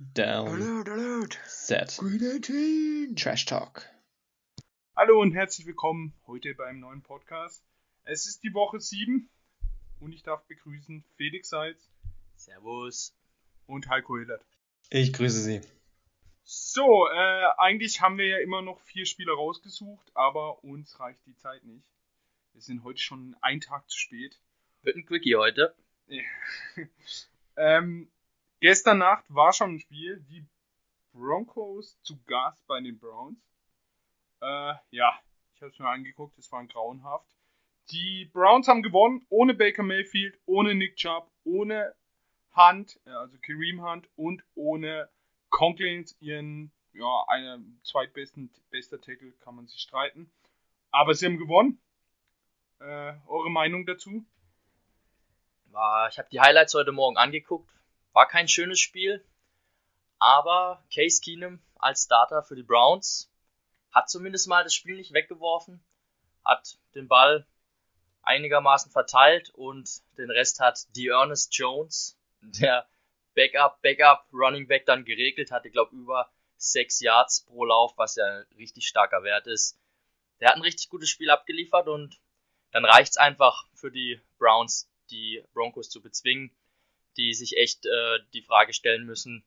Down. Alert, alert. Set. Green 18. Trash Talk. Hallo und herzlich willkommen heute beim neuen Podcast. Es ist die Woche 7 und ich darf begrüßen Felix Seitz Servus. und Heiko Hillert. Ich grüße Sie. So, äh, eigentlich haben wir ja immer noch vier Spieler rausgesucht, aber uns reicht die Zeit nicht. Wir sind heute schon einen Tag zu spät. Wird ein Quickie heute. ähm, gestern Nacht war schon ein Spiel. Die Broncos zu Gast bei den Browns. Äh, ja, ich habe es mir angeguckt, es war grauenhaft. Die Browns haben gewonnen, ohne Baker Mayfield, ohne Nick Chubb, ohne Hunt, äh, also Kareem Hunt und ohne Conklin, ihren, ja, einer zweitbesten, bester Tackle, kann man sich streiten. Aber sie haben gewonnen. Äh, eure Meinung dazu? Ich habe die Highlights heute Morgen angeguckt. War kein schönes Spiel. Aber Case Keenum als Starter für die Browns hat zumindest mal das Spiel nicht weggeworfen. Hat den Ball einigermaßen verteilt und den Rest hat Ernest Jones, der Backup, Backup Running Back dann geregelt hatte, glaube über 6 Yards pro Lauf, was ja ein richtig starker Wert ist. Der hat ein richtig gutes Spiel abgeliefert und dann reicht's einfach für die Browns, die Broncos zu bezwingen, die sich echt äh, die Frage stellen müssen,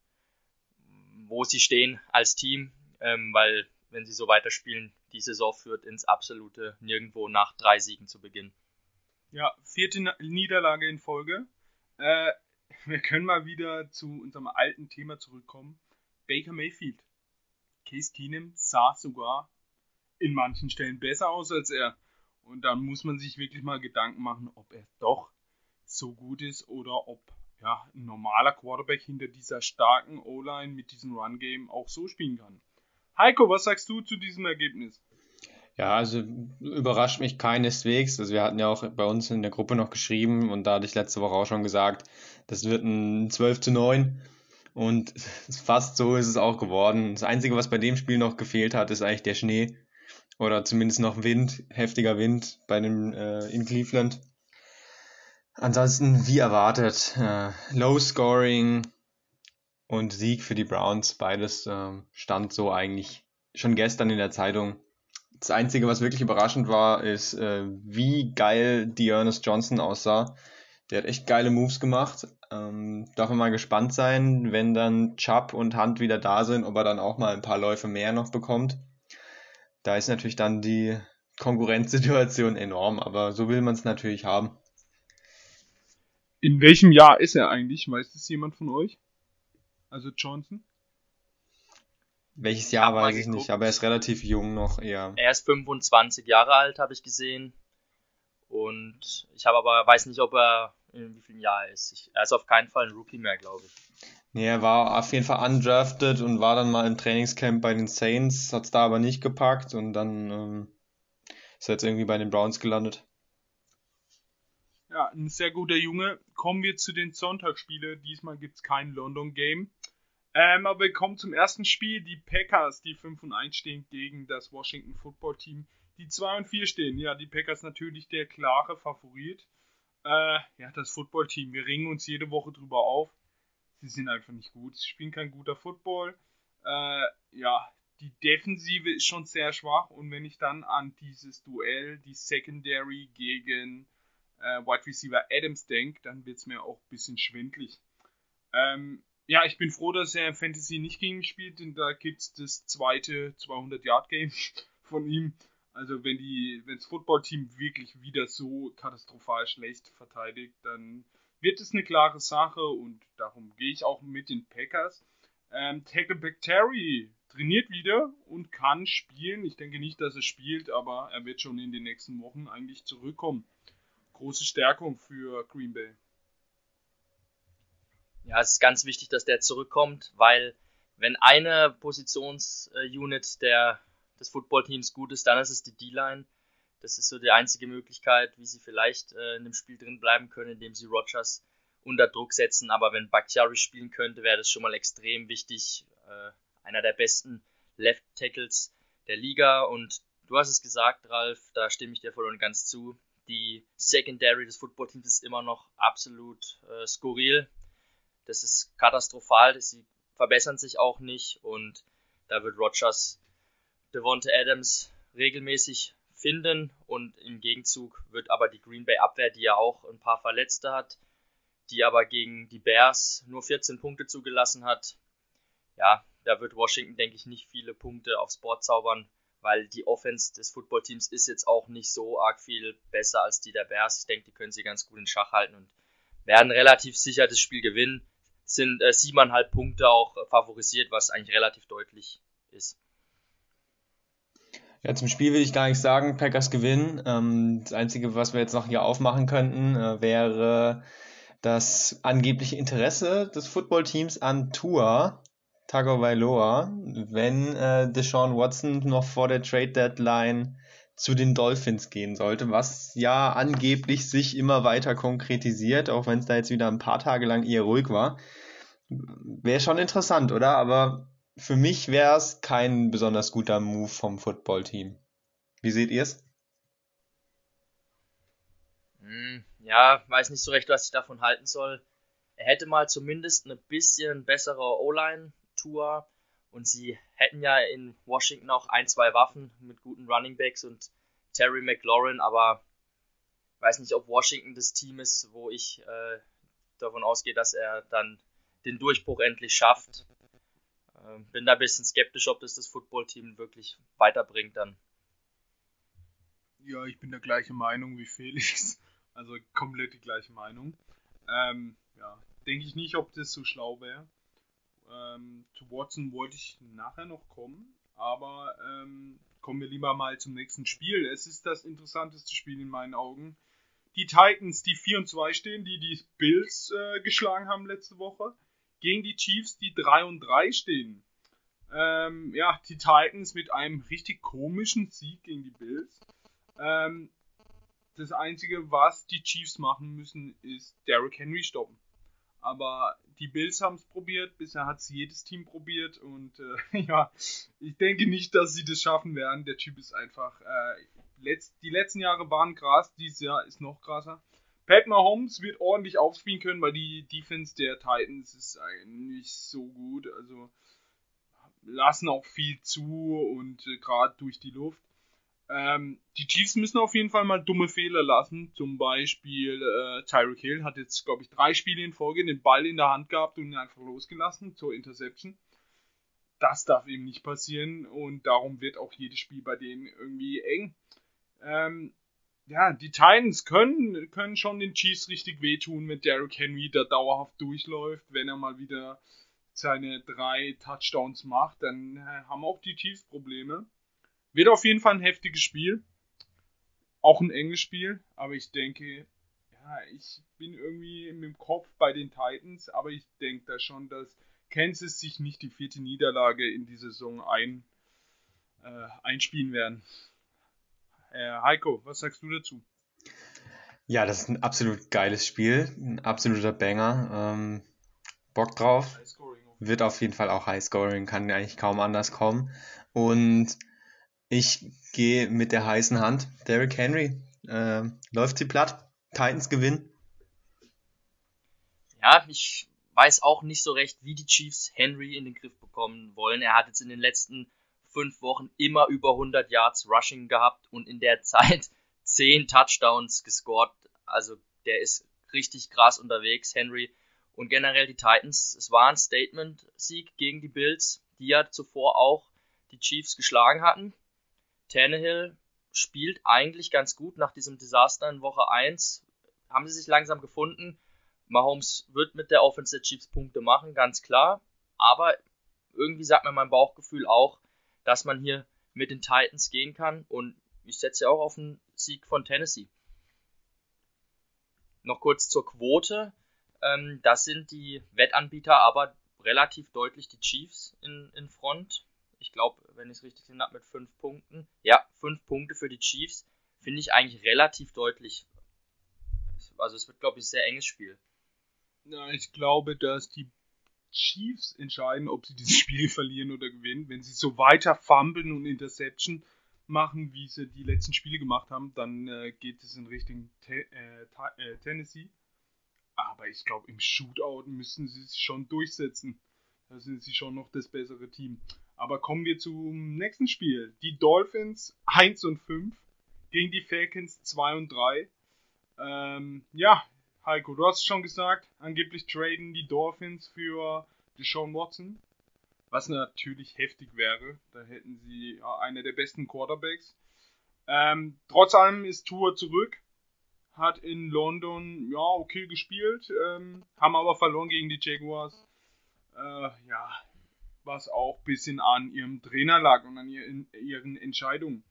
wo sie stehen als Team, ähm, weil wenn sie so weiterspielen, die Saison führt ins absolute Nirgendwo nach drei Siegen zu Beginn. Ja, vierte Niederlage in Folge. Äh, wir können mal wieder zu unserem alten Thema zurückkommen. Baker Mayfield. Case Keenum sah sogar in manchen Stellen besser aus als er. Und dann muss man sich wirklich mal Gedanken machen, ob er doch so gut ist oder ob ja, ein normaler Quarterback hinter dieser starken O-Line mit diesem Run-Game auch so spielen kann. Heiko, was sagst du zu diesem Ergebnis? Ja, also überrascht mich keineswegs. Also wir hatten ja auch bei uns in der Gruppe noch geschrieben und da hatte ich letzte Woche auch schon gesagt, das wird ein 12 zu 9 und fast so ist es auch geworden. Das Einzige, was bei dem Spiel noch gefehlt hat, ist eigentlich der Schnee oder zumindest noch Wind, heftiger Wind bei dem äh, in Cleveland. Ansonsten, wie erwartet, äh, Low Scoring und Sieg für die Browns, beides ähm, stand so eigentlich schon gestern in der Zeitung. Das Einzige, was wirklich überraschend war, ist, äh, wie geil Dearness Johnson aussah. Der hat echt geile Moves gemacht. Ähm, darf man mal gespannt sein, wenn dann Chubb und Hunt wieder da sind, ob er dann auch mal ein paar Läufe mehr noch bekommt. Da ist natürlich dann die Konkurrenzsituation enorm, aber so will man es natürlich haben. In welchem Jahr ist er eigentlich? Weiß das jemand von euch? Also Johnson? Welches Jahr mal weiß ich nicht, aber er ist relativ jung noch eher. Er ist 25 Jahre alt, habe ich gesehen. Und ich habe aber weiß nicht, ob er in wie vielen Jahr er ist. Ich, er ist auf keinen Fall ein Rookie mehr, glaube ich. Nee, er war auf jeden Fall undrafted und war dann mal im Trainingscamp bei den Saints, hat's da aber nicht gepackt und dann ähm, ist er jetzt irgendwie bei den Browns gelandet. Ja, ein sehr guter Junge. Kommen wir zu den Sonntagsspielen. Diesmal gibt's kein London Game. Ähm, aber wir kommen zum ersten Spiel. Die Packers, die 5 und 1 stehen gegen das Washington Football Team, die 2 und 4 stehen. Ja, die Packers natürlich der klare Favorit. Äh, ja, das Football Team. Wir ringen uns jede Woche drüber auf. Sie sind einfach nicht gut. Sie spielen kein guter Football. Äh, ja, die Defensive ist schon sehr schwach. Und wenn ich dann an dieses Duell, die Secondary gegen äh, Wide Receiver Adams denkt, dann wird es mir auch ein bisschen schwindlig. Ähm, ja, ich bin froh, dass er Fantasy nicht gegen mich spielt, denn da gibt es das zweite 200-Yard-Game von ihm. Also wenn wenn das Footballteam wirklich wieder so katastrophal schlecht verteidigt, dann wird es eine klare Sache und darum gehe ich auch mit den Packers. Ähm, Tackleback Terry trainiert wieder und kann spielen. Ich denke nicht, dass er spielt, aber er wird schon in den nächsten Wochen eigentlich zurückkommen große Stärkung für Green Bay. Ja, es ist ganz wichtig, dass der zurückkommt, weil wenn eine Positionsunit der des Footballteams gut ist, dann ist es die D-Line. Das ist so die einzige Möglichkeit, wie sie vielleicht äh, in dem Spiel drin bleiben können, indem sie Rogers unter Druck setzen. Aber wenn Bakhtiari spielen könnte, wäre das schon mal extrem wichtig. Äh, einer der besten Left Tackles der Liga. Und du hast es gesagt, Ralf, da stimme ich dir voll und ganz zu. Die Secondary des Footballteams ist immer noch absolut äh, skurril. Das ist katastrophal. Sie verbessern sich auch nicht und da wird Rogers Devonta Adams regelmäßig finden und im Gegenzug wird aber die Green Bay Abwehr, die ja auch ein paar Verletzte hat, die aber gegen die Bears nur 14 Punkte zugelassen hat, ja, da wird Washington, denke ich, nicht viele Punkte aufs Board zaubern, weil die Offense des Footballteams ist jetzt auch nicht so arg viel besser als die der Bears. Ich denke, die können sie ganz gut in Schach halten und werden relativ sicher das Spiel gewinnen. Sind äh, siebeneinhalb Punkte auch favorisiert, was eigentlich relativ deutlich ist. Ja, zum Spiel will ich gar nicht sagen, Packers gewinnen. Ähm, das Einzige, was wir jetzt noch hier aufmachen könnten, äh, wäre das angebliche Interesse des Footballteams an Tour Tagovailoa, wenn äh, Deshaun Watson noch vor der Trade Deadline zu den Dolphins gehen sollte, was ja angeblich sich immer weiter konkretisiert, auch wenn es da jetzt wieder ein paar Tage lang eher ruhig war. Wäre schon interessant, oder? Aber für mich wäre es kein besonders guter Move vom Footballteam. Wie seht ihr es? Hm, ja, weiß nicht so recht, was ich davon halten soll. Er hätte mal zumindest eine bisschen bessere O-Line-Tour und sie hätten ja in Washington auch ein, zwei Waffen mit guten Running Backs und Terry McLaurin, aber weiß nicht, ob Washington das Team ist, wo ich äh, davon ausgehe, dass er dann den Durchbruch endlich schafft. Ähm, bin da ein bisschen skeptisch, ob das das Footballteam wirklich weiterbringt dann. Ja, ich bin der gleichen Meinung wie Felix. Also komplett die gleiche Meinung. Ähm, ja, denke ich nicht, ob das so schlau wäre. Ähm, zu Watson wollte ich nachher noch kommen, aber ähm, kommen wir lieber mal zum nächsten Spiel. Es ist das interessanteste Spiel in meinen Augen. Die Titans, die 4 und 2 stehen, die die Bills äh, geschlagen haben letzte Woche, gegen die Chiefs, die 3 und 3 stehen. Ähm, ja, die Titans mit einem richtig komischen Sieg gegen die Bills. Ähm, das Einzige, was die Chiefs machen müssen, ist Derrick Henry stoppen. Aber die Bills haben es probiert, bisher hat es jedes Team probiert und äh, ja, ich denke nicht, dass sie das schaffen werden. Der Typ ist einfach, äh, letzt, die letzten Jahre waren krass, dieses Jahr ist noch krasser. Pat Mahomes wird ordentlich aufspielen können, weil die Defense der Titans ist nicht so gut. Also lassen auch viel zu und äh, gerade durch die Luft. Ähm, die Chiefs müssen auf jeden Fall mal dumme Fehler lassen. Zum Beispiel äh, Tyreek Hill hat jetzt, glaube ich, drei Spiele in Folge den Ball in der Hand gehabt und ihn einfach losgelassen zur Interception. Das darf eben nicht passieren und darum wird auch jedes Spiel bei denen irgendwie eng. Ähm, ja, die Titans können, können schon den Chiefs richtig wehtun, wenn Derrick Henry da dauerhaft durchläuft, wenn er mal wieder seine drei Touchdowns macht, dann äh, haben auch die Chiefs Probleme. Wird auf jeden Fall ein heftiges Spiel. Auch ein enges Spiel, aber ich denke, ja, ich bin irgendwie mit dem Kopf bei den Titans, aber ich denke da schon, dass Kansas sich nicht die vierte Niederlage in die Saison ein, äh, einspielen werden. Äh, Heiko, was sagst du dazu? Ja, das ist ein absolut geiles Spiel, ein absoluter Banger. Ähm, Bock drauf. Wird auf jeden Fall auch Highscoring, kann eigentlich kaum anders kommen. Und ich gehe mit der heißen Hand. Derrick Henry äh, läuft sie platt. Titans gewinnen. Ja, ich weiß auch nicht so recht, wie die Chiefs Henry in den Griff bekommen wollen. Er hat jetzt in den letzten fünf Wochen immer über 100 Yards Rushing gehabt und in der Zeit 10 Touchdowns gescored. Also der ist richtig krass unterwegs, Henry. Und generell die Titans, es war ein Statement-Sieg gegen die Bills, die ja zuvor auch die Chiefs geschlagen hatten. Tannehill spielt eigentlich ganz gut nach diesem Desaster in Woche 1. Haben sie sich langsam gefunden. Mahomes wird mit der Offense der Chiefs Punkte machen, ganz klar. Aber irgendwie sagt mir mein Bauchgefühl auch, dass man hier mit den Titans gehen kann und ich setze auch auf einen Sieg von Tennessee. Noch kurz zur Quote. Ähm, das sind die Wettanbieter aber relativ deutlich die Chiefs in, in Front. Ich glaube, wenn ich es richtig habe, mit fünf Punkten. Ja, fünf Punkte für die Chiefs finde ich eigentlich relativ deutlich. Also es wird, glaube ich, ein sehr enges Spiel. Ja, ich glaube, dass die Chiefs entscheiden, ob sie dieses Spiel verlieren oder gewinnen. Wenn sie so weiter fummeln und Interception machen, wie sie die letzten Spiele gemacht haben, dann äh, geht es in Richtung Te äh, äh, Tennessee. Aber ich glaube, im Shootout müssen sie es schon durchsetzen. Da sind sie schon noch das bessere Team. Aber kommen wir zum nächsten Spiel. Die Dolphins 1 und 5 gegen die Falcons 2 und 3. Ähm, ja, Heiko, du hast es schon gesagt, angeblich traden die Dolphins für Deshaun Watson, was natürlich heftig wäre. Da hätten sie ja, einer der besten Quarterbacks. Ähm, trotz allem ist Tour zurück, hat in London ja okay gespielt, ähm, haben aber verloren gegen die Jaguars. Äh, ja, was auch ein bisschen an ihrem Trainer lag und an ihren Entscheidungen.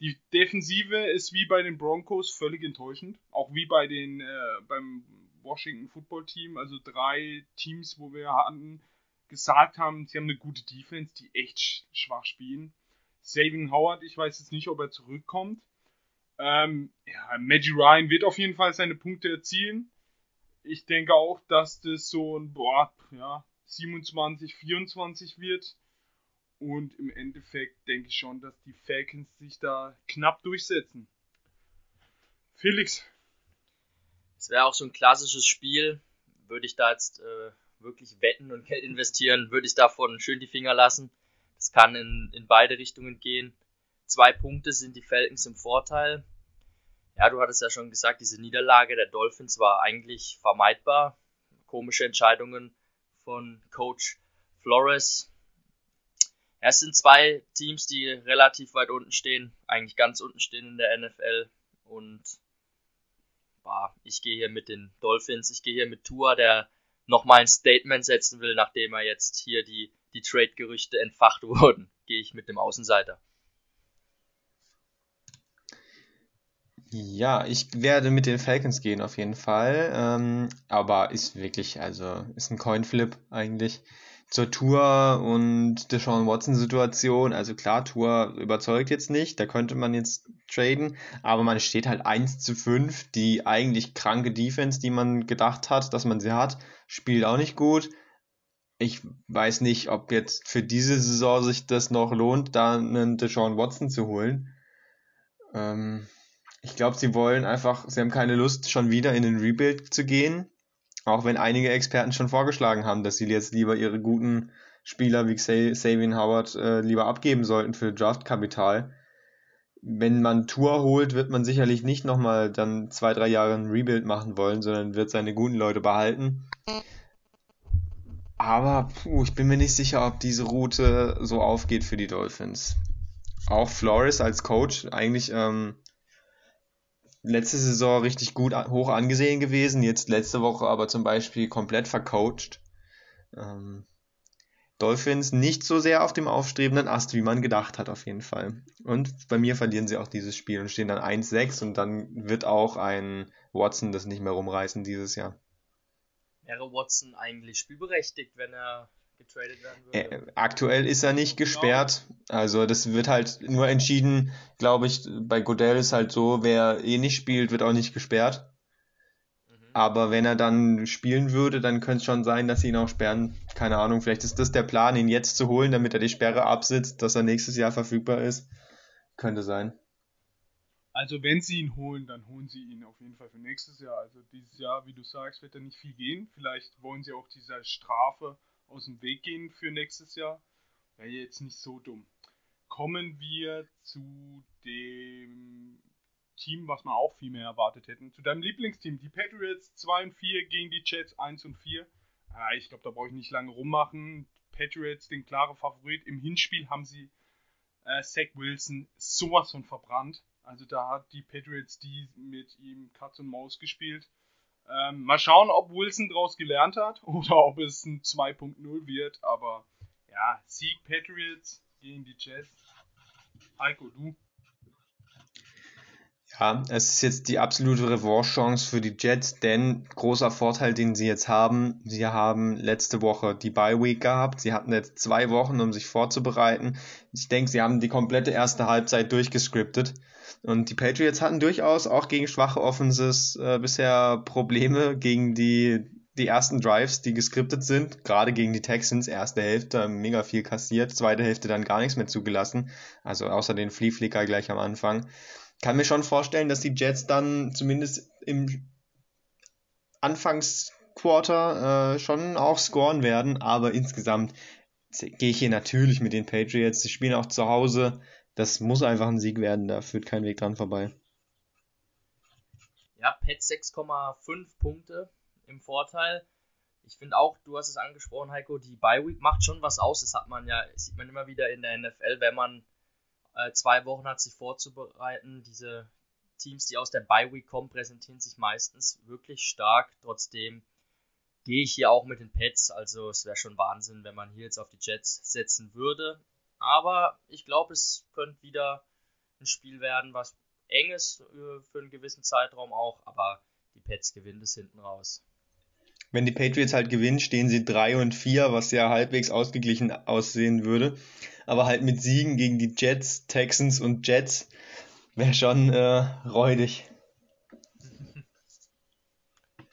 Die Defensive ist wie bei den Broncos völlig enttäuschend. Auch wie bei den äh, beim Washington Football Team. Also drei Teams, wo wir hatten, gesagt haben, sie haben eine gute Defense, die echt schwach spielen. Saving Howard, ich weiß jetzt nicht, ob er zurückkommt. Ähm, ja, Maggie Ryan wird auf jeden Fall seine Punkte erzielen. Ich denke auch, dass das so ein boah, ja, 27, 24 wird. Und im Endeffekt denke ich schon, dass die Falcons sich da knapp durchsetzen. Felix. Es wäre auch so ein klassisches Spiel. Würde ich da jetzt äh, wirklich wetten und Geld investieren, würde ich davon schön die Finger lassen. Das kann in, in beide Richtungen gehen. Zwei Punkte sind die Falcons im Vorteil. Ja, du hattest ja schon gesagt, diese Niederlage der Dolphins war eigentlich vermeidbar. Komische Entscheidungen von Coach Flores es sind zwei Teams, die relativ weit unten stehen, eigentlich ganz unten stehen in der NFL. Und bah, ich gehe hier mit den Dolphins, ich gehe hier mit Tua, der nochmal ein Statement setzen will, nachdem er jetzt hier die, die Trade-Gerüchte entfacht wurden. Gehe ich mit dem Außenseiter. Ja, ich werde mit den Falcons gehen auf jeden Fall. Ähm, aber ist wirklich, also ist ein Coinflip eigentlich zur Tour und Deshaun Watson Situation. Also klar, Tour überzeugt jetzt nicht, da könnte man jetzt traden, aber man steht halt 1 zu 5. Die eigentlich kranke Defense, die man gedacht hat, dass man sie hat, spielt auch nicht gut. Ich weiß nicht, ob jetzt für diese Saison sich das noch lohnt, da einen Deshaun Watson zu holen. Ähm, ich glaube, sie wollen einfach, sie haben keine Lust, schon wieder in den Rebuild zu gehen. Auch wenn einige Experten schon vorgeschlagen haben, dass sie jetzt lieber ihre guten Spieler wie Savin Howard äh, lieber abgeben sollten für Draftkapital. Wenn man Tour holt, wird man sicherlich nicht nochmal dann zwei, drei Jahre ein Rebuild machen wollen, sondern wird seine guten Leute behalten. Aber puh, ich bin mir nicht sicher, ob diese Route so aufgeht für die Dolphins. Auch Flores als Coach eigentlich ähm, letzte Saison richtig gut hoch angesehen gewesen, jetzt letzte Woche aber zum Beispiel komplett vercoacht. Ähm, Dolphins nicht so sehr auf dem aufstrebenden Ast, wie man gedacht hat, auf jeden Fall. Und bei mir verlieren sie auch dieses Spiel und stehen dann 1-6 und dann wird auch ein Watson das nicht mehr rumreißen dieses Jahr. Wäre Watson eigentlich spielberechtigt, wenn er getradet werden würde? Äh, aktuell ist er nicht gesperrt. Also das wird halt nur entschieden, glaube ich, bei Godell ist halt so, wer eh nicht spielt, wird auch nicht gesperrt. Mhm. Aber wenn er dann spielen würde, dann könnte es schon sein, dass sie ihn auch sperren. Keine Ahnung, vielleicht ist das der Plan, ihn jetzt zu holen, damit er die Sperre absitzt, dass er nächstes Jahr verfügbar ist. Könnte sein. Also wenn sie ihn holen, dann holen sie ihn auf jeden Fall für nächstes Jahr. Also dieses Jahr, wie du sagst, wird er nicht viel gehen. Vielleicht wollen sie auch diese Strafe aus dem Weg gehen für nächstes Jahr. Wäre jetzt nicht so dumm. Kommen wir zu dem Team, was wir auch viel mehr erwartet hätten. Zu deinem Lieblingsteam, die Patriots 2 und 4 gegen die Jets 1 und 4. Ah, ich glaube, da brauche ich nicht lange rummachen. Patriots den klaren Favorit. Im Hinspiel haben sie äh, Zach Wilson sowas von verbrannt. Also da hat die Patriots die mit ihm Katz und Maus gespielt. Ähm, mal schauen, ob Wilson daraus gelernt hat oder ob es ein 2.0 wird. Aber ja, Sieg Patriots gegen die Jets. Heiko, du? Ja, es ist jetzt die absolute Revanche-Chance für die Jets, denn großer Vorteil, den sie jetzt haben, sie haben letzte Woche die Bye Week gehabt. Sie hatten jetzt zwei Wochen, um sich vorzubereiten. Ich denke, sie haben die komplette erste Halbzeit durchgescriptet. Und die Patriots hatten durchaus auch gegen schwache Offenses äh, bisher Probleme gegen die, die ersten Drives, die geskriptet sind. Gerade gegen die Texans, erste Hälfte mega viel kassiert, zweite Hälfte dann gar nichts mehr zugelassen. Also außer den Flea Flicker gleich am Anfang. Kann mir schon vorstellen, dass die Jets dann zumindest im Anfangs Quarter äh, schon auch scoren werden, aber insgesamt gehe ich hier natürlich mit den Patriots. Sie spielen auch zu Hause. Das muss einfach ein Sieg werden, da führt kein Weg dran vorbei. Ja, Pet 6,5 Punkte im Vorteil. Ich finde auch, du hast es angesprochen, Heiko, die Bye Week macht schon was aus. Das hat man ja, sieht man immer wieder in der NFL, wenn man äh, zwei Wochen hat, sich vorzubereiten. Diese Teams, die aus der Bye Week kommen, präsentieren sich meistens wirklich stark. Trotzdem gehe ich hier auch mit den Pets. Also es wäre schon Wahnsinn, wenn man hier jetzt auf die Jets setzen würde. Aber ich glaube, es könnte wieder ein Spiel werden, was eng ist äh, für einen gewissen Zeitraum auch. Aber die Pets gewinnen es hinten raus. Wenn die Patriots halt gewinnen, stehen sie 3 und 4, was ja halbwegs ausgeglichen aussehen würde. Aber halt mit Siegen gegen die Jets, Texans und Jets wäre schon äh, räudig.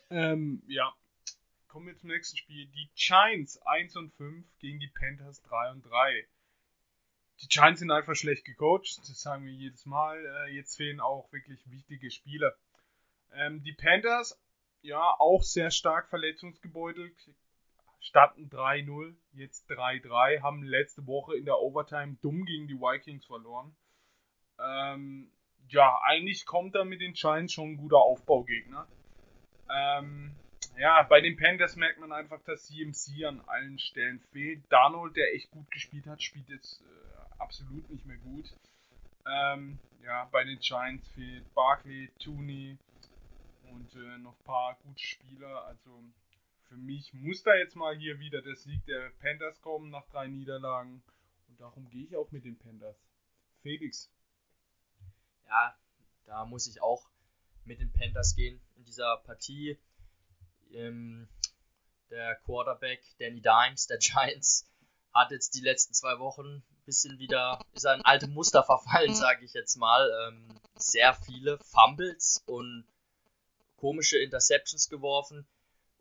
ähm, ja, kommen wir zum nächsten Spiel. Die Giants 1 und 5 gegen die Panthers 3 und 3. Die Giants sind einfach schlecht gecoacht, das sagen wir jedes Mal. Äh, jetzt fehlen auch wirklich wichtige Spieler. Ähm, die Panthers, ja, auch sehr stark verletzungsgebeutelt. Starten 3-0, jetzt 3-3, haben letzte Woche in der Overtime dumm gegen die Vikings verloren. Ähm, ja, eigentlich kommt da mit den Giants schon ein guter Aufbaugegner. Ähm, ja, bei den Panthers merkt man einfach, dass CMC an allen Stellen fehlt. Darnold, der echt gut gespielt hat, spielt jetzt äh, absolut nicht mehr gut. Ähm, ja, bei den Giants fehlt Barkley, Tooney und äh, noch ein paar gute Spieler. Also für mich muss da jetzt mal hier wieder der Sieg der Panthers kommen nach drei Niederlagen. Und darum gehe ich auch mit den Panthers. Felix. Ja, da muss ich auch mit den Panthers gehen in dieser Partie ähm, der Quarterback Danny Dimes der Giants hat jetzt die letzten zwei Wochen ein bisschen wieder, ist ein alte Muster verfallen, sage ich jetzt mal. Ähm, sehr viele Fumbles und komische Interceptions geworfen.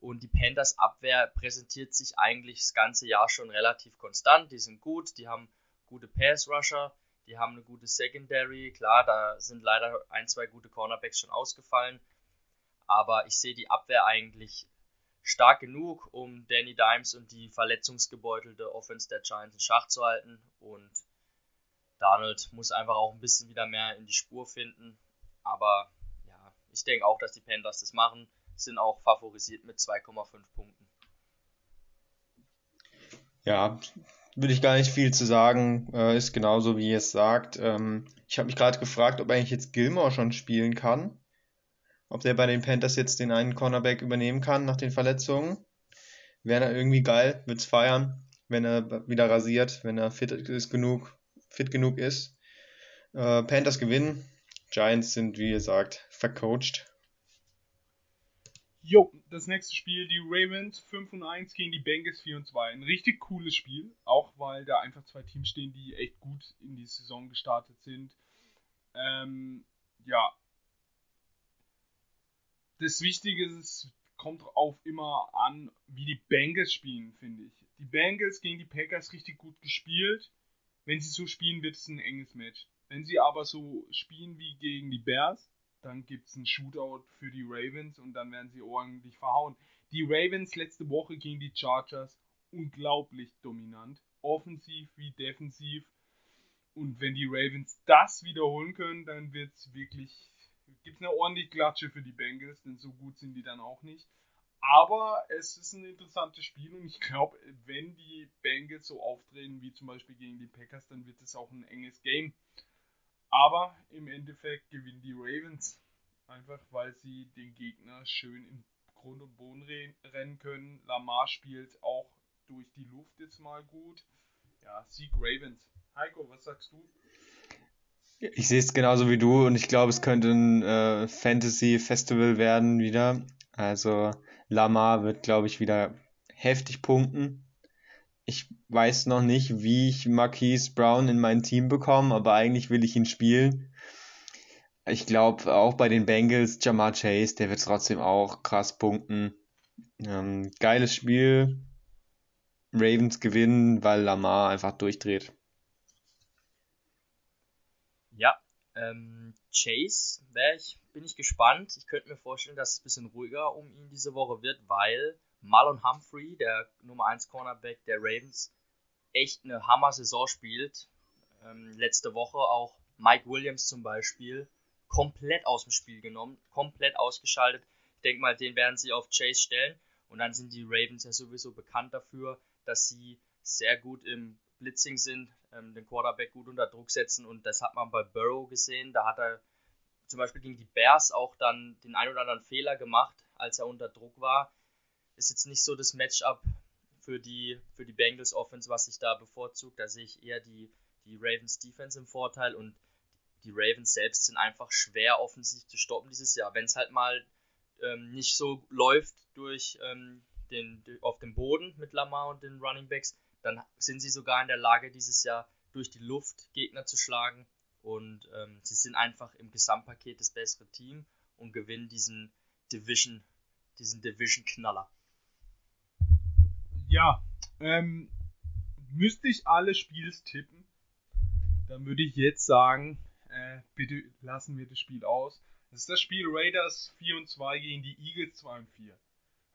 Und die Panthers Abwehr präsentiert sich eigentlich das ganze Jahr schon relativ konstant. Die sind gut, die haben gute Pass Rusher, die haben eine gute Secondary. Klar, da sind leider ein, zwei gute Cornerbacks schon ausgefallen aber ich sehe die Abwehr eigentlich stark genug, um Danny Dimes und die verletzungsgebeutelte Offense der Giants in Schach zu halten und Donald muss einfach auch ein bisschen wieder mehr in die Spur finden, aber ich denke auch, dass die Panthers das machen, sind auch favorisiert mit 2,5 Punkten. Ja, würde ich gar nicht viel zu sagen. Äh, ist genauso, wie ihr es sagt. Ähm, ich habe mich gerade gefragt, ob eigentlich jetzt Gilmore schon spielen kann. Ob der bei den Panthers jetzt den einen Cornerback übernehmen kann nach den Verletzungen. Wäre er irgendwie geil, wird's feiern, wenn er wieder rasiert, wenn er fit ist genug, fit genug ist. Äh, Panthers gewinnen. Giants sind, wie gesagt, vercoacht. Jo, das nächste Spiel, die Ravens 5 und 1 gegen die Bengals 4 und 2. Ein richtig cooles Spiel, auch weil da einfach zwei Teams stehen, die echt gut in die Saison gestartet sind. Ähm, ja, das Wichtige ist, kommt auf immer an, wie die Bengals spielen, finde ich. Die Bengals gegen die Packers richtig gut gespielt. Wenn sie so spielen, wird es ein enges Match. Wenn sie aber so spielen wie gegen die Bears, dann gibt es ein Shootout für die Ravens und dann werden sie ordentlich verhauen. Die Ravens letzte Woche gegen die Chargers unglaublich dominant, offensiv wie defensiv. Und wenn die Ravens das wiederholen können, dann wird es wirklich gibt eine ordentliche Klatsche für die Bengals, denn so gut sind die dann auch nicht. Aber es ist ein interessantes Spiel und ich glaube, wenn die Bengals so auftreten wie zum Beispiel gegen die Packers, dann wird es auch ein enges Game. Aber im Endeffekt gewinnen die Ravens. Einfach weil sie den Gegner schön in Grund und Boden rennen können. Lamar spielt auch durch die Luft jetzt mal gut. Ja, Sieg Ravens. Heiko, was sagst du? Ich sehe es genauso wie du und ich glaube, es könnte ein äh, Fantasy-Festival werden wieder. Also Lamar wird, glaube ich, wieder heftig punkten. Ich weiß noch nicht, wie ich Marquise Brown in mein Team bekomme, aber eigentlich will ich ihn spielen. Ich glaube, auch bei den Bengals, Jamar Chase, der wird trotzdem auch krass punkten. Ähm, geiles Spiel. Ravens gewinnen, weil Lamar einfach durchdreht. Ja, ähm, Chase ich, bin ich gespannt. Ich könnte mir vorstellen, dass es ein bisschen ruhiger um ihn diese Woche wird, weil Marlon Humphrey, der Nummer 1 Cornerback der Ravens, echt eine Hammer-Saison spielt. Ähm, letzte Woche auch Mike Williams zum Beispiel komplett aus dem Spiel genommen, komplett ausgeschaltet. Ich denke mal, den werden sie auf Chase stellen. Und dann sind die Ravens ja sowieso bekannt dafür, dass sie sehr gut im Blitzing sind, ähm, den Quarterback gut unter Druck setzen. Und das hat man bei Burrow gesehen. Da hat er zum Beispiel gegen die Bears auch dann den ein oder anderen Fehler gemacht, als er unter Druck war. Ist jetzt nicht so das Matchup für die, für die Bengals Offense, was sich da bevorzugt. Da sehe ich eher die, die Ravens Defense im Vorteil und die Ravens selbst sind einfach schwer offensiv zu stoppen dieses Jahr. Wenn es halt mal ähm, nicht so läuft durch ähm, den, auf dem Boden mit Lamar und den Running Backs, dann sind sie sogar in der Lage, dieses Jahr durch die Luft Gegner zu schlagen. Und ähm, sie sind einfach im Gesamtpaket das bessere Team und gewinnen diesen Division, diesen Division-Knaller. Ja, ähm, müsste ich alle Spiels tippen, dann würde ich jetzt sagen, äh, bitte lassen wir das Spiel aus. Das ist das Spiel Raiders 4 und 2 gegen die Eagles 2 und 4.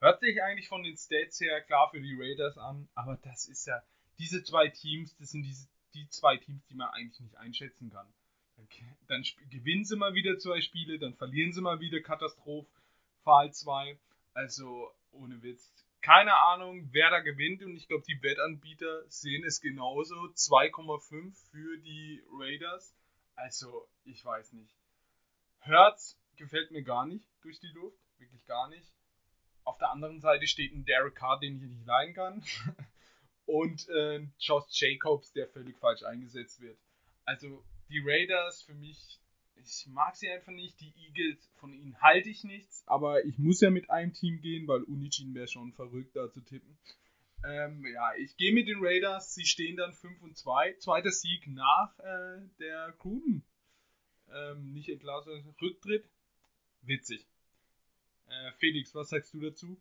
Hört sich eigentlich von den Stats her klar für die Raiders an, aber das ist ja, diese zwei Teams, das sind diese, die zwei Teams, die man eigentlich nicht einschätzen kann. Dann, gewinnen sie mal wieder zwei Spiele, dann verlieren sie mal wieder Katastrophe, Fall 2. Also, ohne Witz. Keine Ahnung, wer da gewinnt und ich glaube, die Wettanbieter sehen es genauso. 2,5 für die Raiders. Also, ich weiß nicht. Hertz gefällt mir gar nicht durch die Luft. Wirklich gar nicht. Auf der anderen Seite steht ein Derek Carr, den ich nicht leiden kann. Und äh, Josh Jacobs, der völlig falsch eingesetzt wird. Also, die Raiders für mich, ich mag sie einfach nicht. Die Eagles, von ihnen halte ich nichts. Aber ich muss ja mit einem Team gehen, weil Unichin wäre schon verrückt, da zu tippen. Ähm, ja, ich gehe mit den Raiders. Sie stehen dann 5 und 2. Zweiter Sieg nach äh, der Gruden. Ähm, nicht Entlassung, Rücktritt. Witzig. Äh, Felix, was sagst du dazu?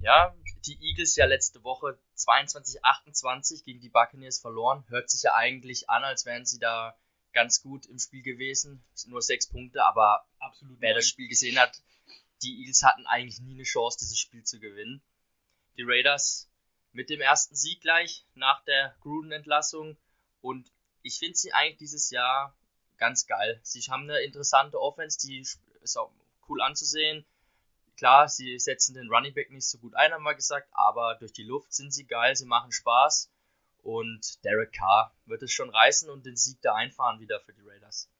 Ja, die Eagles ja letzte Woche 22-28 gegen die Buccaneers verloren. Hört sich ja eigentlich an, als wären sie da ganz gut im Spiel gewesen. Es sind nur sechs Punkte, aber Absolut wer nein. das Spiel gesehen hat, die Eagles hatten eigentlich nie eine Chance, dieses Spiel zu gewinnen die Raiders mit dem ersten Sieg gleich nach der Gruden-Entlassung. Und ich finde sie eigentlich dieses Jahr ganz geil. Sie haben eine interessante Offense, die ist auch cool anzusehen. Klar, sie setzen den Running Back nicht so gut ein, haben wir gesagt, aber durch die Luft sind sie geil, sie machen Spaß. Und Derek Carr wird es schon reißen und den Sieg da einfahren wieder für die Raiders.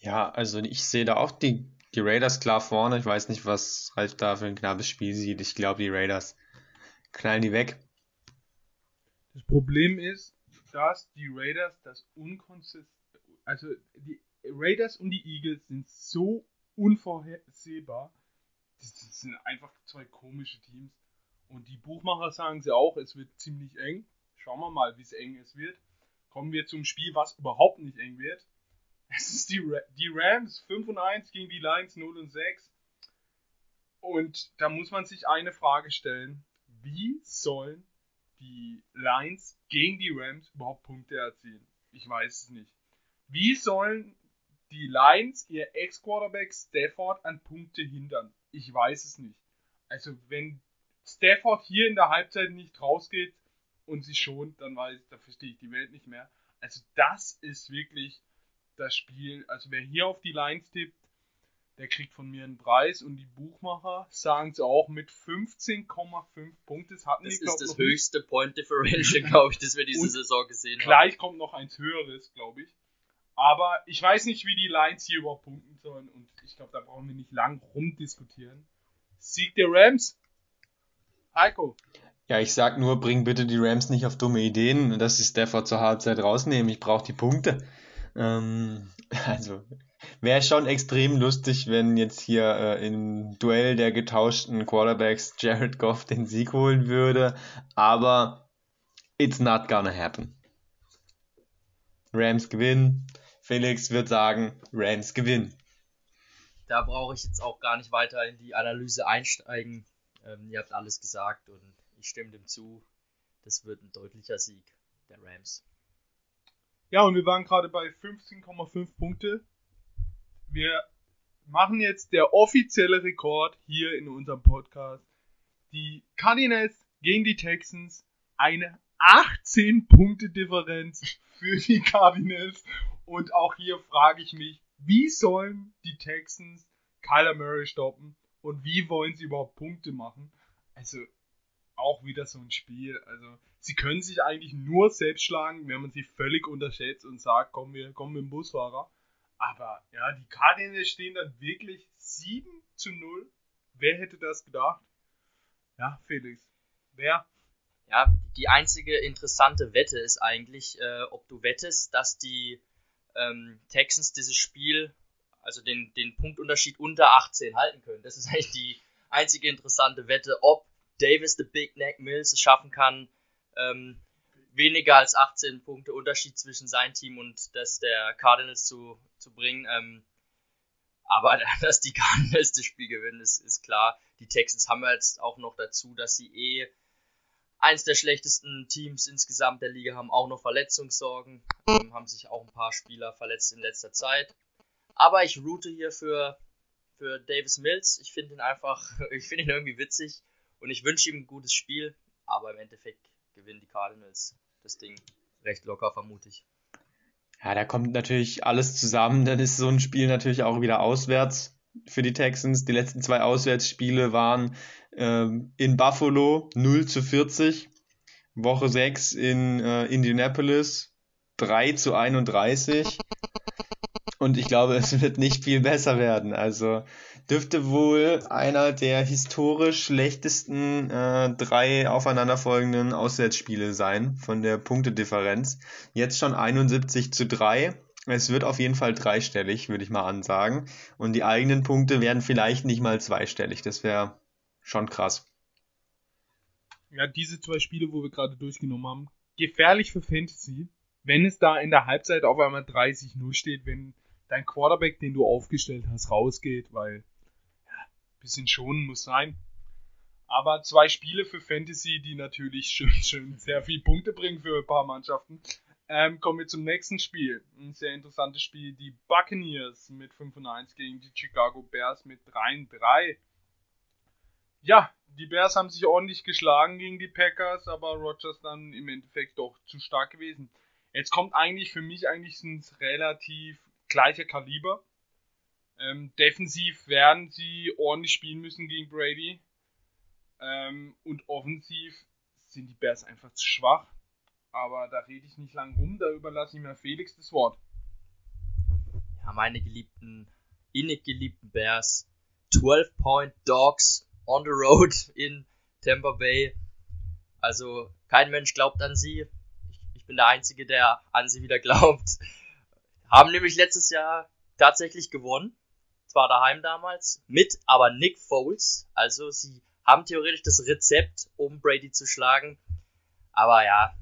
Ja, also ich sehe da auch die die Raiders klar vorne. Ich weiß nicht, was Ralf da für ein knappes Spiel sieht. Ich glaube, die Raiders knallen die weg. Das Problem ist, dass die Raiders das unkonsistent, also die Raiders und die Eagles sind so unvorhersehbar. Das sind einfach zwei komische Teams. Und die Buchmacher sagen sie auch, es wird ziemlich eng. Schauen wir mal, wie es eng es wird. Kommen wir zum Spiel, was überhaupt nicht eng wird. Es ist die, die Rams 5 und 1 gegen die Lions 0 und 6. Und da muss man sich eine Frage stellen. Wie sollen die Lions gegen die Rams überhaupt Punkte erzielen? Ich weiß es nicht. Wie sollen die Lions ihr Ex-Quarterback Stafford an Punkte hindern? Ich weiß es nicht. Also wenn Stafford hier in der Halbzeit nicht rausgeht und sie schont, dann weiß ich, da verstehe ich die Welt nicht mehr. Also das ist wirklich das Spiel, also wer hier auf die Lines tippt, der kriegt von mir einen Preis und die Buchmacher sagen es auch mit 15,5 Punkte. Das, hatten das die, ist das höchste nicht. Point Differential, glaube ich, das wir diese Saison gesehen haben. Gleich kommt noch eins höheres, glaube ich. Aber ich weiß nicht, wie die Lines hier überhaupt punkten sollen und ich glaube, da brauchen wir nicht lang rumdiskutieren. Sieg der Rams. Heiko. Ja, ich sag nur, bring bitte die Rams nicht auf dumme Ideen, dass sie Stafford zur Halbzeit rausnehmen. Ich brauche die Punkte. Ähm, also wäre schon extrem lustig, wenn jetzt hier äh, im Duell der getauschten Quarterbacks Jared Goff den Sieg holen würde, aber it's not gonna happen. Rams gewinnen. Felix wird sagen, Rams gewinnen. Da brauche ich jetzt auch gar nicht weiter in die Analyse einsteigen. Ähm, ihr habt alles gesagt und ich stimme dem zu. Das wird ein deutlicher Sieg der Rams. Ja, und wir waren gerade bei 15,5 Punkte. Wir machen jetzt der offizielle Rekord hier in unserem Podcast. Die Cardinals gegen die Texans. Eine 18 Punkte Differenz für die Cardinals. Und auch hier frage ich mich, wie sollen die Texans Kyler Murray stoppen? Und wie wollen sie überhaupt Punkte machen? Also, auch wieder so ein Spiel. Also, sie können sich eigentlich nur selbst schlagen, wenn man sie völlig unterschätzt und sagt, komm, wir kommen mit dem Busfahrer. Aber ja, die Cardinals stehen dann wirklich 7 zu 0. Wer hätte das gedacht? Ja, Felix. Wer? Ja, die einzige interessante Wette ist eigentlich, äh, ob du wettest, dass die ähm, Texans dieses Spiel, also den, den Punktunterschied unter 18 halten können. Das ist eigentlich die einzige interessante Wette, ob Davis the Big Neck Mills es schaffen kann, ähm, weniger als 18 Punkte Unterschied zwischen sein Team und das der Cardinals zu, zu bringen. Ähm, aber dass die Cardinals das Spiel gewinnen, ist, ist klar. Die Texans haben jetzt auch noch dazu, dass sie eh eins der schlechtesten Teams insgesamt der Liga haben, auch noch Verletzungssorgen, ähm, haben sich auch ein paar Spieler verletzt in letzter Zeit. Aber ich route hier für, für Davis Mills. Ich finde ihn einfach, ich finde ihn irgendwie witzig und ich wünsche ihm ein gutes Spiel, aber im Endeffekt gewinnen die Cardinals das Ding recht locker, vermute ich. Ja, da kommt natürlich alles zusammen. Dann ist so ein Spiel natürlich auch wieder auswärts für die Texans. Die letzten zwei Auswärtsspiele waren ähm, in Buffalo 0 zu 40, Woche 6 in äh, Indianapolis 3 zu 31. Und ich glaube, es wird nicht viel besser werden. Also dürfte wohl einer der historisch schlechtesten äh, drei aufeinanderfolgenden Auswärtsspiele sein von der Punktedifferenz. Jetzt schon 71 zu 3. Es wird auf jeden Fall dreistellig, würde ich mal ansagen. Und die eigenen Punkte werden vielleicht nicht mal zweistellig. Das wäre schon krass. Ja, diese zwei Spiele, wo wir gerade durchgenommen haben, gefährlich für Fantasy, wenn es da in der Halbzeit auf einmal 30-0 steht, wenn dein Quarterback, den du aufgestellt hast, rausgeht, weil ja, bisschen schonen muss sein. Aber zwei Spiele für Fantasy, die natürlich schön, schön sehr viel Punkte bringen für ein paar Mannschaften. Ähm, kommen wir zum nächsten Spiel. Ein sehr interessantes Spiel. Die Buccaneers mit 5 und 1 gegen die Chicago Bears mit 3 und 3. Ja, die Bears haben sich ordentlich geschlagen gegen die Packers, aber Rogers dann im Endeffekt doch zu stark gewesen. Jetzt kommt eigentlich für mich eigentlich sind relativ gleiche Kaliber. Ähm, defensiv werden sie ordentlich spielen müssen gegen Brady. Ähm, und offensiv sind die Bears einfach zu schwach. Aber da rede ich nicht lang rum, da überlasse ich mir Felix das Wort. Ja, meine geliebten, innig geliebten Bears. 12 Point Dogs on the road in Tampa Bay. Also kein Mensch glaubt an sie. Ich, ich bin der Einzige, der an sie wieder glaubt. Haben nämlich letztes Jahr tatsächlich gewonnen. Zwar daheim damals, mit aber Nick Foles. Also sie haben theoretisch das Rezept, um Brady zu schlagen. Aber ja,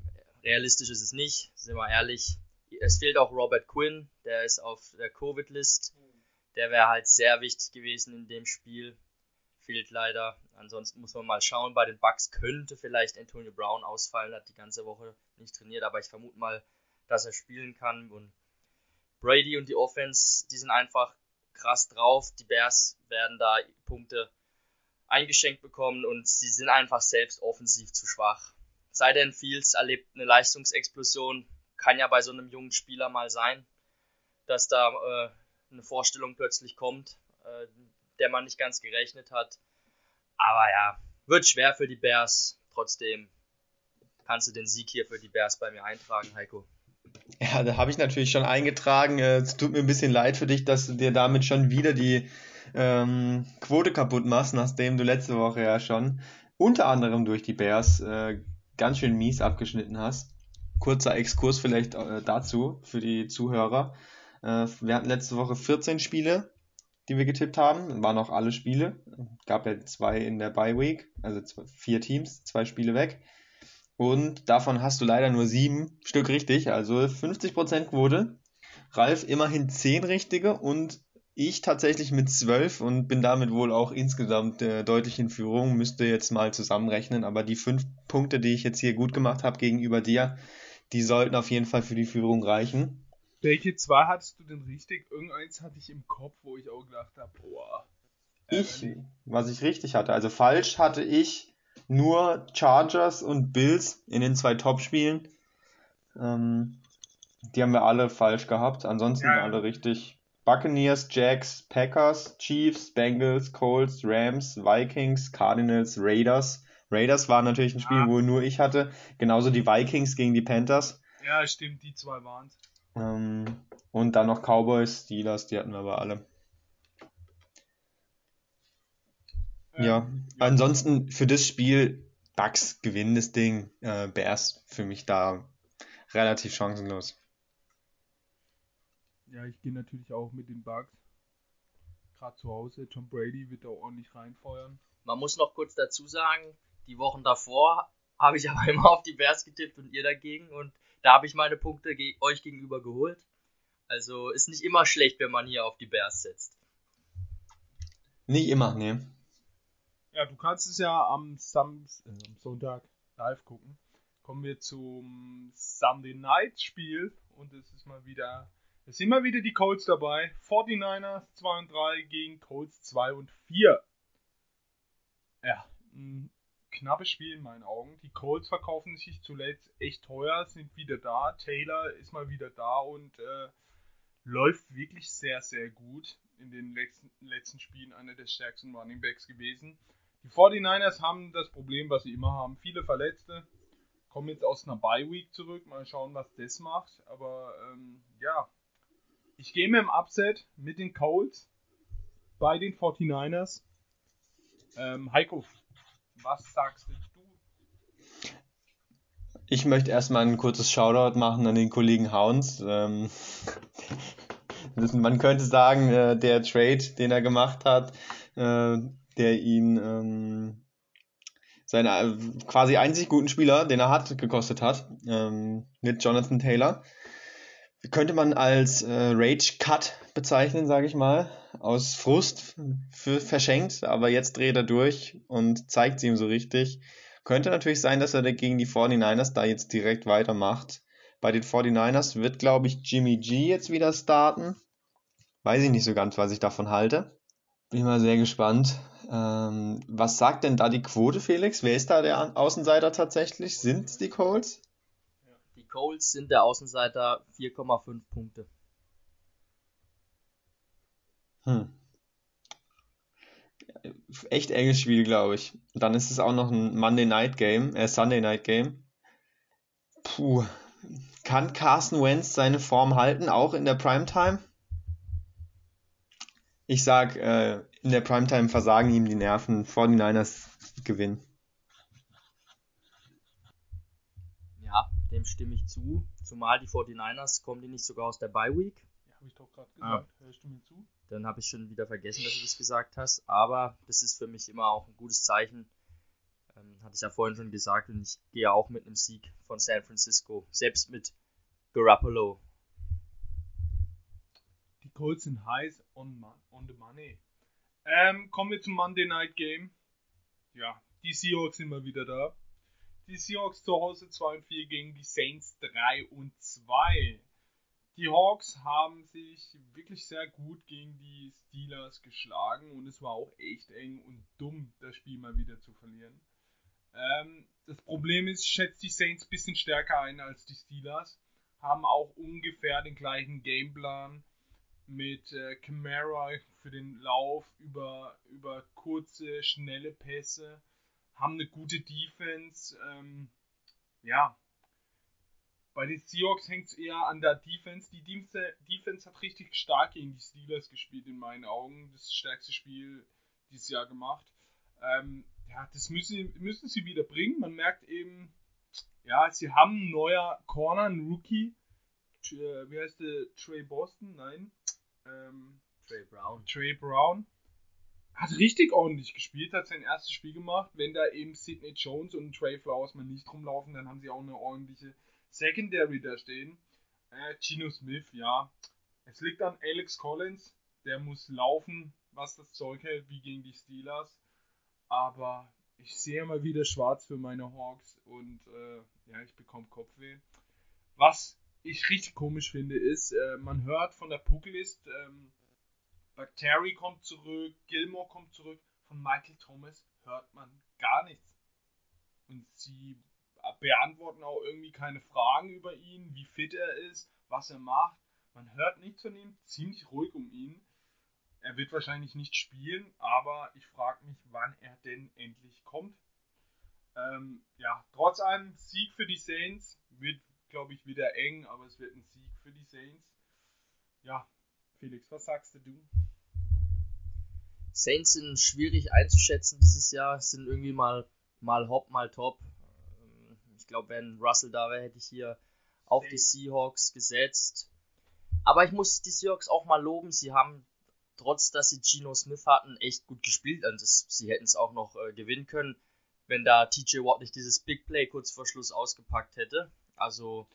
realistisch ist es nicht, sind wir ehrlich. Es fehlt auch Robert Quinn, der ist auf der Covid-List. Der wäre halt sehr wichtig gewesen in dem Spiel fehlt leider. Ansonsten muss man mal schauen. Bei den Bucks könnte vielleicht Antonio Brown ausfallen, hat die ganze Woche nicht trainiert, aber ich vermute mal, dass er spielen kann. Und Brady und die Offense, die sind einfach krass drauf. Die Bears werden da Punkte eingeschenkt bekommen und sie sind einfach selbst offensiv zu schwach. Sei denn Fields erlebt eine Leistungsexplosion, kann ja bei so einem jungen Spieler mal sein, dass da äh, eine Vorstellung plötzlich kommt, äh, der man nicht ganz gerechnet hat. Aber ja, wird schwer für die Bears. Trotzdem kannst du den Sieg hier für die Bears bei mir eintragen, Heiko. Ja, da habe ich natürlich schon eingetragen. Äh, es tut mir ein bisschen leid für dich, dass du dir damit schon wieder die ähm, Quote kaputt machst, nachdem du letzte Woche ja schon unter anderem durch die Bears äh, ganz schön mies abgeschnitten hast. Kurzer Exkurs vielleicht äh, dazu für die Zuhörer. Äh, wir hatten letzte Woche 14 Spiele die wir getippt haben. Waren auch alle Spiele. Gab ja zwei in der Bye Week, also zwei, vier Teams, zwei Spiele weg. Und davon hast du leider nur sieben Stück richtig, also 50% Quote. Ralf immerhin zehn richtige und ich tatsächlich mit zwölf und bin damit wohl auch insgesamt äh, deutlich in Führung. Müsste jetzt mal zusammenrechnen, aber die fünf Punkte, die ich jetzt hier gut gemacht habe gegenüber dir, Die sollten auf jeden Fall für die Führung reichen. Welche zwei hattest du denn richtig? Irgendeins hatte ich im Kopf, wo ich auch gedacht habe, boah. Ich, was ich richtig hatte. Also falsch hatte ich nur Chargers und Bills in den zwei Top-Spielen. Ähm, die haben wir alle falsch gehabt. Ansonsten Ja. alle richtig. Buccaneers, Jacks, Packers, Chiefs, Bengals, Colts, Rams, Vikings, Cardinals, Raiders. Raiders war natürlich ein Spiel, Ah. wo nur ich hatte. Genauso die Vikings gegen die Panthers. Ja, stimmt, die zwei waren's. Ähm, und dann noch Cowboys, Steelers, die hatten wir aber alle. Ähm, Ja, ansonsten für das Spiel, Bucks gewinnen das Ding. Äh, Bears für mich da relativ chancenlos. Ja, ich gehe natürlich auch mit den Bugs. Gerade zu Hause, Tom Brady wird da ordentlich reinfeuern. Man muss noch kurz dazu sagen, die Wochen davor habe ich aber immer auf die Bears getippt und ihr dagegen und da habe ich meine Punkte ge euch gegenüber geholt. Also ist nicht immer schlecht, wenn man hier auf die Bears setzt. Nicht immer, ne. Ja, du kannst es ja am, Sam äh, am Sonntag live gucken. Kommen wir zum Sunday Night Spiel und es ist mal wieder, es sind mal wieder die Colts dabei. 49ers 2 und 3 gegen Colts 2 und 4. Ja, ein knappes Spiel in meinen Augen. Die Colts verkaufen sich zuletzt echt teuer, sind wieder da. Taylor ist mal wieder da und äh, läuft wirklich sehr, sehr gut. In den letzten, letzten Spielen einer der stärksten Running Backs gewesen. Die 49ers haben das Problem, was sie immer haben. Viele Verletzte. Kommen jetzt aus einer Bye Week zurück. Mal schauen, was das macht. Aber ähm, ja, ich gehe mit dem Upset mit den Colts bei den 49ers. Ähm, Heiko, was sagst du? Ich möchte erstmal ein kurzes Shoutout machen an den Kollegen Hounds. Ähm, man könnte sagen, äh, der Trade, den er gemacht hat, äh, der ihn ähm, seinen äh, quasi einzig guten Spieler, den er hat, gekostet hat, ähm, mit Jonathan Taylor. Könnte man als äh, Rage Cut bezeichnen, sage ich mal. Aus Frust für verschenkt, aber jetzt dreht er durch und zeigt sie ihm so richtig. Könnte natürlich sein, dass er gegen die 49ers da jetzt direkt weitermacht. Bei den 49ers wird, glaube ich, Jimmy G jetzt wieder starten. Weiß ich nicht so ganz, was ich davon halte. Bin mal sehr gespannt. Ähm, was sagt denn da die Quote, Felix? Wer ist da der Außenseiter tatsächlich? Sind es die Colts? Die Colts sind der Außenseiter 4,5 Punkte. Hm. Echt enges Spiel, glaube ich. Dann ist es auch noch ein Monday Night Game, äh Sunday Night Game. Puh. Kann Carson Wentz seine Form halten, auch in der Primetime? Ich sag, äh, in der Primetime versagen ihm die Nerven. 49ers gewinnen. Ja, dem stimme ich zu. Zumal die 49ers kommen die nicht sogar aus der Bye Week. Ja, habe ich doch gerade gesagt. Hörst du mir zu? Dann habe ich schon wieder vergessen, dass du das gesagt hast. Aber das ist für mich immer auch ein gutes Zeichen. Ähm, hatte ich ja vorhin schon gesagt. Und ich gehe auch mit einem Sieg von San Francisco. Selbst mit Garoppolo. Colts sind heiß on, on the money. Ähm, kommen wir zum Monday Night Game. Ja, die Seahawks sind mal wieder da. Die Seahawks zu Hause 2 und 4 gegen die Saints 3 und 2. Die Hawks haben sich wirklich sehr gut gegen die Steelers geschlagen und es war auch echt eng und dumm, das Spiel mal wieder zu verlieren. Ähm, das Problem ist, ich schätze die Saints ein bisschen stärker ein als die Steelers, haben auch ungefähr den gleichen Gameplan mit äh, Camara für den Lauf über, über kurze, schnelle Pässe, haben eine gute Defense. Ähm, ja, bei den Seahawks hängt es eher an der Defense. Die Defense, hat richtig stark gegen die Steelers gespielt, in meinen Augen. Das stärkste Spiel dieses Jahr gemacht. Ähm, ja, das müssen, müssen sie wieder bringen. Man merkt eben, ja, sie haben einen neuer Corner, einen Rookie. T- Wie heißt der? Trey Boston? Nein. Ähm, Trey Brown. Trey Brown hat richtig ordentlich gespielt, hat sein erstes Spiel gemacht. Wenn da eben Sidney Jones und Trey Flowers mal nicht rumlaufen, dann haben sie auch eine ordentliche Secondary da stehen. Äh, Gino Smith, ja. Es liegt an Alex Collins, der muss laufen, was das Zeug hält, wie gegen die Steelers. Aber ich sehe mal wieder schwarz für meine Hawks und äh, ja, ich bekomme Kopfweh. Was ich richtig komisch finde, ist, äh, man hört von der Pucklist, ähm, Bacteri kommt zurück, Gilmore kommt zurück, von Michael Thomas hört man gar nichts. Und sie beantworten auch irgendwie keine Fragen über ihn, wie fit er ist, was er macht. Man hört nichts von ihm, ziemlich ruhig um ihn. Er wird wahrscheinlich nicht spielen, aber ich frage mich, wann er denn endlich kommt. Ähm, ja, trotz einem Sieg für die Saints wird, glaube ich, wieder eng, aber es wird ein Sieg für die Saints. Ja, Felix, was sagst du? Saints sind schwierig einzuschätzen dieses Jahr, sind irgendwie mal, mal hopp, mal top. Ähm, ich glaube, wenn Russell da wäre, hätte ich hier auf die Seahawks gesetzt. Aber ich muss die Seahawks auch mal loben. Sie haben trotz dass sie Geno Smith hatten, echt gut gespielt. Und das, sie hätten es auch noch äh, gewinnen können, wenn da TJ Watt nicht dieses Big Play kurz vor Schluss ausgepackt hätte. Also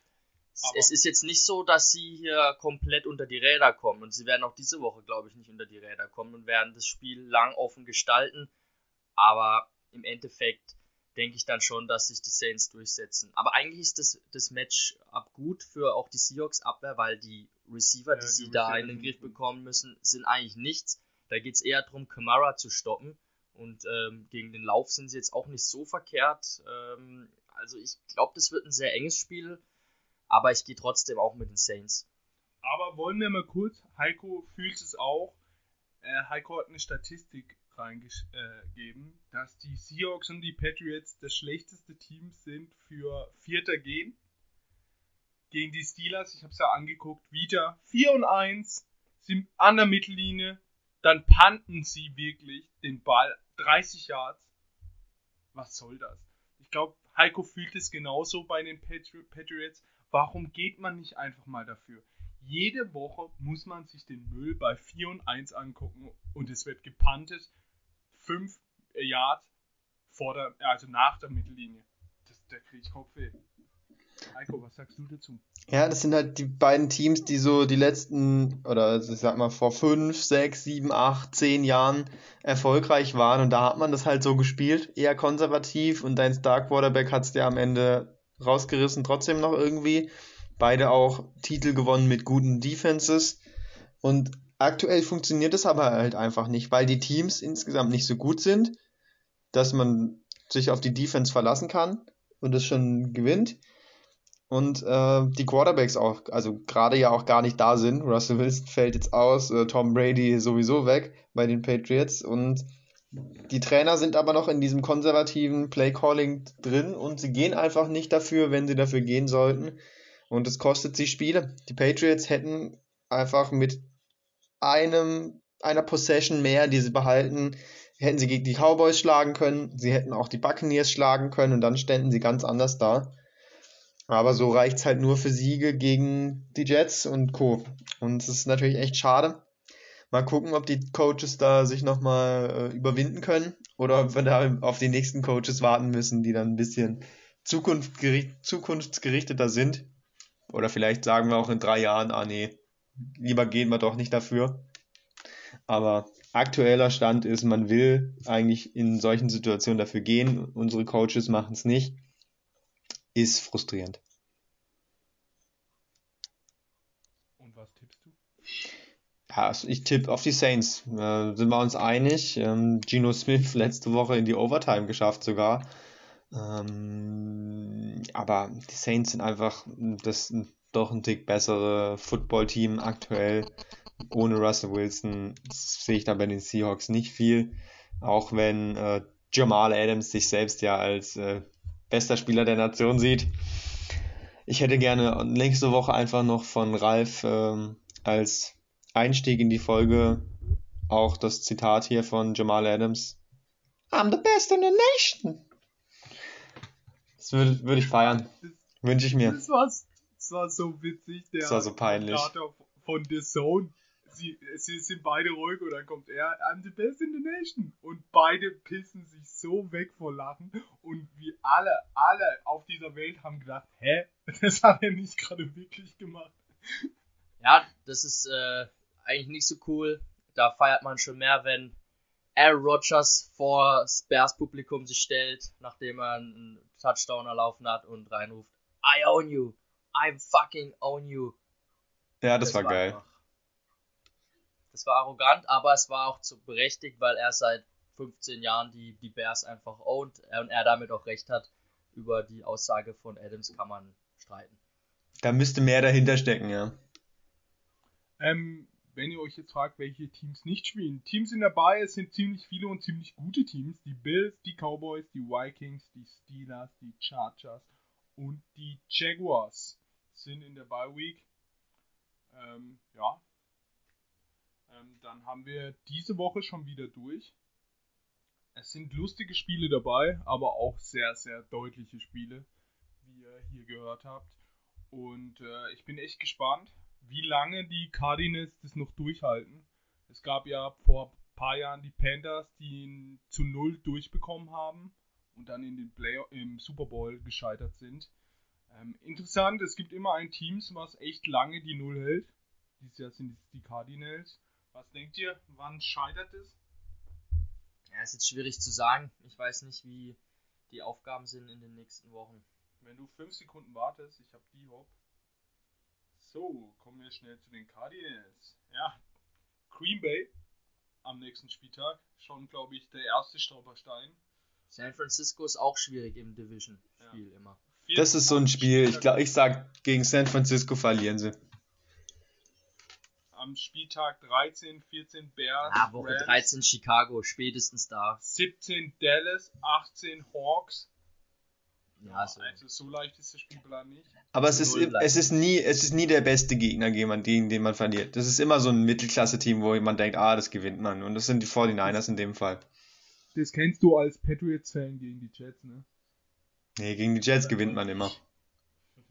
es ist jetzt nicht so, dass sie hier komplett unter die Räder kommen. Und sie werden auch diese Woche, glaube ich, nicht unter die Räder kommen und werden das Spiel lang offen gestalten. Aber im Endeffekt denke ich dann schon, dass sich die Saints durchsetzen. Aber eigentlich ist das, das Match ab gut für auch die Seahawks Abwehr, weil die Receiver, ja, die, die sie Receiver da in den Griff bekommen müssen, sind eigentlich nichts. Da geht es eher darum, Kamara zu stoppen. Und ähm, gegen den Lauf sind sie jetzt auch nicht so verkehrt. Ähm, also ich glaube, das wird ein sehr enges Spiel. Aber ich gehe trotzdem auch mit den Saints. Aber wollen wir mal kurz, Heiko fühlt es auch. Äh, Heiko hat eine Statistik reingegeben, dass die Seahawks und die Patriots das schlechteste Team sind für Vierter gehen gegen die Steelers, ich habe es ja angeguckt, wieder 4 und 1, sind an der Mittellinie, dann panten sie wirklich den Ball 30 Yards. Was soll das? Ich glaube, Heiko fühlt es genauso bei den Patriots. Warum geht man nicht einfach mal dafür? Jede Woche muss man sich den Müll bei 4 und 1 angucken und es wird gepantet 5 Yards vor der, also nach der Mittellinie. Das, da kriege ich Kopfweh. Heiko, was sagst du dazu? Ja, das sind halt die beiden Teams, die so die letzten, oder also ich sag mal vor fünf, sechs, sieben, acht, zehn Jahren erfolgreich waren und da hat man das halt so gespielt, eher konservativ und dein Star Quarterback hat es dir am Ende rausgerissen, trotzdem noch irgendwie. Beide auch Titel gewonnen mit guten Defenses und aktuell funktioniert es aber halt einfach nicht, weil die Teams insgesamt nicht so gut sind, dass man sich auf die Defense verlassen kann und es schon gewinnt und äh, die Quarterbacks auch, also gerade ja auch gar nicht da sind. Russell Wilson fällt jetzt aus, äh, Tom Brady sowieso weg bei den Patriots und die Trainer sind aber noch in diesem konservativen Playcalling drin und sie gehen einfach nicht dafür, wenn sie dafür gehen sollten. Und es kostet sie Spiele. Die Patriots hätten einfach mit einem, einer Possession mehr, die sie behalten, hätten sie gegen die Cowboys schlagen können. Sie hätten auch die Buccaneers schlagen können und dann ständen sie ganz anders da. Aber so reicht es halt nur für Siege gegen die Jets und Co. Und es ist natürlich echt schade. Mal gucken, ob die Coaches da sich nochmal äh, überwinden können oder ob wir da auf die nächsten Coaches warten müssen, die dann ein bisschen zukunftsgerichteter sind. Oder vielleicht sagen wir auch in drei Jahren, ah nee, lieber gehen wir doch nicht dafür. Aber aktueller Stand ist, man will eigentlich in solchen Situationen dafür gehen. Unsere Coaches machen es nicht ist frustrierend. Und was tippst du? Ja, also ich tippe auf die Saints. Äh, sind wir uns einig? Ähm, Geno Smith letzte Woche in die Overtime geschafft sogar. Ähm, aber die Saints sind einfach das doch ein Tick bessere Football-Team aktuell. Ohne Russell Wilson sehe ich da bei den Seahawks nicht viel. Auch wenn äh, Jamal Adams sich selbst ja als äh, bester Spieler der Nation sieht. Ich hätte gerne nächste Woche einfach noch von Ralf ähm, als Einstieg in die Folge auch das Zitat hier von Jamal Adams. I'm the best in the nation. Das würde würd ich feiern. Wünsche ich mir. Das war, das war so witzig. Der das war so peinlich. von The Zone sie, sie sind beide ruhig und dann kommt er, I'm the best in the nation. Und beide pissen sich so weg vor Lachen. Und wir alle, alle auf dieser Welt haben gedacht, hä? Das hat er nicht gerade wirklich gemacht. Ja, das ist äh, eigentlich nicht so cool. Da feiert man schon mehr, wenn Aaron Rodgers vor das Bears-Publikum sich stellt, nachdem er einen Touchdown erlaufen hat und reinruft, I own you, I'm fucking own you. Ja, das, war, geil. Einfach, das war arrogant, aber es war auch zu berechtigt, weil er seit 15 Jahren die, die Bears einfach ownt und er damit auch recht hat. Über die Aussage von Adams kann man streiten. Da müsste mehr dahinter stecken, ja. Ähm, wenn ihr euch jetzt fragt, welche Teams nicht spielen. Teams sind dabei, es sind ziemlich viele und ziemlich gute Teams. Die Bills, die Cowboys, die Vikings, die Steelers, die Chargers und die Jaguars sind in der Bye Week. Ähm, ja. Ähm, dann haben wir diese Woche schon wieder durch. Es sind lustige Spiele dabei, aber auch sehr, sehr deutliche Spiele, wie ihr hier gehört habt. Und äh, ich bin echt gespannt, wie lange die Cardinals das noch durchhalten. Es gab ja vor ein paar Jahren die Panthers, die ihn zu null durchbekommen haben und dann in den Play im Super Bowl gescheitert sind. Ähm, interessant, es gibt immer ein Team, was echt lange die Null hält. Dieses Jahr sind es die Cardinals. Was denkt ihr, wann scheitert es? Ja, ist jetzt schwierig zu sagen. Ich weiß nicht, wie die Aufgaben sind in den nächsten Wochen. Wenn du fünf Sekunden wartest, ich habe die Hop. So, kommen wir schnell zu den Cardinals. Ja, Green Bay am nächsten Spieltag. Schon, glaube ich, der erste Stolperstein. San Francisco ist auch schwierig im Division-Spiel ja. immer. Das ist so ein Spiel, ich glaube, ich sag, gegen San Francisco verlieren sie. Am Spieltag 13, 14 Bears. Ja, Woche Rams, 13 Chicago, spätestens da. 17 Dallas, 18 Hawks. Ja, so. Also so leicht ist der Spielplan nicht. Aber es ist, es ist nie, es ist nie der beste Gegner, gegen den man verliert. Das ist immer so ein Mittelklasse-Team, wo man denkt, ah, das gewinnt man. Und das sind die 49ers in dem Fall. Das kennst du als Patriots-Fan gegen die Jets, ne? Nee, gegen die Jets gewinnt man immer.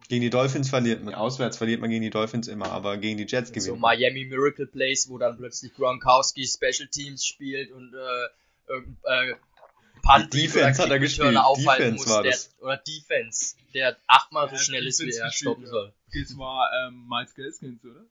Gegen die Dolphins verliert man. Auswärts verliert man gegen die Dolphins immer, aber gegen die Jets gewinnt so man. So Miami Miracle Place, wo dann plötzlich Gronkowski Special Teams spielt und äh, äh, Punt Defense hat er gespielt. Defense muss, war der, das. Oder Defense, der achtmal so schnell ist, wie er stoppen soll. Das war ähm, Miles Gaskins, oder?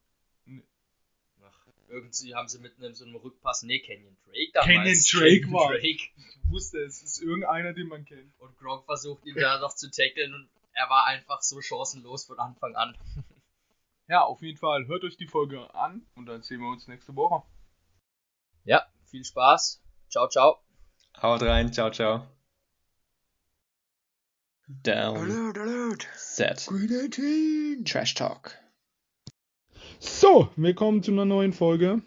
Ach, irgendwie haben sie mit einem so einem Rückpass, nee, Canyon Drake damals. Canyon Drake war. Drake. Ich wusste, es ist irgendeiner, den man kennt. Und Gronk versucht ihn da noch zu tackeln und er war einfach so chancenlos von Anfang an. ja, auf jeden Fall. Hört euch die Folge an und dann sehen wir uns nächste Woche. Ja, viel Spaß. Ciao, ciao. Haut rein. Ciao, ciao. Down. Alert, alert. Set. Green 18. Trash Talk. So, willkommen zu einer neuen Folge.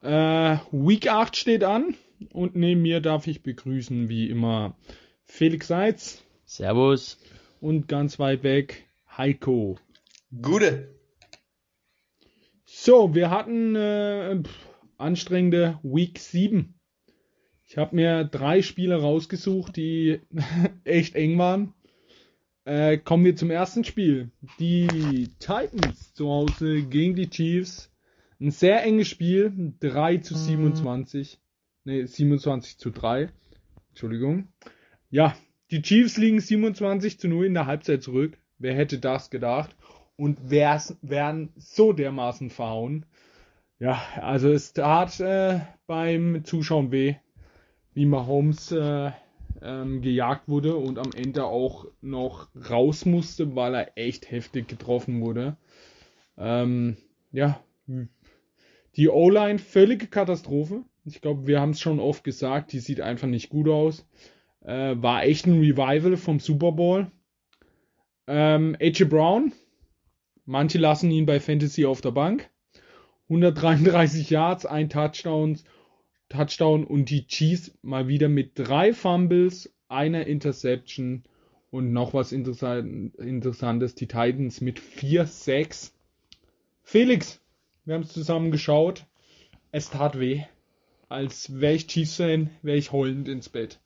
Äh, Week 8 steht an und neben mir darf ich begrüßen, wie immer, Felix Seitz. Servus und ganz weit weg Heiko. Gute. So, wir hatten äh, anstrengende Week 7. Ich habe mir drei Spiele rausgesucht, die echt eng waren. Äh, kommen wir zum ersten Spiel. Die Titans zu Hause gegen die Chiefs. Ein sehr enges Spiel. 3 zu 27. Ne, 27 zu 3. Entschuldigung. Ja, die Chiefs liegen 27 zu 0 in der Halbzeit zurück. Wer hätte das gedacht? Und werden so dermaßen verhauen. Ja, also es tat äh, beim Zuschauen weh, wie Mahomes äh, ähm, gejagt wurde und am Ende auch noch raus musste, weil er echt heftig getroffen wurde. Ähm, ja, die O-Line völlige Katastrophe. Ich glaube, wir haben es schon oft gesagt, die sieht einfach nicht gut aus. Äh, war echt ein Revival vom Super Bowl. Ähm, AJ Brown. Manche lassen ihn bei Fantasy auf der Bank. 133 Yards, ein Touchdown, Touchdown und die Chiefs mal wieder mit drei Fumbles, einer Interception und noch was Interessant, Interessantes. Die Titans mit 4-6. Felix, wir haben es zusammen geschaut. Es tat weh. Als wäre ich Chiefs-Fan, wäre ich heulend ins Bett.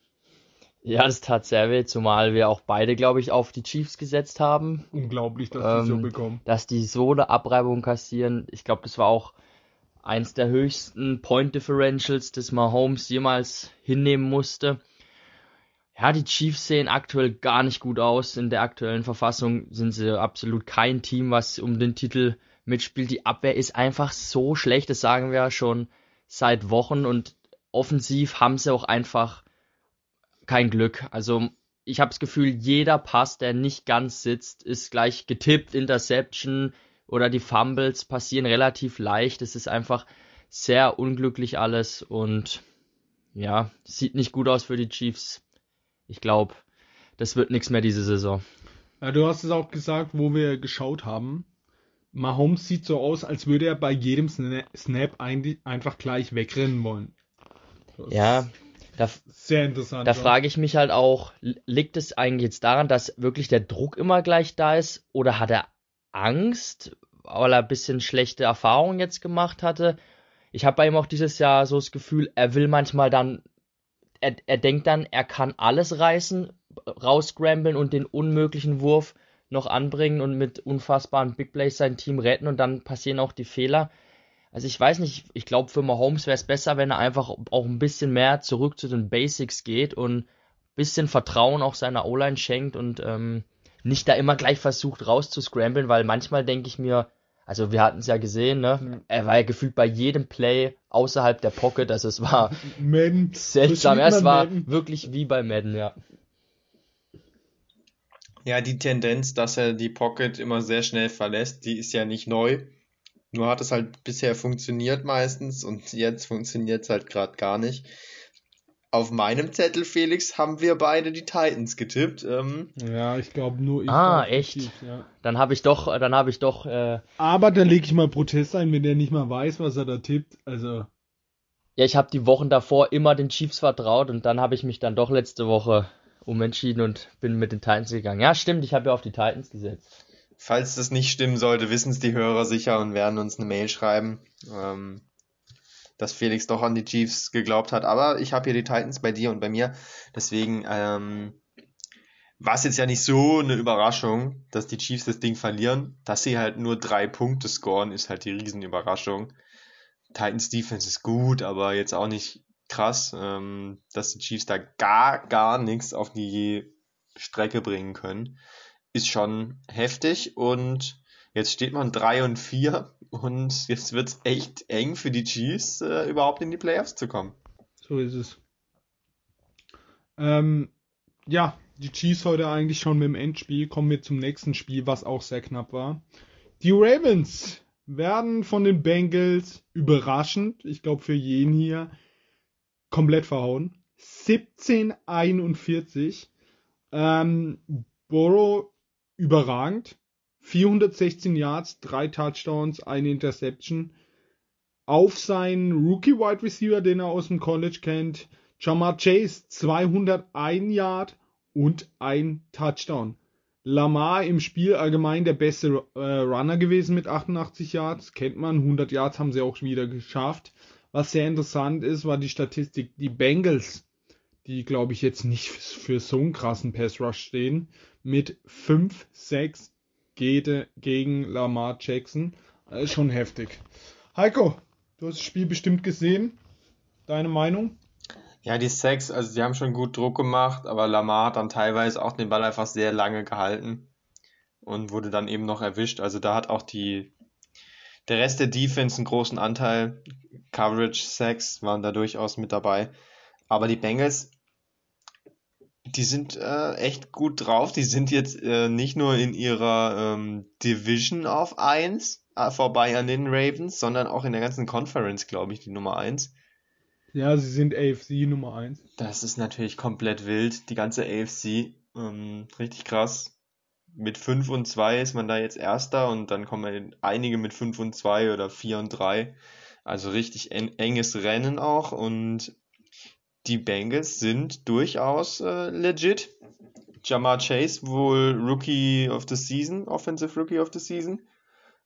Ja, das tat sehr weh, zumal wir auch beide, glaube ich, auf die Chiefs gesetzt haben. Unglaublich, dass ähm, die so bekommen. Dass die so eine Abreibung kassieren. Ich glaube, das war auch eins der höchsten Point Differentials, das Mahomes jemals hinnehmen musste. Ja, die Chiefs sehen aktuell gar nicht gut aus. In der aktuellen Verfassung sind sie absolut kein Team, was um den Titel mitspielt. Die Abwehr ist einfach so schlecht, das sagen wir ja schon seit Wochen und offensiv haben sie auch einfach kein Glück. Also ich habe das Gefühl, jeder Pass, der nicht ganz sitzt, ist gleich getippt, Interception oder die Fumbles passieren relativ leicht. Es ist einfach sehr unglücklich alles und ja, sieht nicht gut aus für die Chiefs. Ich glaube, das wird nichts mehr diese Saison. Ja, du hast es auch gesagt, wo wir geschaut haben. Mahomes sieht so aus, als würde er bei jedem Snap einfach gleich wegrennen wollen. Das ja, da, sehr interessant. Da frage ich mich halt auch, liegt es eigentlich jetzt daran, dass wirklich der Druck immer gleich da ist oder hat er Angst, weil er ein bisschen schlechte Erfahrungen jetzt gemacht hatte? Ich habe bei ihm auch dieses Jahr so das Gefühl, er will manchmal dann, er, er denkt dann, er kann alles reißen, rausgrambeln und den unmöglichen Wurf noch anbringen und mit unfassbaren Big Plays sein Team retten und dann passieren auch die Fehler. Also ich weiß nicht, ich glaube für Mahomes wäre es besser, wenn er einfach auch ein bisschen mehr zurück zu den Basics geht und ein bisschen Vertrauen auch seiner O-Line schenkt und ähm, nicht da immer gleich versucht rauszuscramblen, weil manchmal denke ich mir, also wir hatten es ja gesehen, ne? Er war ja gefühlt bei jedem Play außerhalb der Pocket, also es war Madden. seltsam. Es war Madden. wirklich wie bei Madden, ja. Ja, die Tendenz, dass er die Pocket immer sehr schnell verlässt, die ist ja nicht neu. Nur hat es halt bisher funktioniert meistens und jetzt funktioniert es halt gerade gar nicht. Auf meinem Zettel, Felix, haben wir beide die Titans getippt. Ähm, ja, ich glaube nur ich. Ah, echt? Aktiv, ja. Dann habe ich doch, dann habe ich doch. Äh, Aber da lege ich mal Protest ein, wenn der nicht mal weiß, was er da tippt. Also. Ja, ich habe die Wochen davor immer den Chiefs vertraut und dann habe ich mich dann doch letzte Woche umentschieden und bin mit den Titans gegangen. Ja, stimmt, ich habe ja auf die Titans gesetzt. Falls das nicht stimmen sollte, wissen es die Hörer sicher und werden uns eine Mail schreiben, ähm, dass Felix doch an die Chiefs geglaubt hat. Aber ich habe hier die Titans bei dir und bei mir. Deswegen ähm, war es jetzt ja nicht so eine Überraschung, dass die Chiefs das Ding verlieren. Dass sie halt nur drei Punkte scoren, ist halt die Riesenüberraschung. Titans Defense ist gut, aber jetzt auch nicht krass, ähm, dass die Chiefs da gar, gar nichts auf die Strecke bringen können. Ist schon heftig und jetzt steht man 3 und 4 und jetzt wird es echt eng für die Chiefs, äh, überhaupt in die Playoffs zu kommen. So ist es. Ähm, ja, die Chiefs heute eigentlich schon mit dem Endspiel. Kommen wir zum nächsten Spiel, was auch sehr knapp war. Die Ravens werden von den Bengals überraschend, ich glaube für jeden hier, komplett verhauen. 1741. Ähm, Burrow überragend. 416 Yards, drei Touchdowns, eine Interception. Auf seinen Rookie Wide Receiver, den er aus dem College kennt, Jamar Chase, 201 Yard und ein Touchdown. Lamar im Spiel allgemein der beste äh, Runner gewesen mit 88 Yards, kennt man, 100 Yards haben sie auch wieder geschafft. Was sehr interessant ist, war die Statistik, die Bengals, die glaube ich jetzt nicht für so einen krassen Pass Rush stehen, mit 5, 6 gegen Lamar Jackson. Das ist schon heftig. Heiko, du hast das Spiel bestimmt gesehen. Deine Meinung? Ja, die Sacks, also die haben schon gut Druck gemacht, aber Lamar hat dann teilweise auch den Ball einfach sehr lange gehalten und wurde dann eben noch erwischt. Also da hat auch die der Rest der Defense einen großen Anteil. Coverage, Sacks waren da durchaus mit dabei. Aber die Bengals, die sind äh, echt gut drauf. Die sind jetzt äh, nicht nur in ihrer ähm, Division auf 1 äh, vorbei an den Ravens, sondern auch in der ganzen Conference, glaube ich, die Nummer 1. Ja, sie sind AFC Nummer 1. Das ist natürlich komplett wild. Die ganze AFC. Ähm, richtig krass mit 5 und 2 ist man da jetzt Erster und dann kommen einige mit 5 und 2 oder 4 und 3. Also richtig enges Rennen auch und die Bengals sind durchaus äh, legit. Jamar Chase wohl Rookie of the Season, Offensive Rookie of the Season.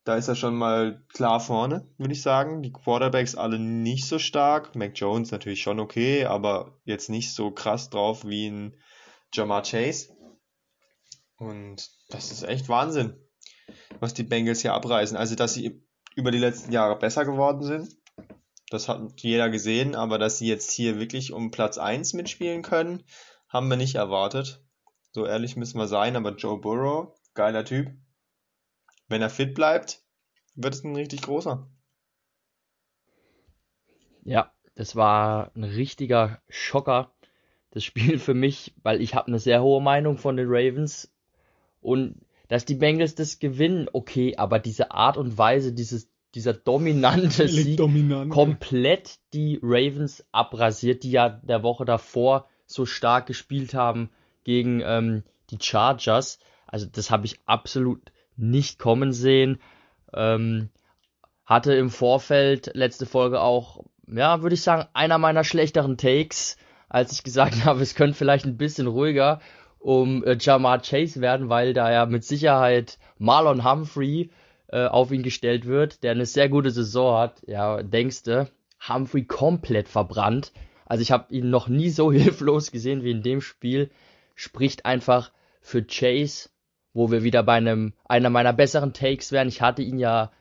Da ist er schon mal klar vorne, würde ich sagen. Die Quarterbacks alle nicht so stark. Mac Jones natürlich schon okay, aber jetzt nicht so krass drauf wie ein Jamar Chase. Und das ist echt Wahnsinn, was die Bengals hier abreißen. Also, dass sie über die letzten Jahre besser geworden sind, das hat jeder gesehen, aber dass sie jetzt hier wirklich um Platz 1 mitspielen können, haben wir nicht erwartet. So ehrlich müssen wir sein, aber Joe Burrow, geiler Typ. Wenn er fit bleibt, wird es ein richtig großer. Ja, das war ein richtiger Schocker das Spiel für mich, weil ich habe eine sehr hohe Meinung von den Ravens und dass die Bengals das gewinnen, okay, aber diese Art und Weise, dieses, dieser dominante Sieg, dominant. komplett die Ravens abrasiert, die ja der Woche davor so stark gespielt haben gegen ähm, die Chargers. Also das habe ich absolut nicht kommen sehen. Ähm, hatte im Vorfeld letzte Folge auch, ja, würde ich sagen, einer meiner schlechteren Takes, als ich gesagt habe, es könnte vielleicht ein bisschen ruhiger um äh, Jamar Chase werden, weil da ja mit Sicherheit Marlon Humphrey äh, auf ihn gestellt wird, der eine sehr gute Saison hat. Ja, denkst du, Humphrey komplett verbrannt. Also ich habe ihn noch nie so hilflos gesehen wie in dem Spiel. Spricht einfach für Chase, wo wir wieder bei einem einer meiner besseren Takes wären. Ich hatte ihn ja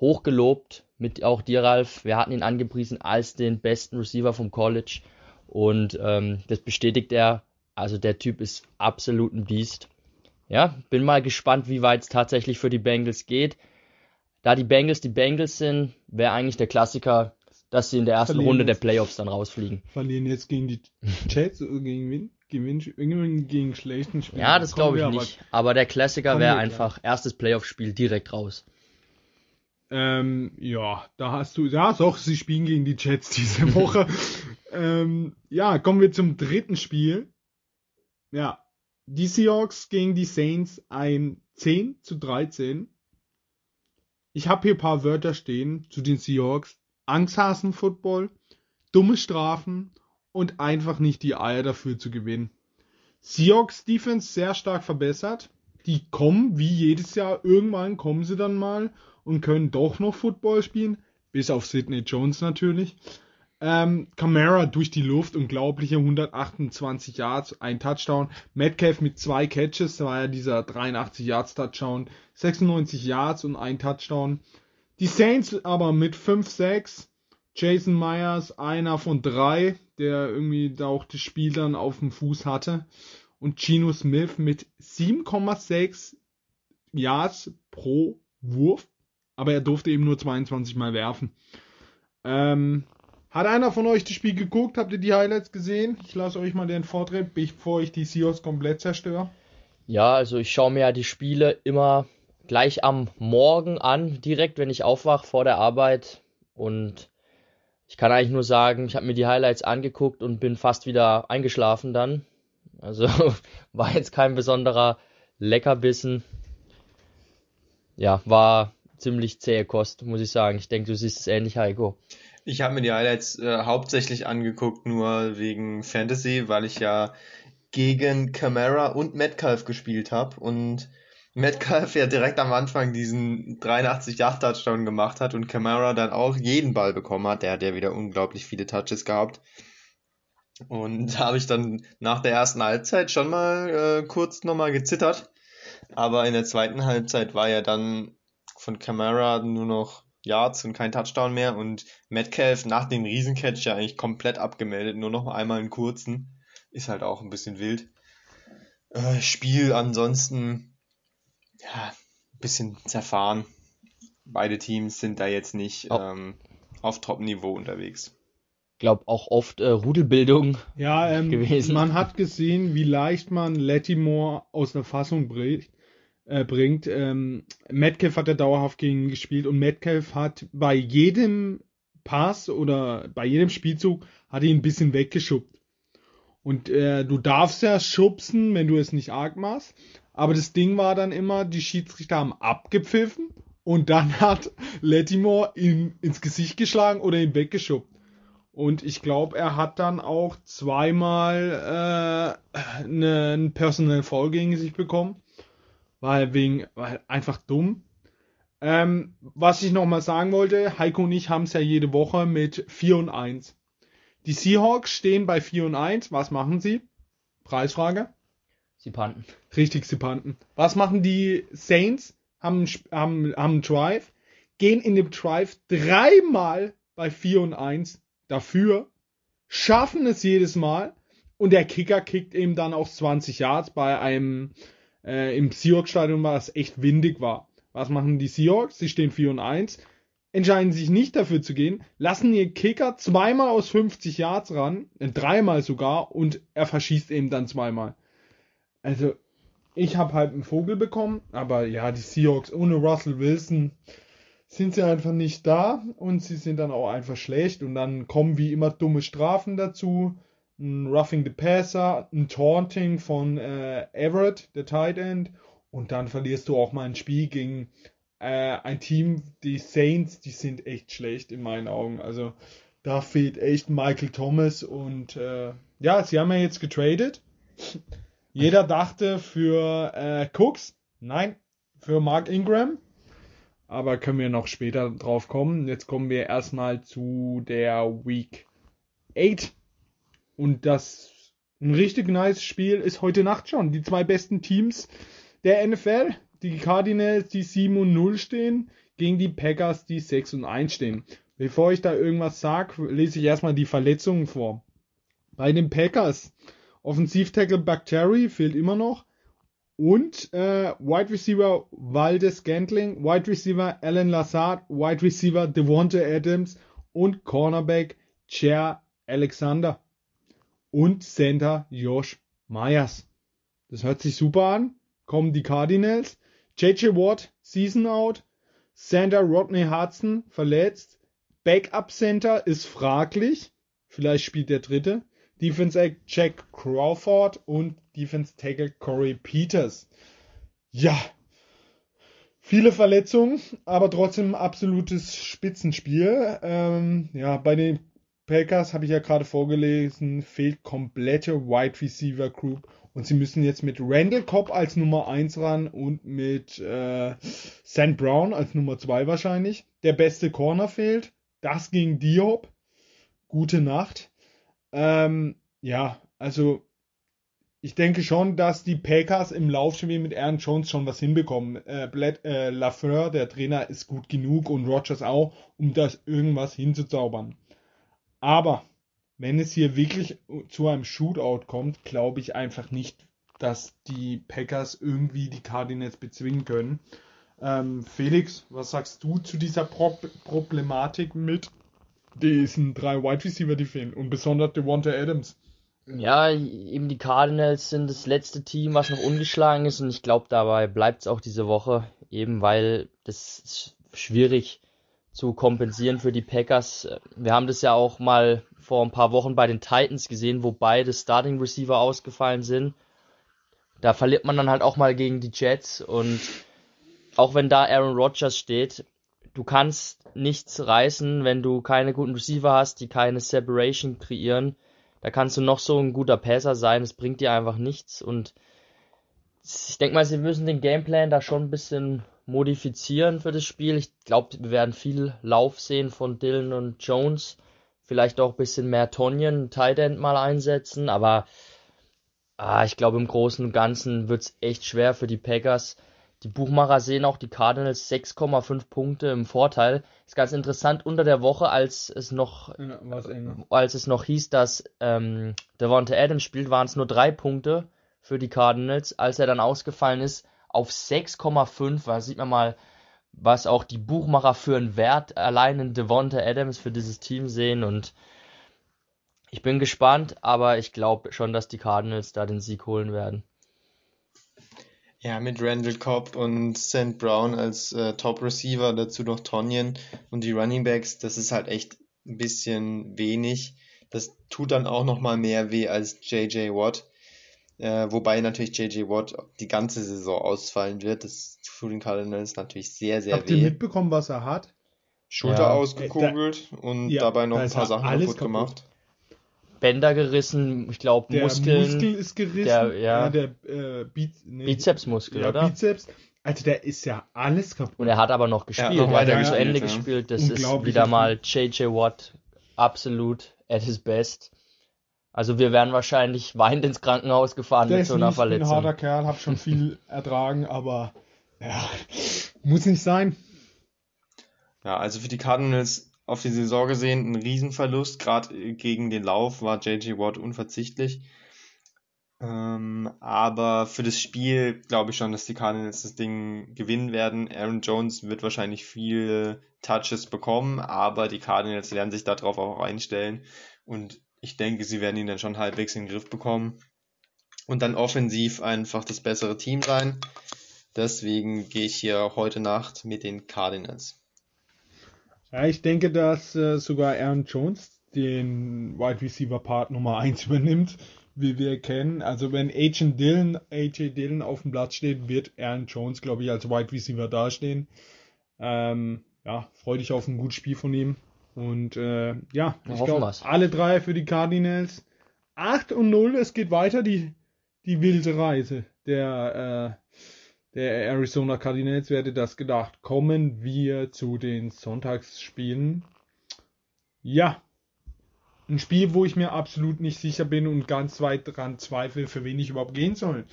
hochgelobt mit auch dir, Ralf. Wir hatten ihn angepriesen als den besten Receiver vom College und ähm, das bestätigt er also der Typ ist absolut ein Biest. Ja, bin mal gespannt, wie weit es tatsächlich für die Bengals geht. Da die Bengals die Bengals sind, wäre eigentlich der Klassiker, dass sie in der ersten Runde der Playoffs dann rausfliegen. Verlieren jetzt gegen die Jets oder gegen wen? Gewinn, irgendwie gegen schlechten Spieler. Ja, das glaube ich nicht. Aber, aber der Klassiker wäre einfach ja. erstes Playoff-Spiel direkt raus. Ähm, ja, da hast du, ja, doch, sie spielen gegen die Jets diese Woche. ähm, ja, kommen wir zum dritten Spiel. Ja, die Seahawks gegen die Saints ein 10 zu 13. Ich habe hier ein paar Wörter stehen zu den Seahawks. Angsthasen-Football, dumme Strafen und einfach nicht die Eier dafür zu gewinnen. Seahawks Defense sehr stark verbessert. Die kommen wie jedes Jahr, irgendwann kommen sie dann mal und können doch noch Football spielen. Bis auf Sidney Jones natürlich. Ähm, Camara durch die Luft, unglaubliche 128 Yards, ein Touchdown. Metcalf mit zwei Catches, da war ja dieser 83 Yards Touchdown, 96 Yards und ein Touchdown. Die Saints aber mit 5-6. Jason Myers, einer von drei, der irgendwie da auch das Spiel dann auf dem Fuß hatte. Und Gino Smith mit 7,6 Yards pro Wurf. Aber er durfte eben nur 22 Mal werfen. Ähm, hat einer von euch das Spiel geguckt? Habt ihr die Highlights gesehen? Ich lasse euch mal den Vortritt, bevor ich die Seahawks komplett zerstöre. Ja, also ich schaue mir ja die Spiele immer gleich am Morgen an, direkt wenn ich aufwache vor der Arbeit. Und ich kann eigentlich nur sagen, ich habe mir die Highlights angeguckt und bin fast wieder eingeschlafen dann. Also war jetzt kein besonderer Leckerbissen. Ja, war ziemlich zähe Kost, muss ich sagen. Ich denke, du siehst es ähnlich, Heiko. Ich habe mir die Highlights äh, hauptsächlich angeguckt, nur wegen Fantasy, weil ich ja gegen Camara und Metcalf gespielt habe und Metcalf ja direkt am Anfang diesen 83 Yard Touchdown gemacht hat und Camara dann auch jeden Ball bekommen hat. Der hat ja wieder unglaublich viele Touches gehabt. Und da habe ich dann nach der ersten Halbzeit schon mal äh, kurz nochmal gezittert. Aber in der zweiten Halbzeit war ja dann von Camara nur noch Yards und kein Touchdown mehr und Metcalf nach dem Riesencatch ja eigentlich komplett abgemeldet, nur noch einmal einen kurzen. Ist halt auch ein bisschen wild. Äh, Spiel ansonsten, ja, ein bisschen zerfahren. Beide Teams sind da jetzt nicht oh. ähm, auf Top-Niveau unterwegs. Ich glaube auch oft äh, Rudelbildung ja, ähm, gewesen. Man hat gesehen, wie leicht man Lattimore aus der Fassung bricht äh, bringt. Ähm, Metcalf hat er dauerhaft gegen gespielt und Metcalf hat bei jedem Pass oder bei jedem Spielzug hat ihn ein bisschen weggeschubbt. Und äh, du darfst ja schubsen, wenn du es nicht arg machst. Aber das Ding war dann immer, die Schiedsrichter haben abgepfiffen und dann hat Lettimore ihn ins Gesicht geschlagen oder ihn weggeschubbt. Und ich glaube, er hat dann auch zweimal äh, ne, einen Personal Foul gegen sich bekommen weil wegen, weil einfach dumm. Ähm, was ich nochmal sagen wollte, Heiko und ich haben es ja jede Woche mit 4 und 1. Die Seahawks stehen bei 4 und 1. Was machen sie? Preisfrage? Sie panten. Richtig, sie panten. Was machen die Saints? Haben, haben, haben einen Drive, gehen in dem Drive dreimal bei 4 und 1 dafür, schaffen es jedes Mal und der Kicker kickt eben dann auch 20 Yards bei einem äh, im Seahawks-Stadion war es echt windig war. Was machen die Seahawks? Sie stehen 4 und 1. entscheiden sich nicht dafür zu gehen, lassen ihr Kicker zweimal aus 50 Yards ran, äh, dreimal sogar, und er verschießt eben dann zweimal. Also, ich habe halt einen Vogel bekommen, aber ja, die Seahawks ohne Russell Wilson sind sie einfach nicht da und sie sind dann auch einfach schlecht und dann kommen wie immer dumme Strafen dazu. Ein Roughing the Passer, ein Taunting von äh, Everett, der Tight End, und dann verlierst du auch mal ein Spiel gegen äh, ein Team, die Saints, die sind echt schlecht in meinen Augen. Also da fehlt echt Michael Thomas und äh, ja, sie haben ja jetzt getradet. Jeder dachte für äh, Cooks, nein, für Mark Ingram. Aber können wir noch später drauf kommen. Jetzt kommen wir erstmal zu der Week 8. Und das ein richtig nice Spiel ist heute Nacht schon. Die zwei besten Teams der NFL die Cardinals, die 7 und 0 stehen, gegen die Packers, die 6 und 1 stehen. Bevor ich da irgendwas sage, lese ich erstmal die Verletzungen vor. Bei den Packers, Offensivtackle Bacteri fehlt immer noch. Und äh, Wide Receiver Waldes Gantling, Wide Receiver Alan Lazard, Wide Receiver Devonta Adams und Cornerback Chair Alexander. Und Center Josh Myers. Das hört sich super an. Kommen die Cardinals. JJ Watt, Season Out. Center Rodney Hudson, verletzt. Backup Center ist fraglich. Vielleicht spielt der dritte. Defense Egg Jack Crawford und Defense Tackle Corey Peters. Ja. Viele Verletzungen, aber trotzdem absolutes Spitzenspiel. Ähm, ja, bei den Packers habe ich ja gerade vorgelesen, fehlt komplette Wide Receiver Group und sie müssen jetzt mit Randall Cobb als Nummer 1 ran und mit äh, St. Brown als Nummer 2 wahrscheinlich. Der beste Corner fehlt. Das ging Diop. Gute Nacht. Ähm, ja, also ich denke schon, dass die Packers im Laufspiel mit Aaron Jones schon was hinbekommen. Äh, Bled, äh, Lafleur, der Trainer, ist gut genug und Rogers auch, um das irgendwas hinzuzaubern. Aber wenn es hier wirklich zu einem Shootout kommt, glaube ich einfach nicht, dass die Packers irgendwie die Cardinals bezwingen können. Ähm, Felix, was sagst du zu dieser Pro Problematik mit diesen drei Wide Receiver, die fehlen und besonders Devonta Adams? Ja, eben die Cardinals sind das letzte Team, was noch ungeschlagen ist und ich glaube, dabei bleibt es auch diese Woche, eben weil das schwierig zu kompensieren für die Packers. Wir haben das ja auch mal vor ein paar Wochen bei den Titans gesehen, wo beide Starting Receiver ausgefallen sind. Da verliert man dann halt auch mal gegen die Jets und auch wenn da Aaron Rodgers steht, du kannst nichts reißen, wenn du keine guten Receiver hast, die keine Separation kreieren. Da kannst du noch so ein guter Passer sein, es bringt dir einfach nichts und ich denke mal, sie müssen den Gameplan da schon ein bisschen modifizieren für das Spiel. Ich glaube, wir werden viel Lauf sehen von Dylan und Jones vielleicht auch ein bisschen mehr Tonjen, Tight End mal einsetzen, aber ah, ich glaube im Großen und Ganzen wird es echt schwer für die Packers. Die Buchmacher sehen auch die Cardinals 6,5 Punkte im Vorteil. Ist ganz interessant unter der Woche, als es noch, ja, als es noch hieß, dass ähm, Devonta Adams spielt, waren es nur drei Punkte für die Cardinals. Als er dann ausgefallen ist, auf 6,5, da sieht man mal, was auch die Buchmacher für einen Wert allein in Devonta Adams für dieses Team sehen und ich bin gespannt, aber ich glaube schon, dass die Cardinals da den Sieg holen werden. Ja, mit Randall Cobb und St. Brown als äh, Top Receiver, dazu noch Tonyan und die Running Backs, das ist halt echt ein bisschen wenig. Das tut dann auch nochmal mehr weh als JJ Watt. Äh, wobei natürlich JJ Watt die ganze Saison ausfallen wird. Das tut den Cardinals natürlich sehr, sehr Habt weh. Habt ihr mitbekommen, was er hat? Schulter ja. ausgekugelt da, und ja, dabei noch ein paar Sachen kaputt, kaputt, gemacht. Bänder gerissen, ich glaube Muskeln. Der Muskel ist gerissen. Der, ja. der äh, Bi nee, Bizepsmuskel, ja, oder? Bizeps. Also der ist ja alles kaputt. Und er hat aber noch gespielt. Ja, noch er hat zu Ende gespielt. Das ist wieder mal JJ Watt absolut at his best. Also wir werden wahrscheinlich weinend ins Krankenhaus gefahren mit so einer Verletzung. Ich bin ein harter Kerl, hab schon viel ertragen, aber ja, muss nicht sein. Ja, also für die Cardinals auf die Saison gesehen ein Riesenverlust. Gerade gegen den Lauf war JJ Watt unverzichtlich. Ähm, aber für das Spiel glaube ich schon, dass die Cardinals das Ding gewinnen werden. Aaron Jones wird wahrscheinlich viele Touches bekommen, aber die Cardinals werden sich darauf auch einstellen. Und ich denke, sie werden ihn dann schon halbwegs in den Griff bekommen. Und dann offensiv einfach das bessere Team sein. Deswegen gehe ich hier heute Nacht mit den Cardinals. Ja, ich denke, dass äh, sogar Aaron Jones den Wide Receiver Part Nummer 1 übernimmt, wie wir kennen. Also wenn Agent Dillon, AJ Dillon auf dem Platz steht, wird Aaron Jones, glaube ich, als Wide Receiver dastehen. Ähm, ja, freue dich auf ein gutes Spiel von ihm. Und äh, ja, Wir ich glaube, alle drei für die Cardinals. 8 und 0, es geht weiter, die, die wilde Reise der, äh, der Arizona Cardinals. Wer hätte das gedacht? Kommen wir zu den Sonntagsspielen. Ja, ein Spiel, wo ich mir absolut nicht sicher bin und ganz weit dran zweifle, für wen ich überhaupt gehen soll.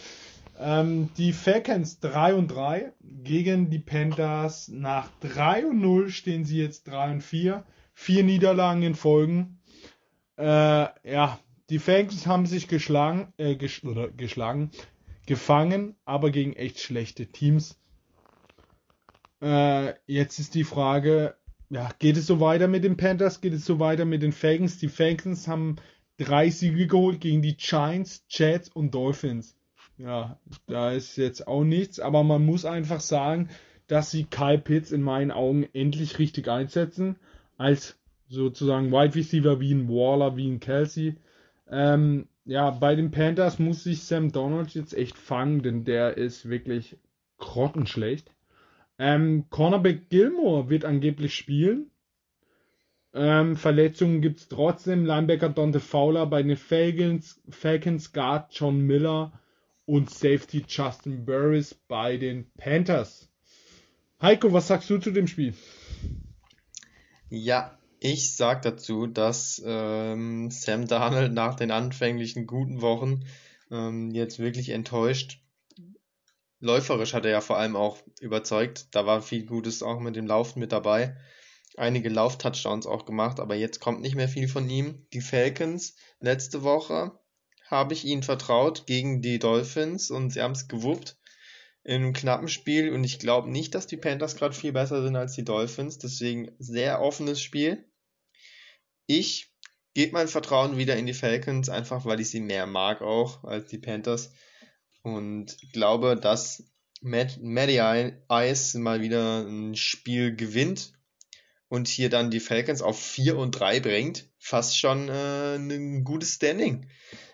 Ähm, die Falcons 3 und 3 gegen die Panthers. Nach 3 und 0 stehen sie jetzt 3 und 4. Vier Niederlagen in Folgen. Äh, ja, die Falcons haben sich geschlagen, äh, ges oder geschlagen, gefangen, aber gegen echt schlechte Teams. Äh, jetzt ist die Frage, ja, geht es so weiter mit den Panthers? Geht es so weiter mit den Falcons? Die Falcons haben drei Siege geholt gegen die Giants, Jets und Dolphins. Ja, da ist jetzt auch nichts, aber man muss einfach sagen, dass sie Kyle Pitts in meinen Augen endlich richtig einsetzen, als sozusagen Wide Receiver wie ein Waller, wie ein Kelsey. Ähm, ja, bei den Panthers muss sich Sam Donald jetzt echt fangen, denn der ist wirklich grottenschlecht. Ähm, Cornerback Gilmore wird angeblich spielen. Ähm, Verletzungen gibt es trotzdem. Linebacker Dante Fowler bei den Falcons, Falcons Guard John Miller und Safety Justin Burris bei den Panthers. Heiko, was sagst du zu dem Spiel? Ja, ich sag dazu, dass ähm, Sam Darnold nach den anfänglichen guten Wochen ähm, jetzt wirklich enttäuscht. Läuferisch hat er ja vor allem auch überzeugt. Da war viel Gutes auch mit dem Laufen mit dabei. Einige Lauf-Touchdowns auch gemacht, aber jetzt kommt nicht mehr viel von ihm. Die Falcons, letzte Woche habe ich ihnen vertraut gegen die Dolphins und sie haben es gewuppt in einem knappen Spiel und ich glaube nicht, dass die Panthers gerade viel besser sind als die Dolphins, deswegen sehr offenes Spiel. Ich gebe mein Vertrauen wieder in die Falcons, einfach weil ich sie mehr mag auch als die Panthers und glaube, dass Matt, Matty Ice mal wieder ein Spiel gewinnt und hier dann die Falcons auf 4 und 3 bringt. Fast schon äh, ein gutes Standing.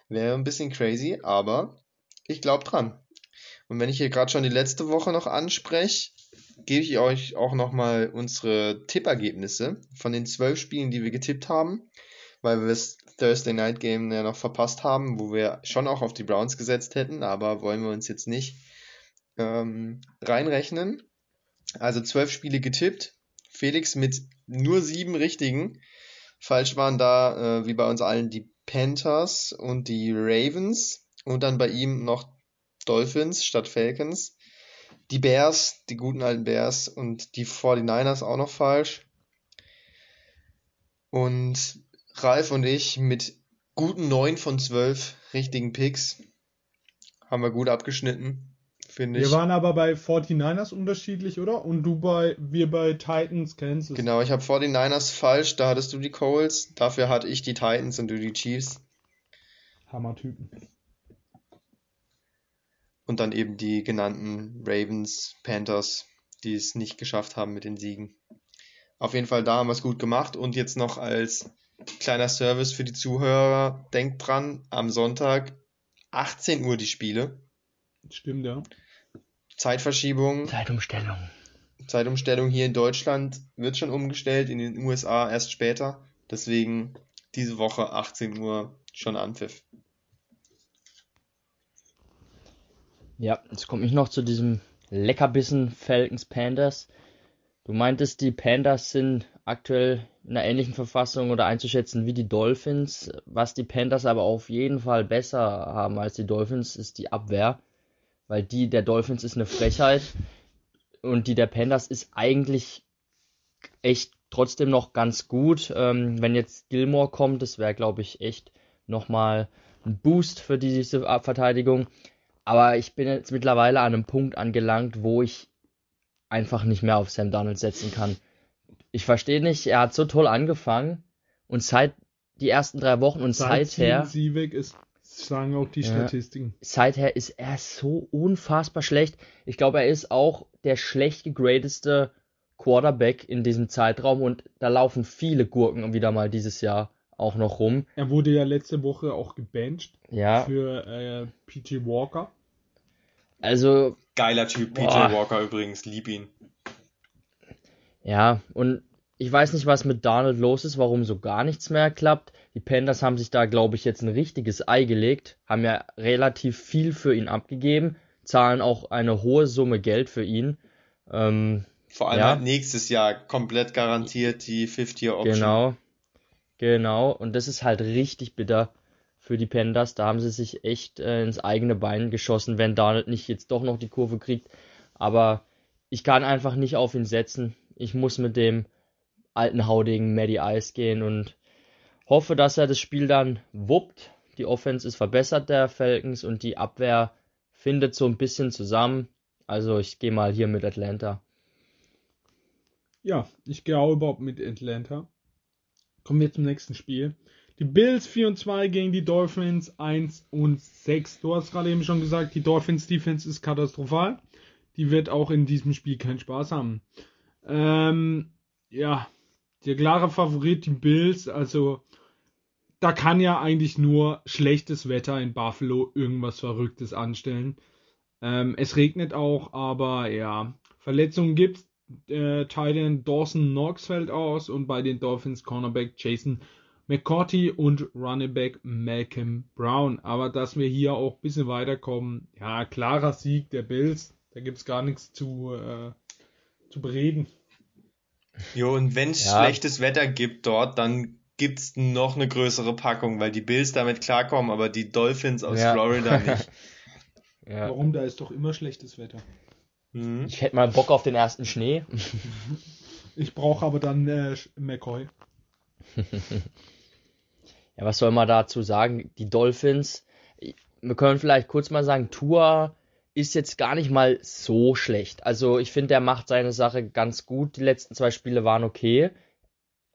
Wäre ein bisschen crazy, aber ich glaube dran. Und wenn ich hier gerade schon die letzte Woche noch anspreche, gebe ich euch auch nochmal unsere Tippergebnisse von den zwölf Spielen, die wir getippt haben, weil wir das Thursday Night Game ja noch verpasst haben, wo wir schon auch auf die Browns gesetzt hätten, aber wollen wir uns jetzt nicht ähm, reinrechnen. Also zwölf Spiele getippt. Felix mit nur sieben richtigen. Falsch waren da, äh, wie bei uns allen, die Panthers und die Ravens und dann bei ihm noch Dolphins statt Falcons. Die Bears, die guten alten Bears und die 49ers auch noch falsch. Und Ralf und ich mit guten 9 von 12 richtigen Picks haben wir gut abgeschnitten, finde ich. Wir waren aber bei 49ers unterschiedlich, oder? Und du bei, wir bei Titans, Kansas. Genau, ich habe 49ers falsch, da hattest du die Coles, dafür hatte ich die Titans und du die Chiefs. Hammertypen. Und dann eben die genannten Ravens, Panthers, die es nicht geschafft haben mit den Siegen. Auf jeden Fall, da haben wir es gut gemacht. Und jetzt noch als kleiner Service für die Zuhörer, denkt dran, am Sonntag 18 Uhr die Spiele. Stimmt, ja. Zeitverschiebung, Zeitumstellung. Zeitumstellung hier in Deutschland wird schon umgestellt, in den USA erst später. Deswegen diese Woche 18 Uhr schon Anpfiff. Ja, jetzt komme ich noch zu diesem Leckerbissen Falcons Panthers. Du meintest, die Panthers sind aktuell in einer ähnlichen Verfassung oder einzuschätzen wie die Dolphins. Was die Panthers aber auf jeden Fall besser haben als die Dolphins, ist die Abwehr. Weil die der Dolphins ist eine Frechheit und die der Panthers ist eigentlich echt trotzdem noch ganz gut. Ähm, wenn jetzt Gilmore kommt, das wäre, glaube ich, echt nochmal ein Boost für diese Verteidigung. Aber ich bin jetzt mittlerweile an einem Punkt angelangt, wo ich einfach nicht mehr auf Sam Donald setzen kann. Ich verstehe nicht, er hat so toll angefangen und seit die ersten drei Wochen und Seit seither, sie weg ist, sagen auch die Ja. Statistiken. seither ist er so unfassbar schlecht. Ich glaube, er ist auch der schlecht gegradeste Quarterback in diesem Zeitraum und da laufen viele Gurken wieder mal dieses Jahr auch noch rum. Er wurde ja letzte Woche auch gebencht Ja, für äh, PG Walker. Also Geiler Typ, PJ Boah. Walker übrigens, lieb ihn. Ja, und ich weiß nicht, was mit Donald los ist, warum so gar nichts mehr klappt. Die Panthers haben sich da, glaube ich, jetzt ein richtiges Ei gelegt, haben ja relativ viel für ihn abgegeben, zahlen auch eine hohe Summe Geld für ihn. Ähm, Vor allem Ja. halt nächstes Jahr komplett garantiert die 50-Year-Option. genau, genau. Und das ist halt richtig bitter für die Panthers. Da haben sie sich echt äh, ins eigene Bein geschossen, wenn Donald nicht jetzt doch noch die Kurve kriegt. Aber ich kann einfach nicht auf ihn setzen. Ich muss mit dem alten Haudegen Matty Ice gehen und hoffe, dass er das Spiel dann wuppt. Die Offense ist verbessert der Falcons und die Abwehr findet so ein bisschen zusammen. Also ich gehe mal hier mit Atlanta. Ja, ich gehe auch überhaupt mit Atlanta. Kommen wir zum nächsten Spiel. Die Bills 4 und 2 gegen die Dolphins 1 und 6. Du hast gerade eben schon gesagt, die Dolphins Defense ist katastrophal. Die wird auch in diesem Spiel keinen Spaß haben. Ähm, ja, der klare Favorit, die Bills, also da kann ja eigentlich nur schlechtes Wetter in Buffalo irgendwas Verrücktes anstellen. Ähm, es regnet auch, aber ja, Verletzungen gibt's äh, Titan Dawson Knox fällt aus und bei den Dolphins Cornerback Jason McCourty und Running Back Malcolm Brown. Aber dass wir hier auch ein bisschen weiterkommen, ja, klarer Sieg der Bills, da gibt's gar nichts zu, äh, zu bereden. Jo, und wenn es Ja. schlechtes Wetter gibt dort, dann gibt's noch eine größere Packung, weil die Bills damit klarkommen, aber die Dolphins aus Ja. Florida nicht. Ja. Warum? Da ist doch immer schlechtes Wetter. Mhm. Ich hätte mal Bock auf den ersten Schnee. Ich brauche aber dann äh, McCoy. Ja, was soll man dazu sagen? Die Dolphins, wir können vielleicht kurz mal sagen, Tua ist jetzt gar nicht mal so schlecht. Also ich finde, er macht seine Sache ganz gut. Die letzten zwei Spiele waren okay.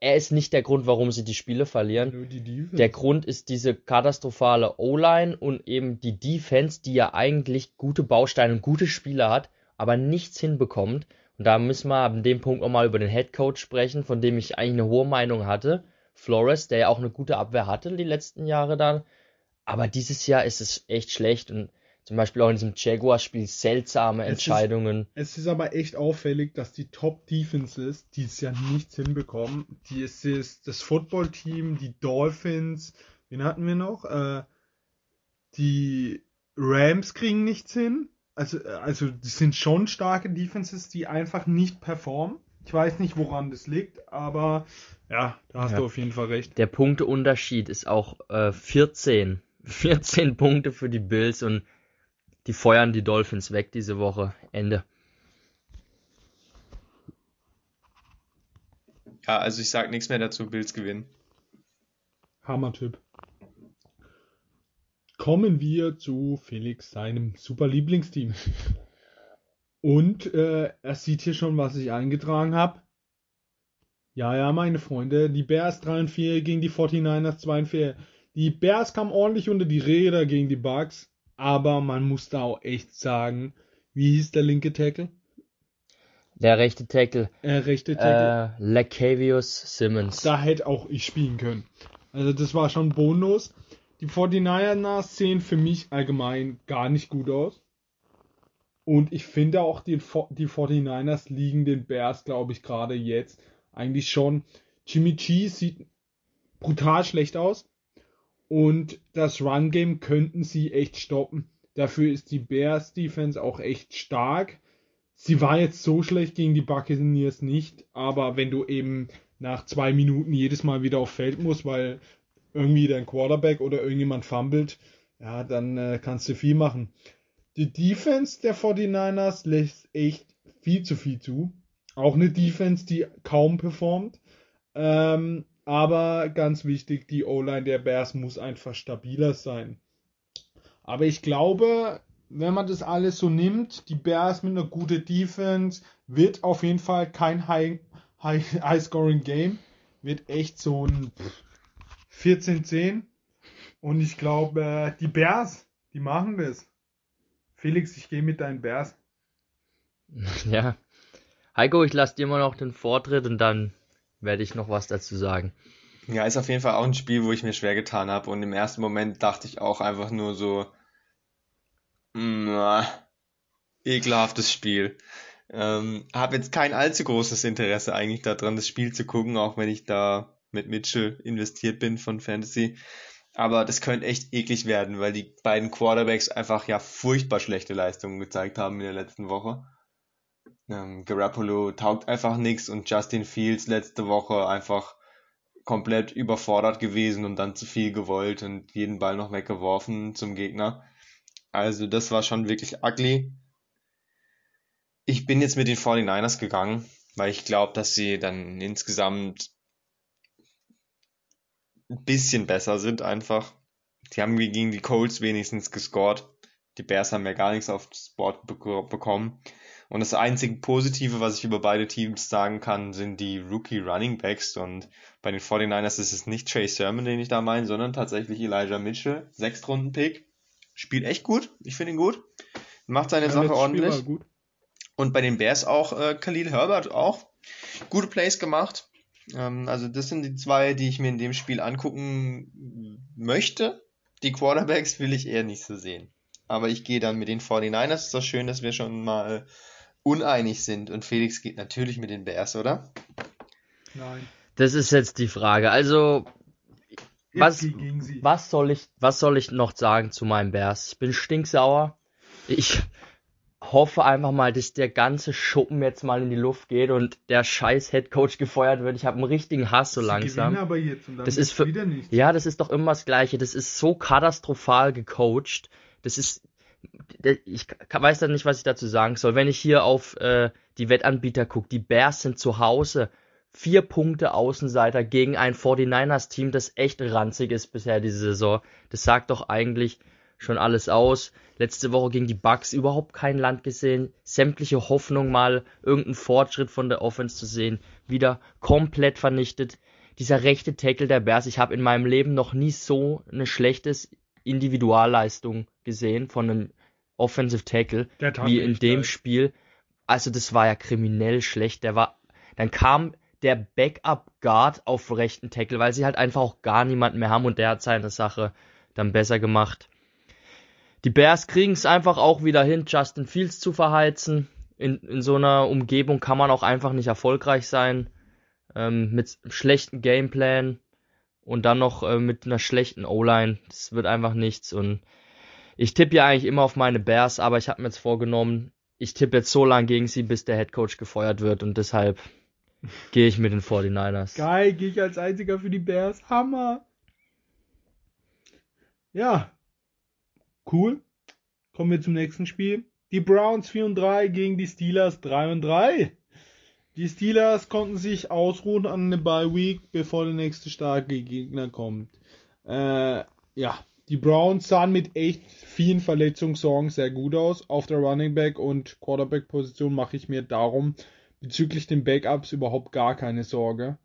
Er ist nicht der Grund, warum sie die Spiele verlieren. Die. Der Grund ist diese katastrophale O-Line und eben die Defense, die ja eigentlich gute Bausteine und gute Spieler hat, aber nichts hinbekommt. Und da müssen wir an dem Punkt auch mal über den Head Coach sprechen, von dem ich eigentlich eine hohe Meinung hatte. Flores, der ja auch eine gute Abwehr hatte die letzten Jahre dann. Aber dieses Jahr ist es echt schlecht und zum Beispiel auch in diesem Jaguars-Spiel seltsame Es ist- Entscheidungen. Es ist aber echt auffällig, dass die Top Defenses dieses Jahr nichts hinbekommen. Die es ist das Football-Team, die Dolphins, wen hatten wir noch? Äh, die Rams kriegen nichts hin. Also, äh, also das sind schon starke Defenses, die einfach nicht performen. Ich weiß nicht, woran das liegt, aber ja, da hast Ja. du auf jeden Fall recht. Der Punkteunterschied ist auch äh, 14. 14 Punkte für die Bills und die feuern die Dolphins weg diese Woche. Ende. Ja, also ich sag nichts mehr dazu, Bills gewinnen. Hammer-Typ. Kommen wir zu Felix, seinem super Lieblingsteam. Und äh, er sieht hier schon, was ich eingetragen habe. Ja, ja, meine Freunde, die Bears 3 und 4 gegen die 49ers 2 und 4. Die Bears kamen ordentlich unter die Räder gegen die Bucks, aber man muss da auch echt sagen, wie hieß der linke Tackle? Der rechte Tackle, Äh, rechte Tackle. äh, Lacavius Simmons. Da hätte auch ich spielen können. Also das war schon bonus. Die 49ers sehen für mich allgemein gar nicht gut aus. Und ich finde auch, die, die 49ers liegen den Bears, glaube ich, gerade jetzt eigentlich schon. Jimmy G sieht brutal schlecht aus. Und das Run-Game könnten sie echt stoppen. Dafür ist die Bears Defense auch echt stark. Sie war jetzt so schlecht gegen die Buccaneers nicht, aber wenn du eben nach zwei Minuten jedes Mal wieder auf Feld musst, weil irgendwie dein Quarterback oder irgendjemand fummelt, ja, dann äh, kannst du viel machen. Die Defense der 49ers lässt echt viel zu viel zu. Auch eine Defense, die kaum performt. Ähm, aber ganz wichtig, die O-Line der Bears muss einfach stabiler sein. Aber ich glaube, wenn man das alles so nimmt, die Bears mit einer guten Defense, wird auf jeden Fall kein High, High. Wird echt so ein 14-10. Und ich glaube, die Bears, die machen das. Felix, ich gehe mit deinen Bears. Ja. Heiko, ich lasse dir mal noch den Vortritt und dann werde ich noch was dazu sagen. Ja, ist auf jeden Fall auch ein Spiel, wo ich mir schwer getan habe. Und im ersten Moment dachte ich auch einfach nur so, na, ekelhaftes Spiel. Ähm, habe jetzt kein allzu großes Interesse eigentlich daran, das Spiel zu gucken, auch wenn ich da mit Mitchell investiert bin von Fantasy. Aber das könnte echt eklig werden, weil die beiden Quarterbacks einfach ja furchtbar schlechte Leistungen gezeigt haben in der letzten Woche. Ähm, Garoppolo taugt einfach nichts und Justin Fields letzte Woche einfach komplett überfordert gewesen und dann zu viel gewollt und jeden Ball noch weggeworfen zum Gegner. Also das war schon wirklich ugly. Ich bin jetzt mit den 49ers gegangen, weil ich glaube, dass sie dann insgesamt ein bisschen besser sind einfach. Die haben gegen die Colts wenigstens gescored. Die Bears haben ja gar nichts aufs Board bekommen. Und das einzige Positive, was ich über beide Teams sagen kann, sind die Rookie Running Backs. Und bei den 49ers ist es nicht Trey Sermon, den ich da meine, sondern tatsächlich Elijah Mitchell. Sechstrunden-Pick. Spielt echt gut. Ich finde ihn gut. Macht seine ja, Sache ordentlich. Und bei den Bears auch äh, Khalil Herbert auch. Gute Plays gemacht. Ähm, also das sind die zwei, die ich mir in dem Spiel angucken möchte. Die Quarterbacks will ich eher nicht so sehen. Aber ich gehe dann mit den 49ers. Ist doch schön, dass wir schon mal uneinig sind. Und Felix geht natürlich mit den Bears, oder? Nein. Das ist jetzt die Frage. Also, was, was, soll ich, was soll ich noch sagen zu meinen Bears? Ich bin stinksauer. Ich hoffe einfach mal, dass der ganze Schuppen jetzt mal in die Luft geht und der scheiß Headcoach gefeuert wird. Ich habe einen richtigen Hass so Sie langsam. Aber jetzt und dann das ist für, ja, das ist doch immer das Gleiche. Das ist so katastrophal gecoacht. Das ist ich weiß dann nicht, was ich dazu sagen soll. Wenn ich hier auf äh, die Wettanbieter gucke, die Bears sind zu Hause. Vier Punkte Außenseiter gegen ein 49ers-Team, das echt ranzig ist bisher diese Saison. Das sagt doch eigentlich schon alles aus. Letzte Woche gegen die Bucks überhaupt kein Land gesehen. Sämtliche Hoffnung mal irgendeinen Fortschritt von der Offense zu sehen, wieder komplett vernichtet. Dieser rechte Tackle der Bears, ich habe in meinem Leben noch nie so eine schlechtes Individualleistung gesehen von einem Offensive Tackle wie in dem geil. Spiel. Also das war ja kriminell schlecht. Der war, dann kam der Backup Guard auf rechten Tackle, weil sie halt einfach auch gar niemanden mehr haben und der hat seine Sache dann besser gemacht. Die Bears kriegen es einfach auch wieder hin, Justin Fields zu verheizen. In, in so einer Umgebung kann man auch einfach nicht erfolgreich sein. Ähm, mit schlechten Gameplan und dann noch äh, mit einer schlechten O-Line. Das wird einfach nichts. Und ich tippe ja eigentlich immer auf meine Bears, aber ich habe mir jetzt vorgenommen, ich tippe jetzt so lange gegen sie, bis der Headcoach gefeuert wird und deshalb gehe ich mit den 49ers. Geil, gehe ich als einziger für die Bears. Hammer. Ja. Cool. Kommen wir zum nächsten Spiel. Die Browns 4 und 3 gegen die Steelers 3 und 3. Die Steelers konnten sich ausruhen an der Bye Week, bevor der nächste starke Gegner kommt. Äh, ja, die Browns sahen mit echt vielen Verletzungssorgen sehr gut aus. Auf der Running Back und Quarterback Position mache ich mir darum bezüglich den Backups überhaupt gar keine Sorge.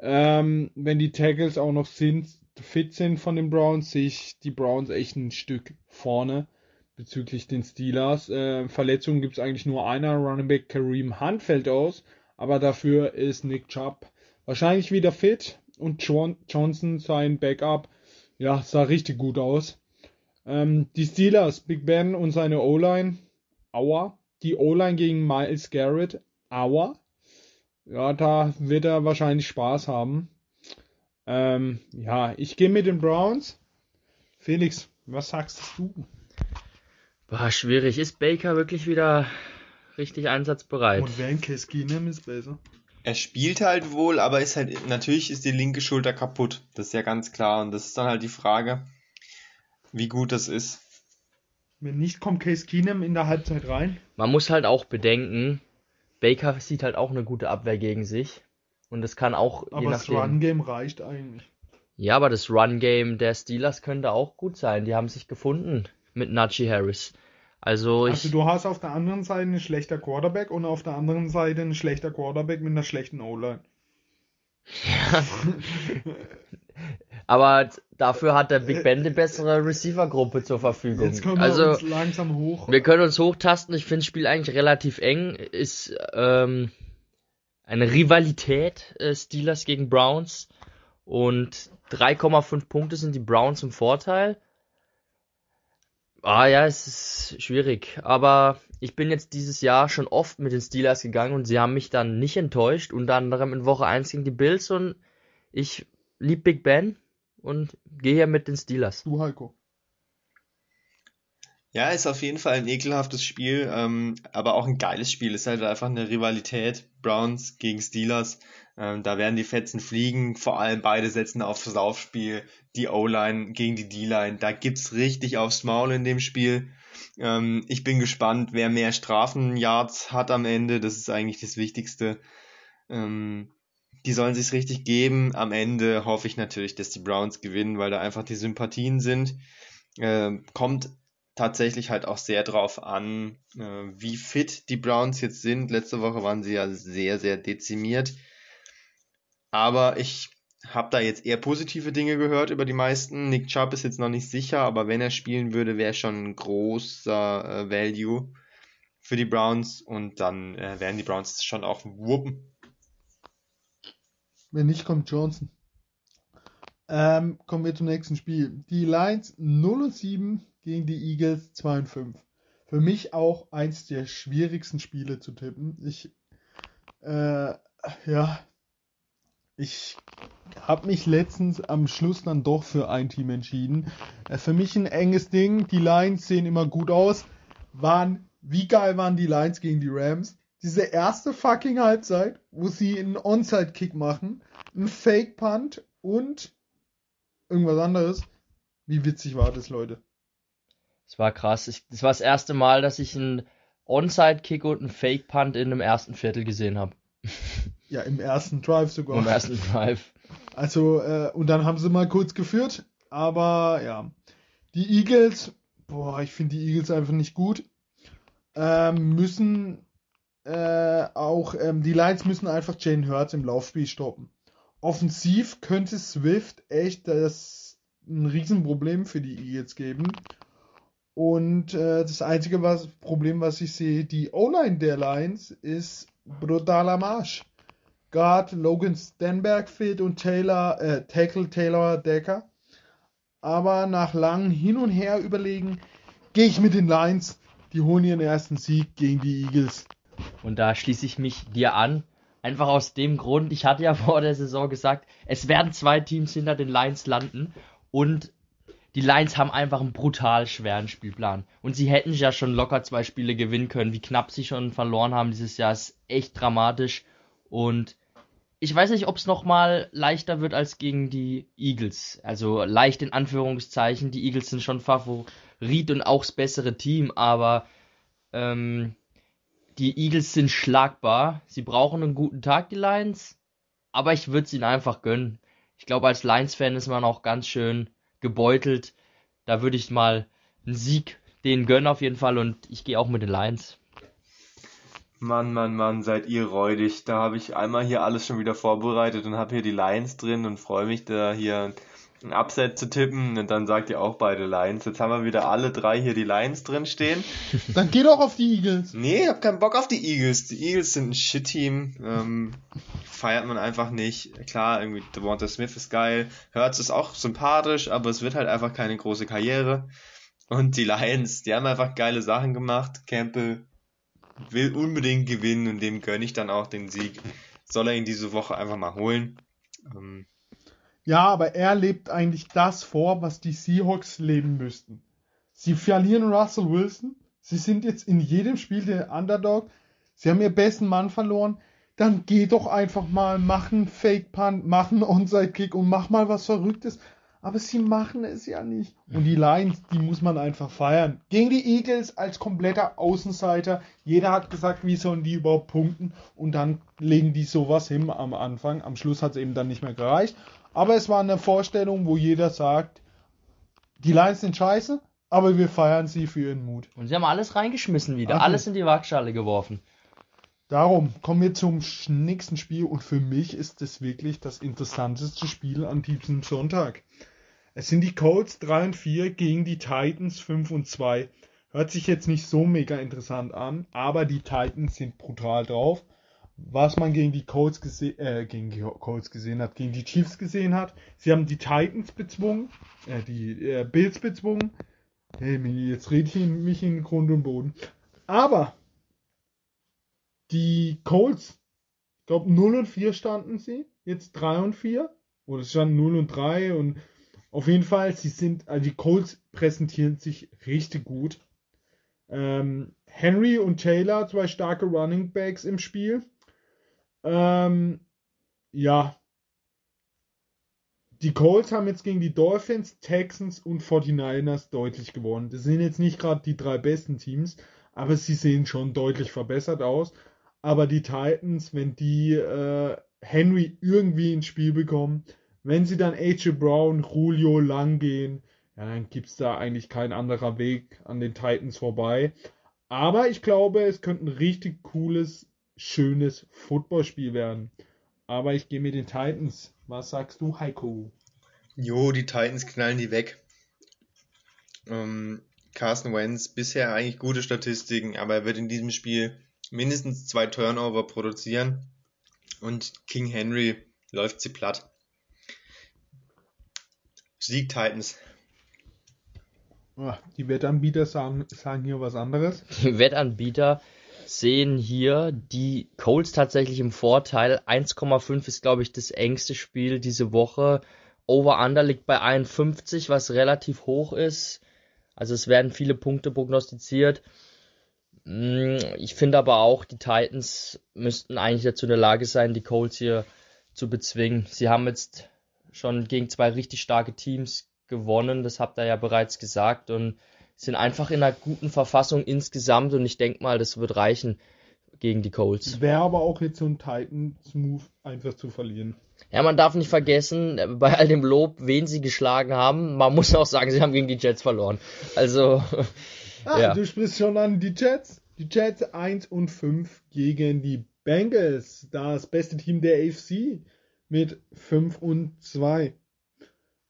Ähm, wenn die Tackles auch noch sind, fit sind von den Browns, sehe ich die Browns echt ein Stück vorne bezüglich den Steelers. Äh, Verletzungen gibt es eigentlich nur einer. Running Back Kareem Hunt fällt aus, aber dafür ist Nick Chubb wahrscheinlich wieder fit und John Johnson sein Backup, ja, sah richtig gut aus. Ähm, die Steelers, Big Ben und seine O-Line, aua. Die O-Line gegen Miles Garrett, aua. Ja, da wird er wahrscheinlich Spaß haben. Ähm, ja, ich gehe mit den Browns. Felix, was sagst du? War schwierig. Ist Baker wirklich wieder richtig einsatzbereit? Und wenn Case Keenum ist besser. Er spielt halt wohl, aber ist halt, natürlich ist die linke Schulter kaputt. Das ist ja ganz klar. Und das ist dann halt die Frage, wie gut das ist. Wenn nicht, kommt Case Keenum in der Halbzeit rein. Man muss halt auch bedenken, Baker sieht halt auch eine gute Abwehr gegen sich. Und das kann auch. Aber das Run-Game reicht eigentlich. Ja, aber das Run-Game der Steelers könnte auch gut sein. Die haben sich gefunden mit Najee Harris. Also, ich, Also du hast auf der anderen Seite einen schlechter Quarterback und auf der anderen Seite einen schlechter Quarterback mit einer schlechten O-Line. aber dafür hat der Big Ben die bessere Receiver-Gruppe zur Verfügung. Jetzt kommen wir also, uns langsam hoch. wir können uns hochtasten. Ich finde das Spiel eigentlich relativ eng. Ist ähm, eine Rivalität äh, Steelers gegen Browns. Und 3,5 Punkte sind die Browns im Vorteil. Ah ja, es ist schwierig. Aber ich bin jetzt dieses Jahr schon oft mit den Steelers gegangen und sie haben mich dann nicht enttäuscht. Unter anderem in Woche 1 gegen die Bills und ich lieb Big Ben und gehe hier mit den Steelers. Du, Heiko. Ja, ist auf jeden Fall ein ekelhaftes Spiel, ähm, aber auch ein geiles Spiel. Ist halt einfach eine Rivalität. Browns gegen Steelers. Ähm, da werden die Fetzen fliegen. Vor allem beide setzen aufs Laufspiel. Die O-Line gegen die D-Line. Da gibt's richtig aufs Maul in dem Spiel. Ähm, ich bin gespannt, wer mehr Strafenyards hat am Ende. Das ist eigentlich das Wichtigste. Ähm, die sollen sich's richtig geben. Am Ende hoffe ich natürlich, dass die Browns gewinnen, weil da einfach die Sympathien sind. Ähm, kommt tatsächlich halt auch sehr drauf an, äh, wie fit die Browns jetzt sind. Letzte Woche waren sie ja sehr, sehr dezimiert. Aber ich habe da jetzt eher positive Dinge gehört über die meisten. Nick Chubb ist jetzt noch nicht sicher, aber wenn er spielen würde, wäre schon ein großer äh, Value für die Browns und dann äh, werden die Browns schon auch wuppen. Wenn nicht, kommt Johnson. Ähm, kommen wir zum nächsten Spiel. Die Lions 0 und 7 gegen die Eagles 2 und 5. Für mich auch eins der schwierigsten Spiele zu tippen. Ich, äh, ja, ich habe mich letztens am Schluss dann doch für ein Team entschieden. Äh, für mich ein enges Ding. Die Lions sehen immer gut aus. Waren, wie geil waren die Lions gegen die Rams? Diese erste fucking Halbzeit, wo sie einen Onside-Kick machen, einen Fake-Punt und irgendwas anderes. Wie witzig war das, Leute? Das war krass. Ich, das war das erste Mal, dass ich einen Onside-Kick und einen Fake-Punt in einem ersten Viertel gesehen habe. Ja, im ersten Drive sogar. Im ersten Drive. Also, äh, und dann haben sie mal kurz geführt, aber ja. Die Eagles, boah, ich finde die Eagles einfach nicht gut. Ähm, müssen äh, auch, ähm, die Lions müssen einfach Jane Hurts im Laufspiel stoppen. Offensiv könnte Swift echt das ein Riesenproblem für die Eagles geben. Und äh, das einzige was, Problem, was ich sehe, die O-Line der Lions ist brutaler Marsch. Guard Logan Stenberg fehlt und Taylor, äh, Tackle Taylor Decker. Aber nach langem Hin und Her überlegen, gehe ich mit den Lions. Die holen ihren ersten Sieg gegen die Eagles. Und da schließe ich mich dir an. Einfach aus dem Grund, ich hatte ja vor der Saison gesagt, es werden zwei Teams hinter den Lions landen. Und die Lions haben einfach einen brutal schweren Spielplan. Und sie hätten ja schon locker zwei Spiele gewinnen können. Wie knapp sie schon verloren haben dieses Jahr ist echt dramatisch. Und ich weiß nicht, ob es nochmal leichter wird als gegen die Eagles. Also leicht in Anführungszeichen. Die Eagles sind schon Favorit und auch das bessere Team, aber ähm, die Eagles sind schlagbar. Sie brauchen einen guten Tag, die Lions. Aber ich würde es ihnen einfach gönnen. Ich glaube, als Lions-Fan ist man auch ganz schön gebeutelt. Da würde ich mal einen Sieg denen gönnen auf jeden Fall und ich gehe auch mit den Lions. Mann, Mann, Mann, seid ihr räudig. Da habe ich einmal hier alles schon wieder vorbereitet und habe hier die Lions drin und freue mich da hier ein Upset zu tippen und dann sagt ihr auch beide Lions. Jetzt haben wir wieder alle drei hier die Lions drin stehen. Dann geh doch auf die Eagles. Nee, ich hab keinen Bock auf die Eagles. Die Eagles sind ein Shit-Team. Ähm, feiert man einfach nicht. Klar, irgendwie Devonta Smith ist geil. Hurts ist auch sympathisch, aber es wird halt einfach keine große Karriere. Und die Lions, die haben einfach geile Sachen gemacht. Campbell will unbedingt gewinnen und dem gönne ich dann auch den Sieg. Soll er ihn diese Woche einfach mal holen. Ähm, Ja, aber er lebt eigentlich das vor, was die Seahawks leben müssten. Sie verlieren Russell Wilson. Sie sind jetzt in jedem Spiel der Underdog. Sie haben ihr besten Mann verloren. Dann geh doch einfach mal, mach einen Fake Punt, mach einen Onside Kick und mach mal was Verrücktes. Aber sie machen es ja nicht. Und die Lions, die muss man einfach feiern. Gegen die Eagles als kompletter Außenseiter. Jeder hat gesagt, wie sollen die überhaupt punkten. Und dann legen die sowas hin am Anfang. Am Schluss hat es eben dann nicht mehr gereicht. Aber es war eine Vorstellung, wo jeder sagt, die Lions sind scheiße, Aber wir feiern sie für ihren Mut. Und sie haben alles reingeschmissen wieder, Ach, alles in die Waagschale geworfen. Darum kommen wir zum nächsten Spiel und für mich ist es wirklich das interessanteste Spiel an diesem Sonntag. Es sind die Colts 3 und 4 gegen die Titans 5 und 2. Hört sich jetzt nicht so mega interessant an, aber die Titans sind brutal drauf. Was man gegen die Colts, gese äh, gegen die Colts gesehen hat, gegen die Chiefs gesehen hat. Sie haben die Titans bezwungen, äh, die äh, Bills bezwungen. Hey, jetzt rede ich mich in Grund und Boden. Aber die Colts, ich glaube 0 und 4 standen sie, jetzt 3 und 4. Oder es standen 0 und 3 und auf jeden Fall, sie sind, also die Colts präsentieren sich richtig gut. Ähm, Henry und Taylor, zwei starke Running Backs im Spiel. Ähm, ja. Die Colts haben jetzt gegen die Dolphins, Texans und 49ers deutlich gewonnen. Das sind jetzt nicht gerade die drei besten Teams, aber sie sehen schon deutlich verbessert aus. Aber die Titans, wenn die äh, Henry irgendwie ins Spiel bekommen, wenn sie dann AJ Brown, Julio lang gehen, ja, dann gibt es da eigentlich kein anderer Weg an den Titans vorbei. Aber ich glaube, es könnte ein richtig cooles, schönes Footballspiel werden. Aber ich gehe mit den Titans. Was sagst du, Heiko? Jo, die Titans knallen die weg. Ähm, Carson Wentz, bisher eigentlich gute Statistiken, aber er wird in diesem Spiel mindestens zwei Turnover produzieren. Und King Henry läuft sie platt. Sieg Titans. Ah, Die Wettanbieter sagen, sagen hier was anderes. Die Wettanbieter sehen hier die Colts tatsächlich im Vorteil. 1,5 ist, glaube ich, das engste Spiel diese Woche. Over-Under liegt bei 51, was relativ hoch ist. Also es werden viele Punkte prognostiziert. Mm, Ich finde aber auch, die Titans müssten eigentlich dazu in der Lage sein, die Colts hier zu bezwingen. Sie haben jetzt schon gegen zwei richtig starke Teams gewonnen, das habt ihr ja bereits gesagt, und sind einfach in einer guten Verfassung insgesamt und ich denke mal, das wird reichen gegen die Colts. Wäre aber auch jetzt so ein Titans-Move, einfach zu verlieren. Ja, man darf nicht vergessen, äh, bei all dem Lob, wen sie geschlagen haben, man muss auch sagen, sie haben gegen die Jets verloren. Also, Ah, Ja. du sprichst schon an die Jets. Die Jets 1 und 5 gegen die Bengals. Das beste Team der AFC mit 5 und 2.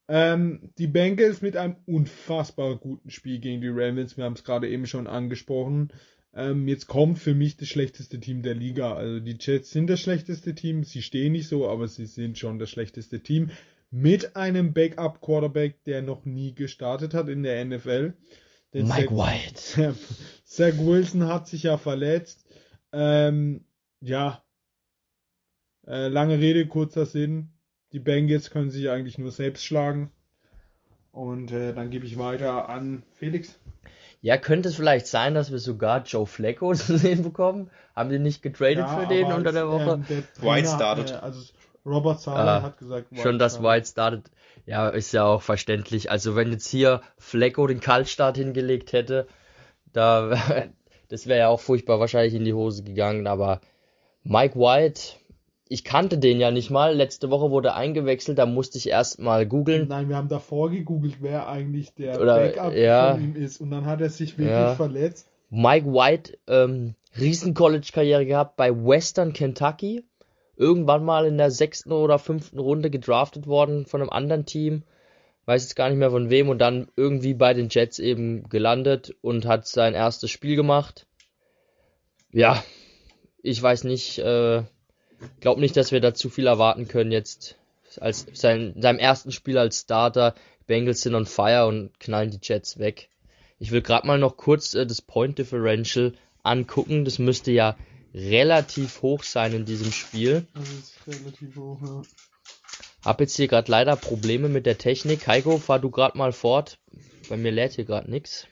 Ähm, die Bengals mit einem unfassbar guten Spiel gegen die Ravens. Wir haben es gerade eben schon angesprochen. Ähm, jetzt kommt für mich das schlechteste Team der Liga. Also die Jets sind das schlechteste Team. Sie stehen nicht so, aber sie sind schon das schlechteste Team. Mit einem Backup-Quarterback, der noch nie gestartet hat in der NFL. Den Mike Zach- White. Zach Wilson hat sich ja verletzt. Ähm, ja. Äh, lange Rede, kurzer Sinn. Die Bengals können sich eigentlich nur selbst schlagen. Und äh, dann gebe ich weiter an Felix. Ja, könnte es vielleicht sein, dass wir sogar Joe Flacco zu sehen bekommen? Haben die nicht getradet Ja, für den unter der Woche? ähm, der White Trainer, startet. Äh, also Robert Sala Ah, hat gesagt, Schon, dass startet. White startet. Ja, ist ja auch verständlich. Also wenn jetzt hier Flacco den Kaltstart hingelegt hätte, da, das wäre ja auch furchtbar wahrscheinlich in die Hose gegangen. Aber Mike White, ich kannte den ja nicht mal. Letzte Woche wurde eingewechselt, da musste ich erst mal googeln. Nein, wir haben davor gegoogelt, wer eigentlich der Oder, Backup ja. von ihm ist. Und dann hat er sich wirklich Ja. verletzt. Mike White, ähm, riesen College-Karriere gehabt bei Western Kentucky. Irgendwann mal in der sechsten oder fünften Runde gedraftet worden von einem anderen Team. Weiß jetzt gar nicht mehr von wem und dann irgendwie bei den Jets eben gelandet und hat sein erstes Spiel gemacht. Ja, ich weiß nicht, äh, glaub nicht, dass wir da zu viel erwarten können jetzt als sein, seinem ersten Spiel als Starter. Bengals sind on fire und knallen die Jets weg. Ich will gerade mal noch kurz äh, das Point Differential angucken. Das müsste ja relativ hoch sein in diesem Spiel. Das ist relativ hoch, ja. Hab jetzt hier gerade leider Probleme mit der Technik. Heiko, fahr du gerade mal fort. Bei mir lädt hier gerade nix.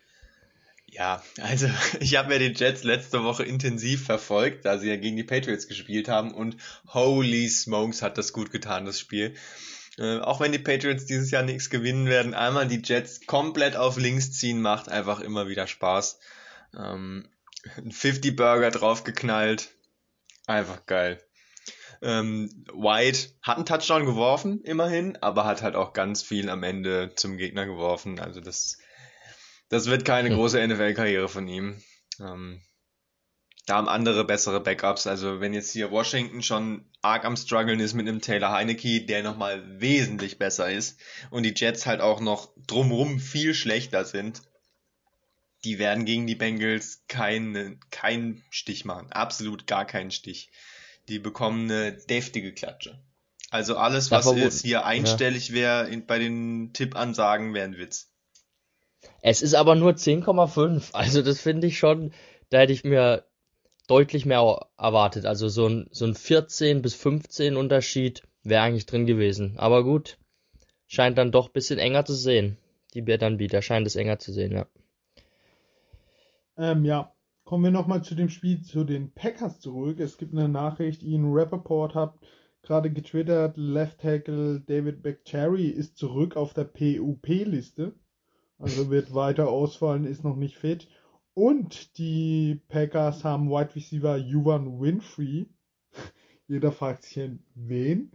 Ja, also ich habe ja die Jets letzte Woche intensiv verfolgt, da sie ja gegen die Patriots gespielt haben und holy smokes hat das gut getan, das Spiel. Äh, auch wenn die Patriots dieses Jahr nichts gewinnen werden, einmal die Jets komplett auf links ziehen, macht einfach immer wieder Spaß. Ähm, ein 50 Burger draufgeknallt, einfach geil. Ähm, White hat einen Touchdown geworfen, immerhin, aber hat halt auch ganz viel am Ende zum Gegner geworfen. Also das Das wird keine hm. große NFL-Karriere von ihm. Ähm, da haben andere bessere Backups. Also wenn jetzt hier Washington schon arg am struggeln ist mit einem Taylor Heineke, der nochmal wesentlich besser ist und die Jets halt auch noch drumrum viel schlechter sind, die werden gegen die Bengals keinen keinen Stich machen. Absolut gar keinen Stich. Die bekommen eine deftige Klatsche. Also alles, was jetzt hier einstellig ja. wäre bei den Tippansagen, wäre ein Witz. Es ist aber nur 10,5. Also das finde ich schon, da hätte ich mir deutlich mehr erwartet. Also so ein, so ein 14 bis 15 Unterschied wäre eigentlich drin gewesen. Aber gut, scheint dann doch ein bisschen enger zu sehen. Die Bieranbieter scheint es enger zu sehen, ja. Ähm, ja, kommen wir nochmal zu dem Spiel zu den Packers zurück. Es gibt eine Nachricht, Ian Rappaport hat gerade getwittert, Left Tackle David Bakhtiari ist zurück auf der PUP-Liste. Also wird weiter ausfallen, ist noch nicht fit. Und die Packers haben Wide Receiver Juvan Winfrey. Jeder fragt sich, wen?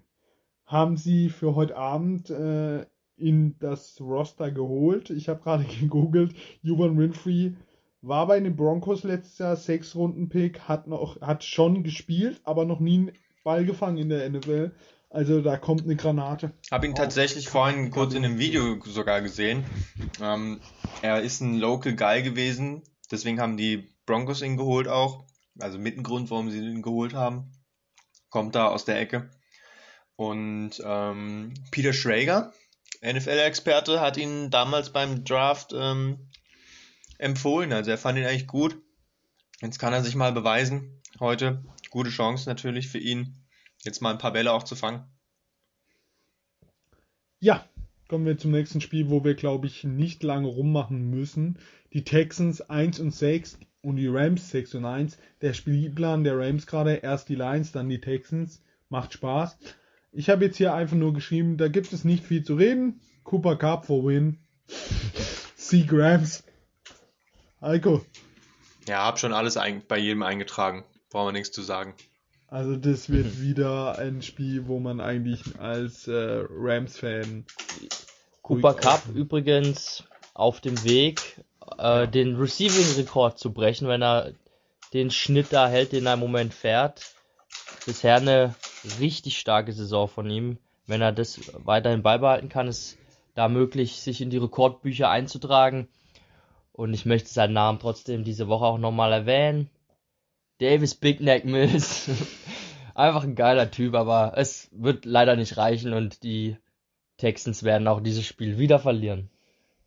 Haben sie für heute Abend äh, in das Roster geholt. Ich habe gerade gegoogelt. Juvan Winfrey war bei den Broncos letztes Jahr sechs Runden Pick, hat noch, hat schon gespielt, aber noch nie einen Ball gefangen in der NFL. Also da kommt eine Granate. Hab ihn tatsächlich vorhin kurz in einem Video sogar gesehen. Ähm, er ist ein Local Guy gewesen, deswegen haben die Broncos ihn geholt auch. Also mit ein Grund, warum sie ihn geholt haben. Kommt da aus der Ecke. Und ähm, Peter Schrager, NFL-Experte, hat ihn damals beim Draft ähm, empfohlen. Also er fand ihn eigentlich gut. Jetzt kann er sich mal beweisen. Heute gute Chance natürlich für ihn, jetzt mal ein paar Bälle auch zu fangen. Ja, kommen wir zum nächsten Spiel, wo wir, glaube ich, nicht lange rummachen müssen. Die Texans 1 und 6 und die Rams 6 und 1. Der Spielplan der Rams gerade, erst die Lions, dann die Texans. Macht Spaß. Ich habe jetzt hier einfach nur geschrieben, da gibt es nicht viel zu reden. Cooper Cup for win. Sieg Rams. Heiko. Ja, hab schon alles bei jedem eingetragen. Brauchen wir nichts zu sagen. Also das wird wieder ein Spiel, wo man eigentlich als äh, Rams-Fan. Cooper Cup übrigens auf dem Weg, äh, den Receiving-Rekord zu brechen, wenn er den Schnitt da hält, den er im Moment fährt. Bisher eine richtig starke Saison von ihm. Wenn er das weiterhin beibehalten kann, ist da möglich, sich in die Rekordbücher einzutragen. Und ich möchte seinen Namen trotzdem diese Woche auch nochmal erwähnen. Davis Big Neck Mills. Einfach ein geiler Typ, aber es wird leider nicht reichen und die Texans werden auch dieses Spiel wieder verlieren.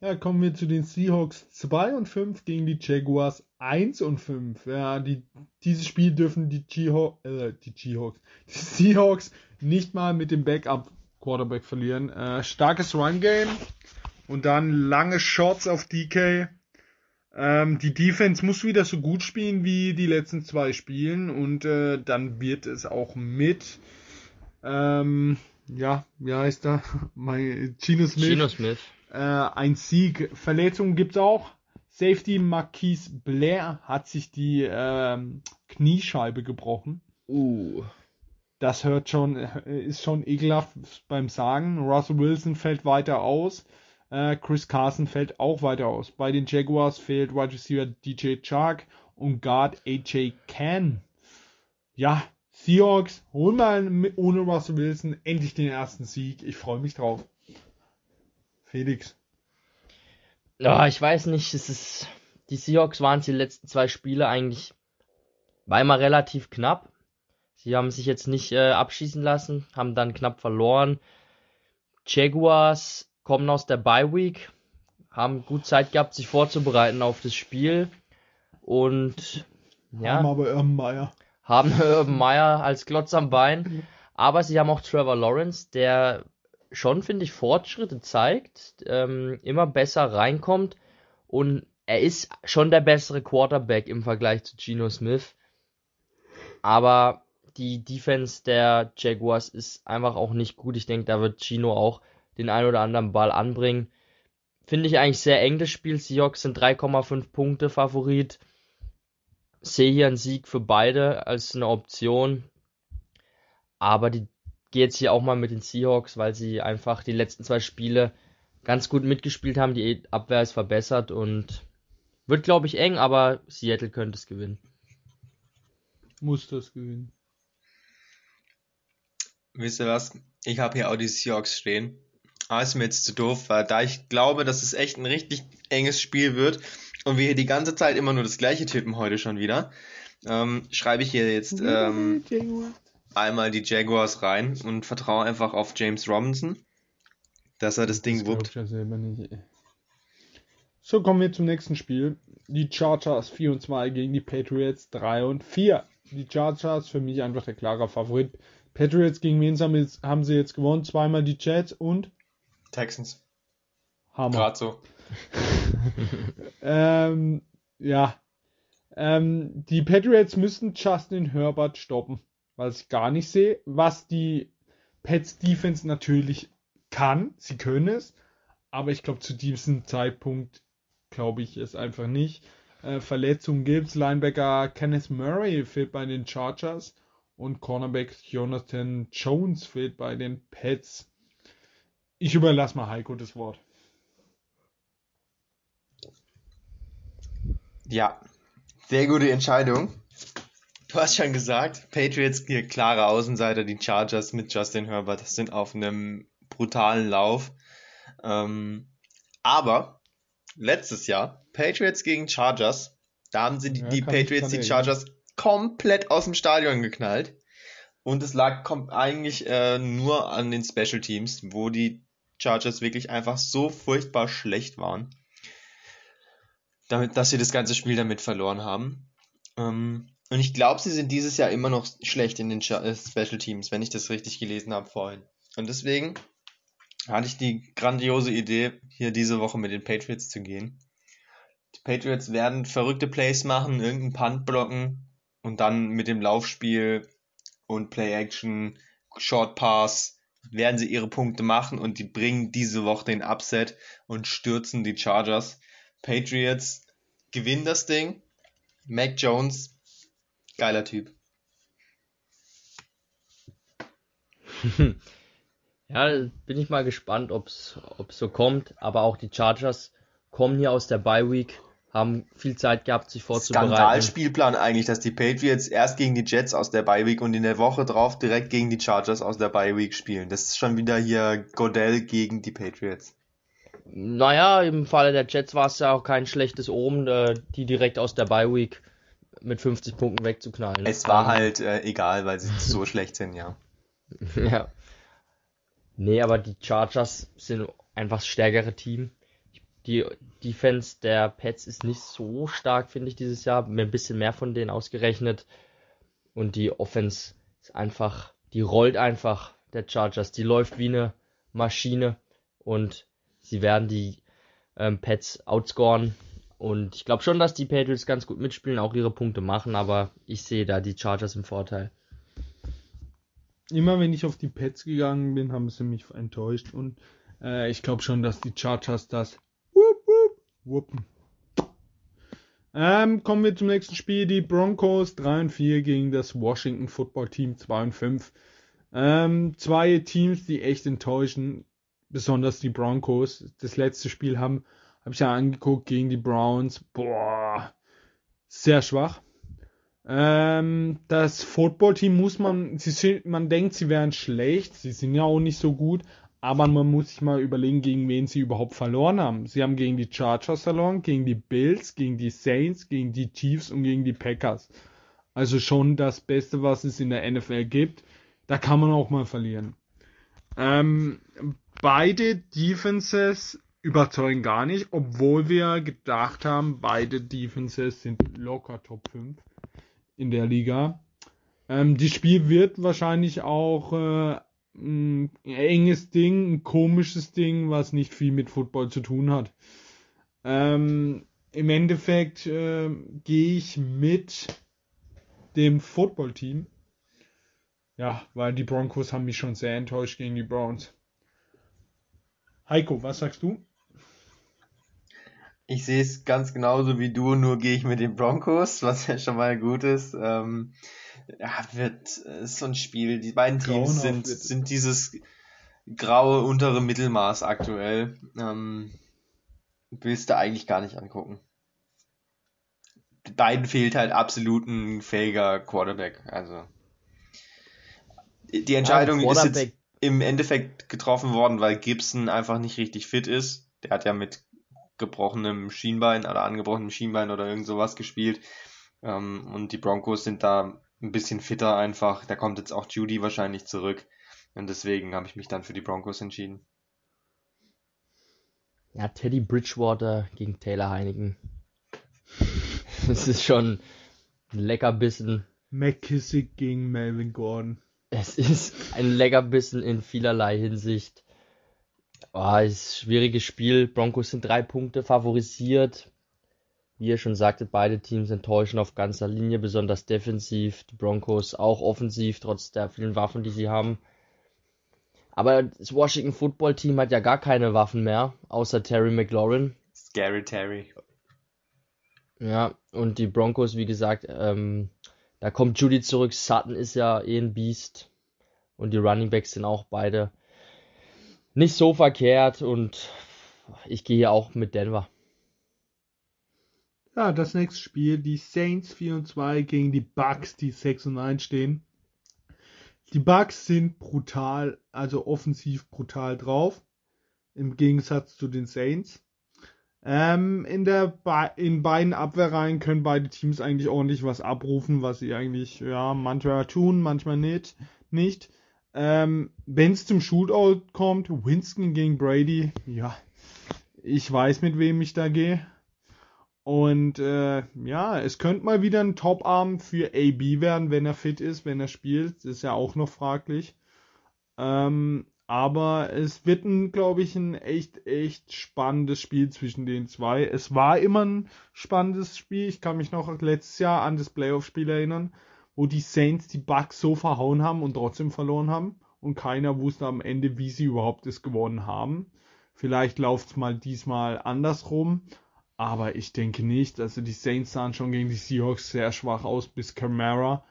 Ja, kommen wir zu den Seahawks 2 und 5 gegen die Jaguars 1 und 5. Ja, die, dieses Spiel dürfen die, Seahawks, äh, die die Seahawks nicht mal mit dem Backup Quarterback verlieren. Äh, starkes Run Game und dann lange Shots auf DK. Ähm, die Defense muss wieder so gut spielen wie die letzten zwei Spielen und äh, dann wird es auch mit, ähm, ja, wie heißt er? Mein, Gino Smith. Gino Smith. Äh, ein Sieg. Verletzungen gibt's auch. Safety Marquise Blair hat sich die ähm, Kniescheibe gebrochen. Uh. Das hört schon, ist schon ekelhaft beim Sagen. Russell Wilson fällt weiter aus. Äh, Chris Carson fällt auch weiter aus. Bei den Jaguars fehlt Wide Receiver DJ Chark und Guard AJ Can. Ja, Seahawks holen mal ohne Russell Wilson endlich den ersten Sieg. Ich freue mich drauf. Felix. Ja, ich weiß nicht, es ist, die Seahawks waren die letzten zwei Spiele eigentlich, war immer relativ knapp. Sie haben sich jetzt nicht äh, abschießen lassen, haben dann knapp verloren. Jaguars kommen aus der Bye Week, haben gut Zeit gehabt, sich vorzubereiten auf das Spiel und ja, haben aber Urban Meyer. Haben Urban Meyer als Klotz am Bein, aber sie haben auch Trevor Lawrence, der schon, finde ich, Fortschritte zeigt, ähm, immer besser reinkommt und er ist schon der bessere Quarterback im Vergleich zu Geno Smith. Aber die Defense der Jaguars ist einfach auch nicht gut. Ich denke, da wird Gino auch den ein oder anderen Ball anbringen. Finde ich eigentlich sehr eng das Spiel. Seahawks sind 3,5 Punkte Favorit. Sehe hier einen Sieg für beide als eine Option. Aber die geht jetzt hier auch mal mit den Seahawks, weil sie einfach die letzten zwei Spiele ganz gut mitgespielt haben. Die Abwehr ist verbessert und wird, glaube ich, eng, aber Seattle könnte es gewinnen. Muss das gewinnen. Wisst ihr was? Ich habe hier auch die Seahawks stehen. Aber ist mir jetzt zu doof, weil da ich glaube, dass es echt ein richtig enges Spiel wird und wir hier die ganze Zeit immer nur das gleiche tippen heute schon wieder, ähm, schreibe ich hier jetzt ähm, einmal die Jaguars rein und vertraue einfach auf James Robinson, dass er das Ding Das glaub wuppt. ich ja selber nicht. ey. So, kommen wir zum nächsten Spiel. Die Chargers 4 und 2 gegen die Patriots 3 und 4. Die Chargers für mich einfach der klare Favorit. Patriots gegen wen haben, jetzt, haben sie jetzt gewonnen? Zweimal die Jets und Texans. Hammer. Gerade so. Ähm, ja. Ähm, die Patriots müssen Justin Herbert stoppen, was ich gar nicht sehe. Was die Pets Defense natürlich kann, sie können es, aber ich glaube zu diesem Zeitpunkt glaube ich es einfach nicht. Äh, Verletzungen gibt's. Linebacker Kenneth Murray fehlt bei den Chargers und Cornerback Jonathan Jones fehlt bei den Pets. Ich überlasse mal Heiko das Wort. Ja, sehr gute Entscheidung. Du hast schon gesagt, Patriots hier klare Außenseiter, die Chargers mit Justin Herbert, das sind auf einem brutalen Lauf. Ähm, aber letztes Jahr, Patriots gegen Chargers, da haben sie die, Ja, die Patriots, die. Chargers komplett aus dem Stadion geknallt. Und es lag kom eigentlich äh, nur an den Special Teams, wo die Chargers wirklich einfach so furchtbar schlecht waren damit, dass sie das ganze Spiel damit verloren haben. Ähm, und ich glaube, sie sind dieses Jahr immer noch schlecht in den äh, Special Teams, wenn ich das richtig gelesen habe vorhin. Und deswegen hatte ich die grandiose Idee, hier diese Woche mit den Patriots zu gehen. Die Patriots werden verrückte Plays machen, irgendeinen Punt blocken und dann mit dem Laufspiel und Play Action, Short Pass werden sie ihre Punkte machen und die bringen diese Woche den Upset und stürzen die Chargers. Patriots gewinnen das Ding. Mac Jones, geiler Typ. Ja, bin ich mal gespannt, ob's ob's so kommt. Aber auch die Chargers kommen hier aus der Bye Week, haben viel Zeit gehabt, sich vorzubereiten. Skandalspielplan eigentlich, dass die Patriots erst gegen die Jets aus der Bye Week und in der Woche drauf direkt gegen die Chargers aus der Bye Week spielen. Das ist schon wieder hier Godell gegen die Patriots. Naja, im Falle der Jets war es ja auch kein schlechtes Omen, äh, die direkt aus der Bye Week mit 50 Punkten wegzuknallen. Es war Ähm, halt äh, egal, weil sie so schlecht sind, ja. Ja. Nee, aber die Chargers sind einfach das stärkere Team. Die Defense der Pets ist nicht so stark, finde ich, dieses Jahr. Mir ein bisschen mehr von denen ausgerechnet. Und die Offense ist einfach, die rollt einfach der Chargers. Die läuft wie eine Maschine. Und sie werden die ähm, Pets outscoren. Und ich glaube schon, dass die Patriots ganz gut mitspielen, auch ihre Punkte machen. Aber ich sehe da die Chargers im Vorteil. immer wenn ich auf die Pets gegangen bin, haben sie mich enttäuscht und äh, ich glaube schon, dass die Chargers das wuppen. Ähm, kommen wir zum nächsten Spiel. Die Broncos 3 und 4 gegen das Washington Football Team 2 und 5. Ähm, zwei Teams, die echt enttäuschen, besonders die Broncos. Das letzte Spiel haben, habe ich ja angeguckt gegen die Browns. Boah, sehr schwach. Ähm, das Footballteam muss man, sie sind, man denkt, sie wären schlecht, sie sind ja auch nicht so gut, aber man muss sich mal überlegen, gegen wen sie überhaupt verloren haben. Sie haben gegen die Chargers verloren, gegen die Bills, gegen die Saints, gegen die Chiefs und gegen die Packers. Also schon das Beste, was es in der NFL gibt. Da kann man auch mal verlieren. Ähm, beide Defenses überzeugen gar nicht, obwohl wir gedacht haben, beide Defenses sind locker Top 5 in der Liga. Ähm, das Spiel wird wahrscheinlich auch äh, ein enges Ding, ein komisches Ding, was nicht viel mit Football zu tun hat. Ähm, Im Endeffekt äh, gehe ich mit dem Footballteam. Ja, weil die Broncos haben mich schon sehr enttäuscht gegen die Browns. Heiko, was sagst du? Ich sehe es ganz genauso wie du, nur gehe ich mit den Broncos, was ja schon mal gut ist. Ähm, ja, wird ist so ein Spiel. Die beiden Teams sind, wird sind dieses graue untere Mittelmaß aktuell. Ähm, willst du eigentlich gar nicht angucken. Beiden fehlt halt absolut ein fähiger Quarterback. Also die Entscheidung ja, ist jetzt im Endeffekt getroffen worden, weil Gibson einfach nicht richtig fit ist. Der hat ja mit gebrochenem Schienbein oder angebrochenem Schienbein oder irgend sowas gespielt. Ähm, und die Broncos sind da ein bisschen fitter einfach. Da kommt jetzt auch Judy wahrscheinlich zurück. Und deswegen habe ich mich dann für die Broncos entschieden. Ja, Teddy Bridgewater gegen Taylor Heineken. Das ist schon ein Leckerbissen. McKissick gegen Melvin Gordon. Es ist ein Leckerbissen in vielerlei Hinsicht. Oh, ist ein schwieriges Spiel. Broncos sind drei Punkte favorisiert. Wie ihr schon sagtet, beide Teams enttäuschen auf ganzer Linie, besonders defensiv. Die Broncos auch offensiv, trotz der vielen Waffen, die sie haben. Aber das Washington Football Team hat ja gar keine Waffen mehr, außer Terry McLaurin. Scary Terry. Ja, und die Broncos, wie gesagt, ähm, da kommt Judy zurück. Sutton ist ja eh ein Beast. Und die Running Backs sind auch beide nicht so verkehrt. Und ich gehe hier auch mit Denver. Ja, das nächste Spiel, die Saints 4 und 2 gegen die Bucks, die 6 und 1 stehen. Die Bucks sind brutal, also offensiv brutal drauf. Im Gegensatz zu den Saints. Ähm, in, der in beiden Abwehrreihen können beide Teams eigentlich ordentlich was abrufen, was sie eigentlich ja manchmal tun, manchmal nicht. nicht. Ähm, Wenn es zum Shootout kommt, Winston gegen Brady, ja, ich weiß mit wem ich da gehe. Und äh, ja, es könnte mal wieder ein Top-Arm für AB werden, wenn er fit ist, wenn er spielt. Das ist ja auch noch fraglich. Ähm, aber es wird glaube ich, ein echt, echt spannendes Spiel zwischen den zwei. Es war immer ein spannendes Spiel. Ich kann mich noch letztes Jahr an das Playoff-Spiel erinnern, wo die Saints die Bucks so verhauen haben und trotzdem verloren haben. Und keiner wusste am Ende, wie sie überhaupt es gewonnen haben. Vielleicht läuft es mal diesmal andersrum. Aber ich denke nicht. Also die Saints sahen schon gegen die Seahawks sehr schwach aus bis Camara.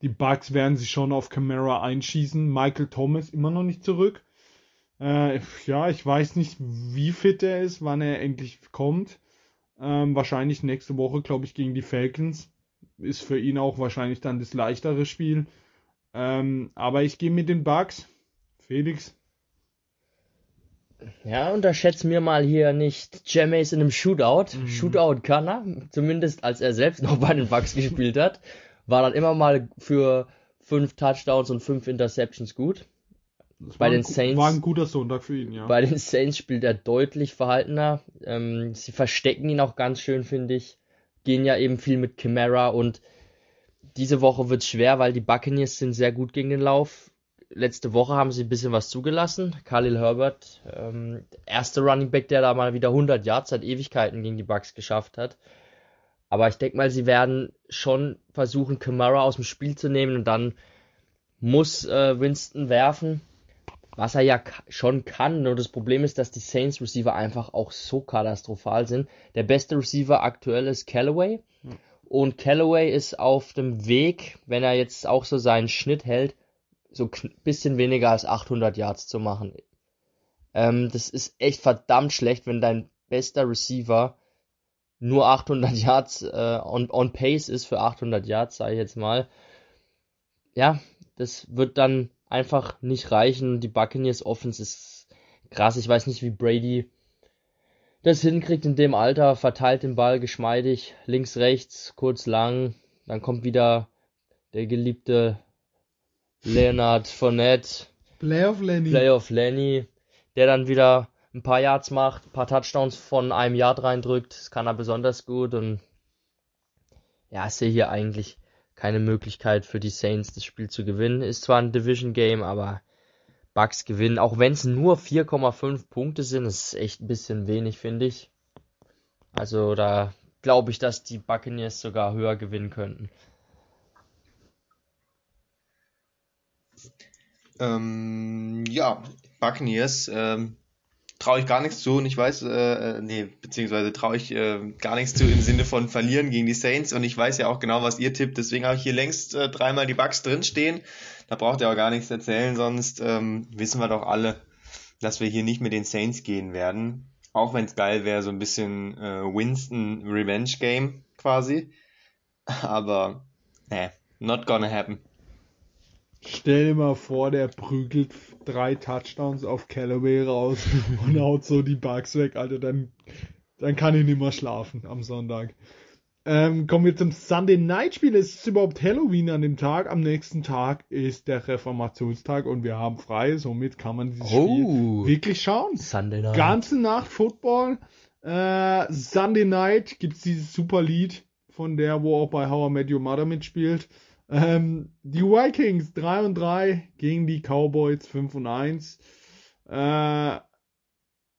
Die Bucks werden sich schon auf Camara einschießen. Michael Thomas immer noch nicht zurück. Äh, ja, ich weiß nicht, wie fit er ist, wann er endlich kommt. Ähm, wahrscheinlich nächste Woche, glaube ich, gegen die Falcons. Ist für ihn auch wahrscheinlich dann das leichtere Spiel. Ähm, aber ich gehe mit den Bucks. Felix. Ja, unterschätzt mir mal hier nicht Jameis in einem Shootout. Mhm. Shootout kann er, zumindest als er selbst noch bei den Bucks gespielt hat. War dann immer mal für fünf Touchdowns und fünf Interceptions gut. Das bei den Saints war ein guter Sonntag für ihn, ja. Bei den Saints spielt er deutlich verhaltener. Ähm, sie verstecken ihn auch ganz schön, finde ich. Gehen ja eben viel mit Chimera und diese Woche wird es schwer, weil die Buccaneers sind sehr gut gegen den Lauf letzte Woche haben sie ein bisschen was zugelassen. Khalil Herbert, ähm, erste Running Back, der da mal wieder 100 Yards seit Ewigkeiten gegen die Bucks geschafft hat. Aber ich denke mal, sie werden schon versuchen, Kamara aus dem Spiel zu nehmen und dann muss äh, Winston werfen, was er ja schon kann. Nur das Problem ist, dass die Saints Receiver einfach auch so katastrophal sind. Der beste Receiver aktuell ist Callaway. Hm. Und Callaway ist auf dem Weg, wenn er jetzt auch so seinen Schnitt hält, so bisschen weniger als 800 Yards zu machen. Ähm, das ist echt verdammt schlecht, wenn dein bester Receiver nur 800 Yards äh, on, on pace ist für 800 Yards, sage ich jetzt mal. Ja, das wird dann einfach nicht reichen. Die Buccaneers Offense ist krass. Ich weiß nicht, wie Brady das hinkriegt in dem Alter. Verteilt den Ball geschmeidig, links, rechts, kurz, lang. Dann kommt wieder der geliebte Leonard Fournette. Playoff Lenny. Playoff Lenny, der dann wieder ein paar Yards macht, ein paar Touchdowns von einem Yard reindrückt. Das kann er besonders gut und ja, ich sehe hier eigentlich keine Möglichkeit für die Saints, das Spiel zu gewinnen. Ist zwar ein Division Game, aber Bucks gewinnen, auch wenn es nur 4,5 Punkte sind, ist echt ein bisschen wenig, finde ich. Also da glaube ich, dass die Buccaneers sogar höher gewinnen könnten. Ähm, ja, Buccaneers ähm, traue ich gar nichts zu und ich weiß, äh, nee, beziehungsweise traue ich äh, gar nichts zu im Sinne von verlieren gegen die Saints und ich weiß ja auch genau, was ihr tippt, deswegen habe ich hier längst äh, dreimal die Bugs drinstehen. Da braucht ihr auch gar nichts erzählen, sonst ähm, wissen wir doch alle, dass wir hier nicht mit den Saints gehen werden. Auch wenn es geil wäre, so ein bisschen äh, Winston Revenge Game quasi. Aber, nee, not gonna happen. Stell dir mal vor, der prügelt drei Touchdowns auf Callaway raus und haut so die Bugs weg, Alter. Dann, dann kann ich nicht mehr schlafen am Sonntag. Ähm, kommen wir zum Sunday Night Spiel. Es ist überhaupt Halloween an dem Tag. Am nächsten Tag ist der Reformationstag und wir haben frei. Somit kann man dieses Oh. Spiel wirklich schauen. Sunday Night. Ganze Nacht Football. Äh, Sunday Night gibt's dieses super Lied von der, wo auch bei How I Met Your Mother mitspielt. Ähm, die Vikings 3 und 3 gegen die Cowboys 5 und 1. Äh,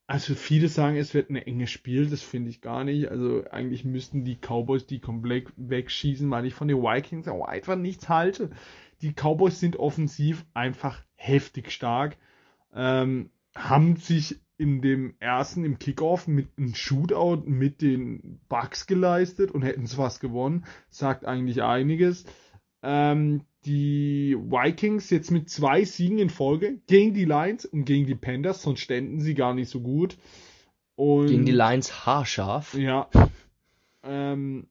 also viele sagen, es wird ein enges Spiel, das finde ich gar nicht. Also eigentlich müssten die Cowboys die komplett wegschießen, weil ich von den Vikings auch einfach nichts halte. Die Cowboys sind offensiv einfach heftig stark. Ähm, haben sich in dem ersten, im Kickoff, mit einem Shootout mit den Bucks geleistet und hätten es fast gewonnen. Sagt eigentlich einiges. Ähm, die Vikings jetzt mit zwei Siegen in Folge gegen die Lions und gegen die Panthers, sonst ständen sie gar nicht so gut. Und Gegen die Lions haarscharf. ja. Ähm,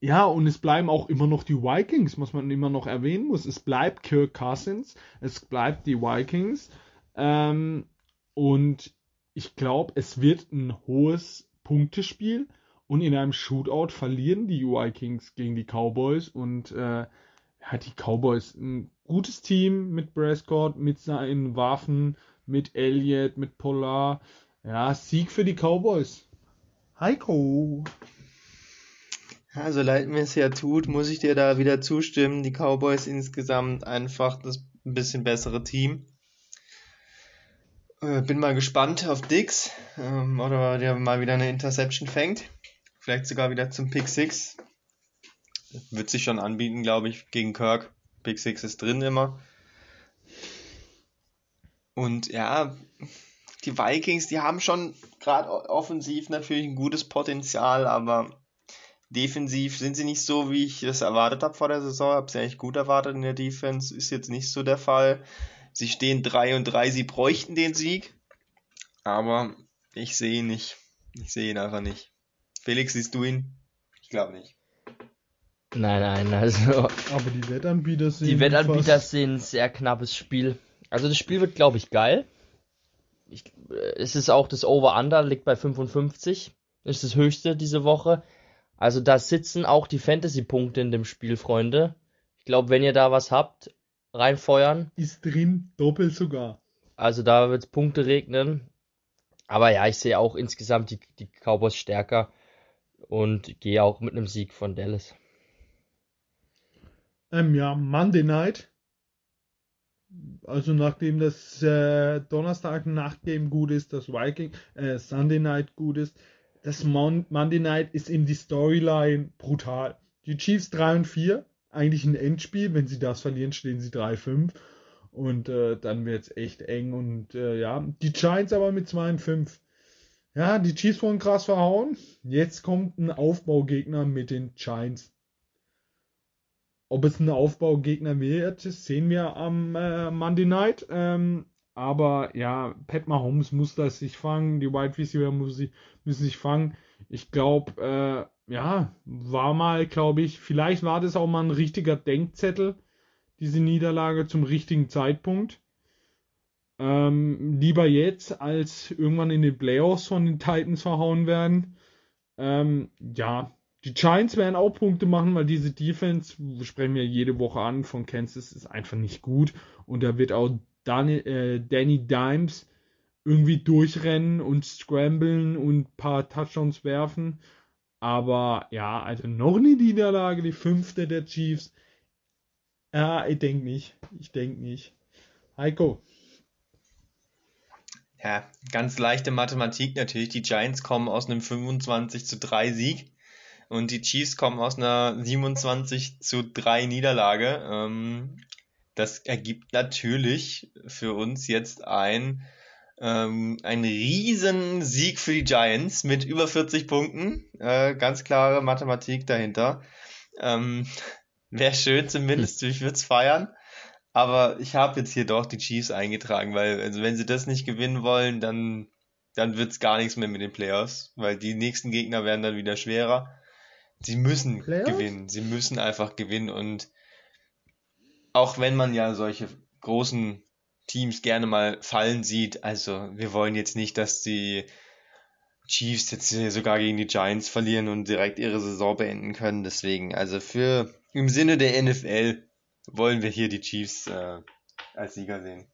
ja, und es bleiben auch immer noch die Vikings, was man immer noch erwähnen muss. Es bleibt Kirk Cousins, es bleibt die Vikings. Ähm, und ich glaube, es wird ein hohes Punktespiel. Und in einem Shootout verlieren die Vikings gegen die Cowboys. Und äh, die Cowboys, ein gutes Team mit Prescott, mit seinen Waffen, mit Elliott, mit Polar. Ja, Sieg für die Cowboys. Heiko. Ja, so leid mir es ja tut, muss ich dir da wieder zustimmen. Die Cowboys insgesamt einfach das ein bisschen bessere Team. Äh, bin mal gespannt auf Dix, ähm, oder der mal wieder eine Interception fängt. Vielleicht sogar wieder zum Pick 6. Wird sich schon anbieten, glaube ich, gegen Kirk. Pick 6 ist drin immer. Und ja, die Vikings, die haben schon gerade offensiv natürlich ein gutes Potenzial, aber defensiv sind sie nicht so, wie ich es erwartet habe vor der Saison. Habe sie eigentlich gut erwartet in der Defense. Ist jetzt nicht so der Fall. Sie stehen 3 und 3, sie bräuchten den Sieg. Aber ich sehe ihn nicht. Ich sehe ihn einfach nicht. Felix, siehst du ihn? Ich glaube nicht. Nein, nein, also Aber die Wettanbieter sind. die Wettanbieter fast- sehen ein sehr knappes Spiel. Also das Spiel wird, glaube ich, geil. Ich, äh, es ist auch das Over-Under, liegt bei 55. Ist das höchste diese Woche. Also da sitzen auch die Fantasy-Punkte in dem Spiel, Freunde. Ich glaube, wenn ihr da was habt, reinfeuern. ist drin, doppelt sogar. Also da wird es Punkte regnen. Aber ja, ich sehe auch insgesamt die, die Cowboys stärker und gehe auch mit einem Sieg von Dallas. Ähm, ja, Monday Night. Also nachdem das äh, Donnerstag Nachtgame gut ist, das Viking, äh, Sunday Night gut ist, das Mon Monday Night ist in die Storyline brutal. Die Chiefs 3 und 4, eigentlich ein Endspiel, wenn sie das verlieren, stehen sie 3-5 und äh, dann wird's echt eng und äh, ja, die Giants aber mit 2 und 5. Ja, die Chiefs wurden krass verhauen. Jetzt kommt ein Aufbaugegner mit den Giants. Ob es ein Aufbaugegner wird, sehen wir am äh, Monday Night. Ähm, aber ja, Pat Mahomes muss das sich fangen, die Wide Receiver müssen sich fangen. Ich glaube, äh, ja, war mal, glaube ich, vielleicht war das auch mal ein richtiger Denkzettel, diese Niederlage zum richtigen Zeitpunkt. Ähm, lieber jetzt, als irgendwann in den Playoffs von den Titans verhauen werden. Ähm, ja, die Giants werden auch Punkte machen, weil diese Defense, wir sprechen ja jede Woche an, von Kansas ist einfach nicht gut. Und da wird auch Danny, äh, Danny Dimes irgendwie durchrennen und scramblen und ein paar Touchdowns werfen. Aber ja, also noch eine Niederlage, die fünfte der Chiefs. Ja, ich denke nicht. Ich denke nicht. Heiko. Ja, ganz leichte Mathematik natürlich. Die Giants kommen aus einem 25 zu 3 Sieg und die Chiefs kommen aus einer 27 zu 3 Niederlage. Ähm, das ergibt natürlich für uns jetzt ein Ähm, ein riesen Sieg für die Giants mit über 40 Punkten. Äh, ganz klare Mathematik dahinter. Ähm, Wäre schön zumindest, ich würde es feiern. Aber ich habe jetzt hier doch die Chiefs eingetragen, weil also wenn sie das nicht gewinnen wollen, dann, dann wird's gar nichts mehr mit den Playoffs, weil die nächsten Gegner werden dann wieder schwerer. Sie müssen Playoffs? gewinnen, sie müssen einfach gewinnen und auch wenn man ja solche großen Teams gerne mal fallen sieht, also wir wollen jetzt nicht, dass die Chiefs jetzt sogar gegen die Giants verlieren und direkt ihre Saison beenden können. Deswegen, also für im Sinne der NFL wollen wir hier die Chiefs äh, als Sieger sehen.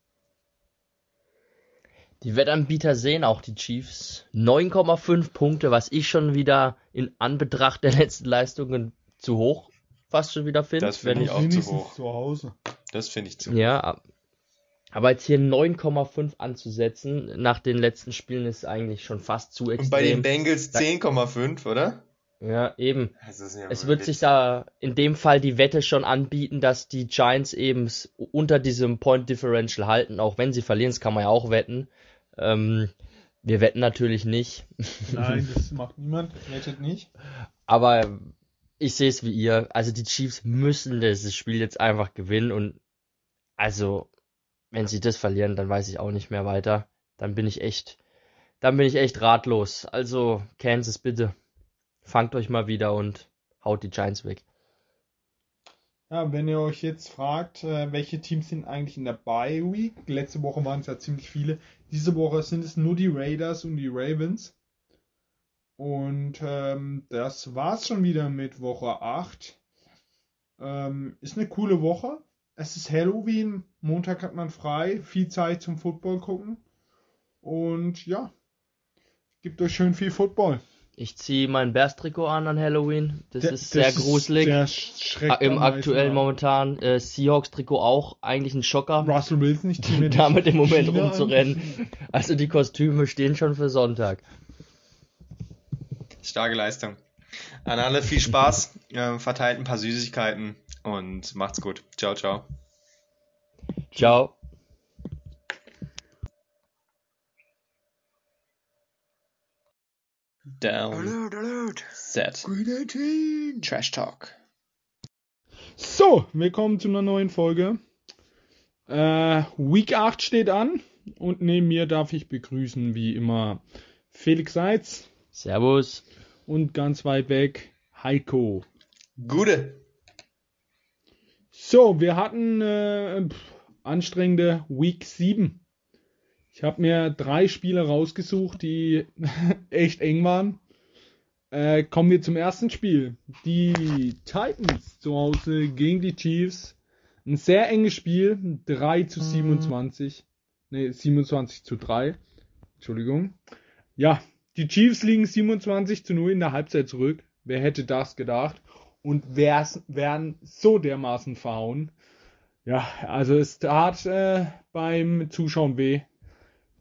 Die Wettanbieter sehen auch die Chiefs. 9,5 Punkte, was ich schon wieder in Anbetracht der letzten Leistungen zu hoch fast schon wieder finde. Das finde ich auch zu hoch. zu Hause. Das finde ich zu Ja, aber jetzt hier 9,5 anzusetzen nach den letzten Spielen ist eigentlich schon fast zu Und bei den extrem. Bengals 10,5, oder? Ja, eben. Ja Es wird Witz. sich da in dem Fall die Wette schon anbieten, dass die Giants eben unter diesem Point Differential halten, auch wenn sie verlieren, das kann man ja auch wetten. Ähm, wir wetten natürlich nicht, Nein, das macht niemand. Wettet nicht. aber ich sehe es wie ihr. Also die Chiefs müssen dieses Spiel jetzt einfach gewinnen und also wenn sie das verlieren, dann weiß ich auch nicht mehr weiter. Dann bin ich echt, dann bin ich echt ratlos. Also Kansas bitte, fangt euch mal wieder und haut die Giants weg. Ja, wenn ihr euch jetzt fragt, äh, welche Teams sind eigentlich in der Bye Week? Letzte Woche waren es ja ziemlich viele. Diese Woche sind es nur die Raiders und die Ravens. Und ähm, das war's schon wieder mit Woche 8. Ähm, ist eine coole Woche. Es ist Halloween, Montag hat man frei, viel Zeit zum Football gucken. Und ja, gibt euch schön viel Football. Ich ziehe mein Bears-Trikot an an Halloween. Das Der- ist sehr gruselig. der schreckt Ah, Im aktuellen momentan äh, Seahawks-Trikot auch eigentlich ein Schocker. Russell Wilson, ich ziehe mir damit im Moment Schiene an. rumzurennen. Also die Kostüme stehen schon für Sonntag. Starke Leistung. An alle viel Spaß, äh, verteilt ein paar Süßigkeiten und macht's gut. Ciao, ciao. Ciao. Down. Set. Trash Talk. So, willkommen zu einer neuen Folge. Äh, Week 8 steht an und neben mir darf ich begrüßen, wie immer, Felix Seitz Servus. und ganz weit weg Heiko. Gute. So, wir hatten äh, pff, anstrengende Week 7. Ich habe mir drei Spiele rausgesucht, die echt eng waren. Äh, kommen wir zum ersten Spiel. Die Titans zu Hause gegen die Chiefs. Ein sehr enges Spiel. 3 zu 27. Ne, 27 zu 3. Entschuldigung. Ja, die Chiefs liegen 27 zu 0 in der Halbzeit zurück. Wer hätte das gedacht? Und wär's, werden so dermaßen verhauen. Ja, also es tat äh, beim Zuschauen weh,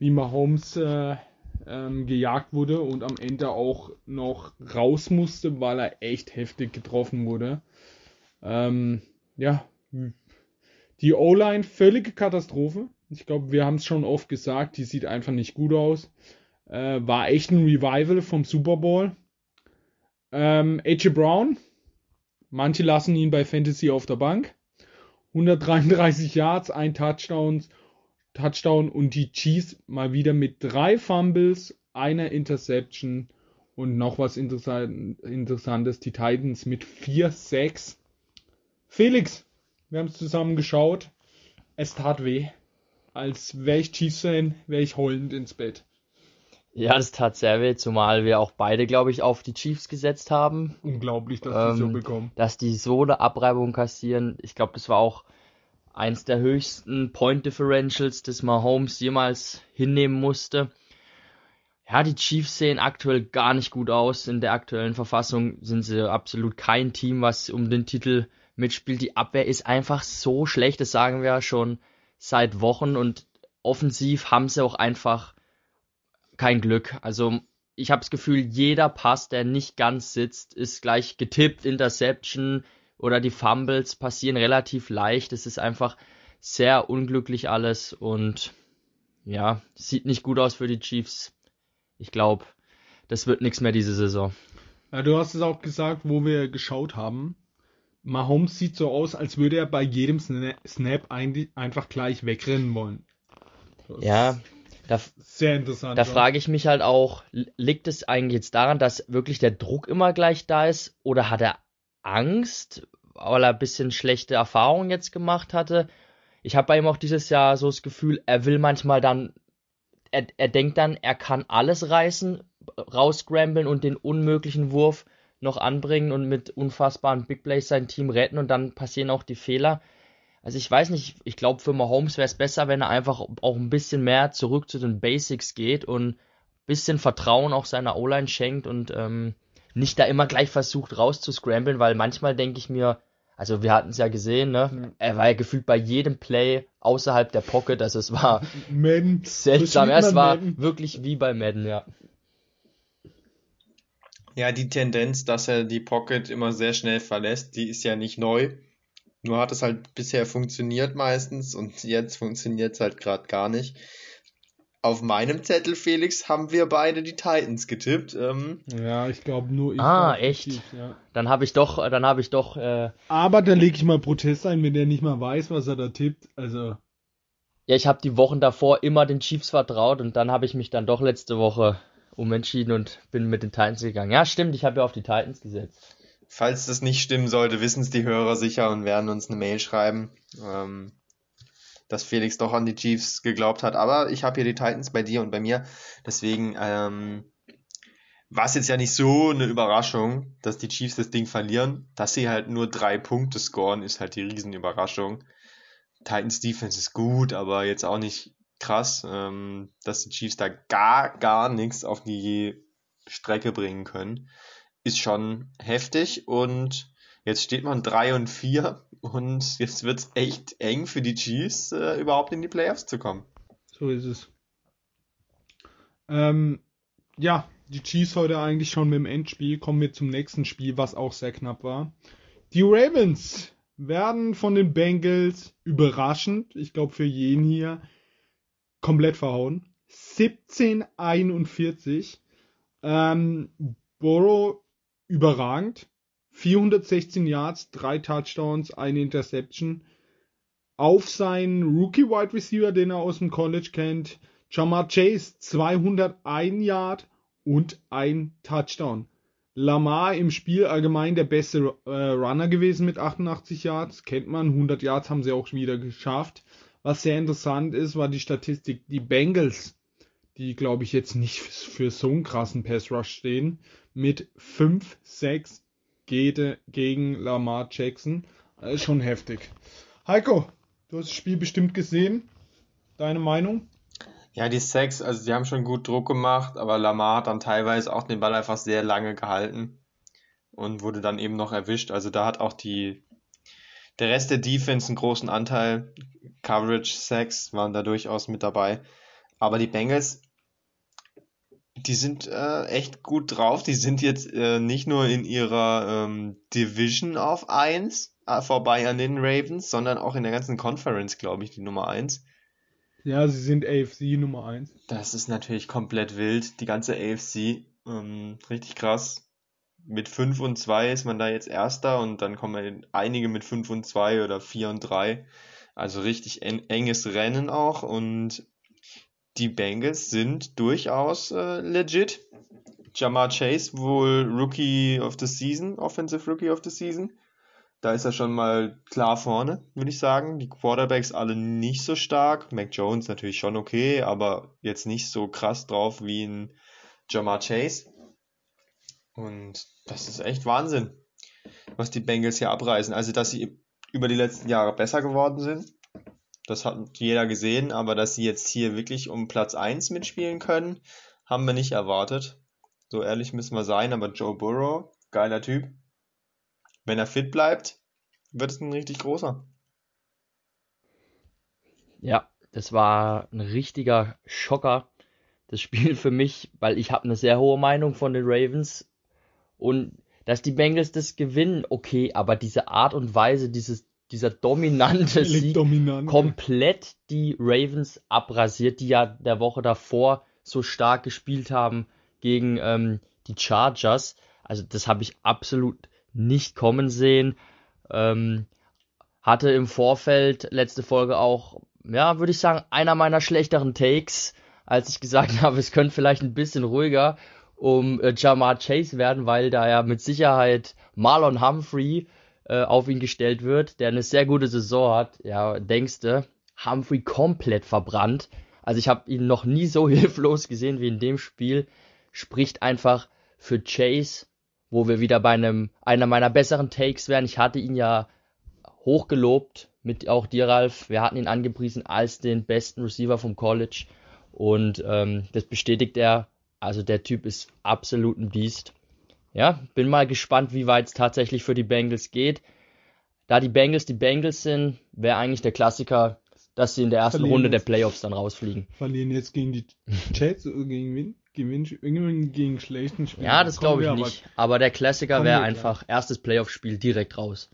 wie Mahomes äh, ähm, gejagt wurde und am Ende auch noch raus musste, weil er echt heftig getroffen wurde. Ähm, ja, die O-Line völlige Katastrophe. Ich glaube, wir haben es schon oft gesagt, die sieht einfach nicht gut aus. Äh, war echt ein Revival vom Super Bowl. Ähm, AJ Brown, manche lassen ihn bei Fantasy auf der Bank. 133 Yards, ein Touchdown, Touchdown und die Chiefs mal wieder mit drei Fumbles, einer Interception und noch was interessant, Interessantes, die Titans mit 4-6. Felix, wir haben es zusammen geschaut. Es tat weh. Als wäre ich Chiefs-Fan, wäre ich heulend ins Bett. Ja, das tat sehr weh, zumal wir auch beide, glaube ich, auf die Chiefs gesetzt haben, Unglaublich, dass die so Ähm, bekommen. dass die so eine Abreibung kassieren. Ich glaube, das war auch eins der höchsten Point Differentials, das Mahomes jemals hinnehmen musste. Ja, die Chiefs sehen aktuell gar nicht gut aus. In der aktuellen Verfassung sind sie absolut kein Team, was um den Titel mitspielt. Die Abwehr ist einfach so schlecht, das sagen wir ja schon seit Wochen und offensiv haben sie auch einfach kein Glück. Also ich habe das Gefühl, jeder Pass, der nicht ganz sitzt, ist gleich getippt, Interception oder die Fumbles passieren relativ leicht. Es ist einfach sehr unglücklich alles und ja, sieht nicht gut aus für die Chiefs. Ich glaube, das wird nichts mehr diese Saison. Ja, du hast es auch gesagt, wo wir geschaut haben. Mahomes sieht so aus, als würde er bei jedem Snap einfach gleich wegrennen wollen. Das ja, da, sehr interessant. Da frage ich mich halt auch, liegt es eigentlich jetzt daran, dass wirklich der Druck immer gleich da ist oder hat er Angst, weil er ein bisschen schlechte Erfahrungen jetzt gemacht hatte? Ich habe bei ihm auch dieses Jahr so das Gefühl, er will manchmal dann, er, er denkt dann, er kann alles reißen, rausgrambeln und den unmöglichen Wurf noch anbringen und mit unfassbaren Big Plays sein Team retten und dann passieren auch die Fehler. Also ich weiß nicht, ich glaube für Mahomes wäre es besser, wenn er einfach auch ein bisschen mehr zurück zu den Basics geht und ein bisschen Vertrauen auch seiner O-Line schenkt und ähm, nicht da immer gleich versucht rauszuscramblen, weil manchmal denke ich mir, also wir hatten es ja gesehen, ne? Ja. Er war ja gefühlt bei jedem Play außerhalb der Pocket, also es war Madden. seltsam. Es war Madden. wirklich wie bei Madden, ja. Ja, die Tendenz, dass er die Pocket immer sehr schnell verlässt, die ist ja nicht neu. Nur hat es halt bisher funktioniert meistens und jetzt funktioniert es halt gerade gar nicht. Auf meinem Zettel, Felix, haben wir beide die Titans getippt. Ähm, ja, ich glaube nur ich. Ah, echt? Aktiv, ja. Dann habe ich doch, dann habe ich doch. Äh, Aber da lege ich mal Protest ein, wenn der nicht mal weiß, was er da tippt. Also. Ja, ich habe die Wochen davor immer den Chiefs vertraut und dann habe ich mich dann doch letzte Woche umentschieden und bin mit den Titans gegangen. Ja, stimmt, ich habe ja auf die Titans gesetzt. Falls das nicht stimmen sollte, wissen es die Hörer sicher und werden uns eine Mail schreiben, ähm, dass Felix doch an die Chiefs geglaubt hat. Aber ich habe hier die Titans bei dir und bei mir. Deswegen ähm, war es jetzt ja nicht so eine Überraschung, dass die Chiefs das Ding verlieren. Dass sie halt nur drei Punkte scoren, ist halt die Riesenüberraschung. Titans Defense ist gut, aber jetzt auch nicht krass, ähm, dass die Chiefs da gar, gar nichts auf die Strecke bringen können. Ist schon heftig und jetzt steht man 3 und 4 und jetzt wird es echt eng für die Chiefs, äh, überhaupt in die Playoffs zu kommen. So ist es. Ähm, ja, die Chiefs heute eigentlich schon mit dem Endspiel. Kommen wir zum nächsten Spiel, was auch sehr knapp war. Die Ravens werden von den Bengals überraschend, ich glaube für jeden hier, komplett verhauen. 1741. Ähm, Burrow überragend. 416 Yards, drei Touchdowns, eine Interception. Auf seinen Rookie Wide Receiver, den er aus dem College kennt, Jamar Chase 201 Yard und ein Touchdown. Lamar im Spiel allgemein der beste äh, Runner gewesen mit 88 Yards, kennt man, 100 Yards haben sie auch wieder geschafft. Was sehr interessant ist, war die Statistik. Die Bengals, die glaube ich jetzt nicht für so einen krassen Pass Rush stehen, mit 5, 6 geht gegen Lamar Jackson. Das ist schon heftig. Heiko, du hast das Spiel bestimmt gesehen. Deine Meinung? Ja, die Sex, also die haben schon gut Druck gemacht, aber Lamar hat dann teilweise auch den Ball einfach sehr lange gehalten und wurde dann eben noch erwischt. Also da hat auch die der Rest der Defense einen großen Anteil. Coverage, Sacks waren da durchaus mit dabei. Aber die Bengals, die sind äh, echt gut drauf. Die sind jetzt äh, nicht nur in ihrer ähm, Division auf 1 äh, vorbei an den Ravens, sondern auch in der ganzen Conference, glaube ich, die Nummer 1. Ja, sie sind AFC Nummer 1. Das ist natürlich komplett wild. Die ganze AFC, ähm, richtig krass mit 5 und 2 ist man da jetzt Erster und dann kommen einige mit 5 und 2 oder 4 und 3. Also richtig en enges Rennen auch und die Bengals sind durchaus äh, legit. Jamar Chase wohl Rookie of the Season, Offensive Rookie of the Season. Da ist er schon mal klar vorne, würde ich sagen. Die Quarterbacks alle nicht so stark. Mac Jones natürlich schon okay, aber jetzt nicht so krass drauf wie ein Jamar Chase. Und das ist echt Wahnsinn, was die Bengals hier abreißen. Also, dass sie über die letzten Jahre besser geworden sind, das hat jeder gesehen, aber dass sie jetzt hier wirklich um Platz 1 mitspielen können, haben wir nicht erwartet. So ehrlich müssen wir sein, aber Joe Burrow, geiler Typ. Wenn er fit bleibt, wird es ein richtig großer. Ja, das war ein richtiger Schocker, das Spiel für mich, weil ich habe eine sehr hohe Meinung von den Ravens und dass die Bengals das gewinnen, okay, aber diese Art und Weise, dieses, dieser dominante Völlig Sieg dominant. komplett die Ravens abrasiert, die ja der Woche davor so stark gespielt haben gegen ähm, die Chargers. Also das habe ich absolut nicht kommen sehen. Ähm, hatte im Vorfeld letzte Folge auch, ja, würde ich sagen, einer meiner schlechteren Takes, als ich gesagt habe, es könnte vielleicht ein bisschen ruhiger um äh, Jamar Chase werden, weil da ja mit Sicherheit Marlon Humphrey äh, auf ihn gestellt wird, der eine sehr gute Saison hat. Ja, denkste, Humphrey komplett verbrannt. Also ich habe ihn noch nie so hilflos gesehen wie in dem Spiel. Spricht einfach für Chase, wo wir wieder bei einem einer meiner besseren Takes wären. Ich hatte ihn ja hochgelobt mit auch dir, Ralf. Wir hatten ihn angepriesen als den besten Receiver vom College und ähm, das bestätigt er. Also der Typ ist absolut ein Biest. Ja, bin mal gespannt, wie weit es tatsächlich für die Bengals geht. Da die Bengals die Bengals sind, wäre eigentlich der Klassiker, dass sie in der ersten Verlieren Runde der jetzt. Playoffs dann rausfliegen. Verlieren jetzt gegen die Jets oder gegen wen? Gewinn, irgendwie gegen schlechten Spieler. Ja, das glaube ich aber- nicht. Aber der Klassiker wäre einfach erstes Playoff-Spiel direkt raus.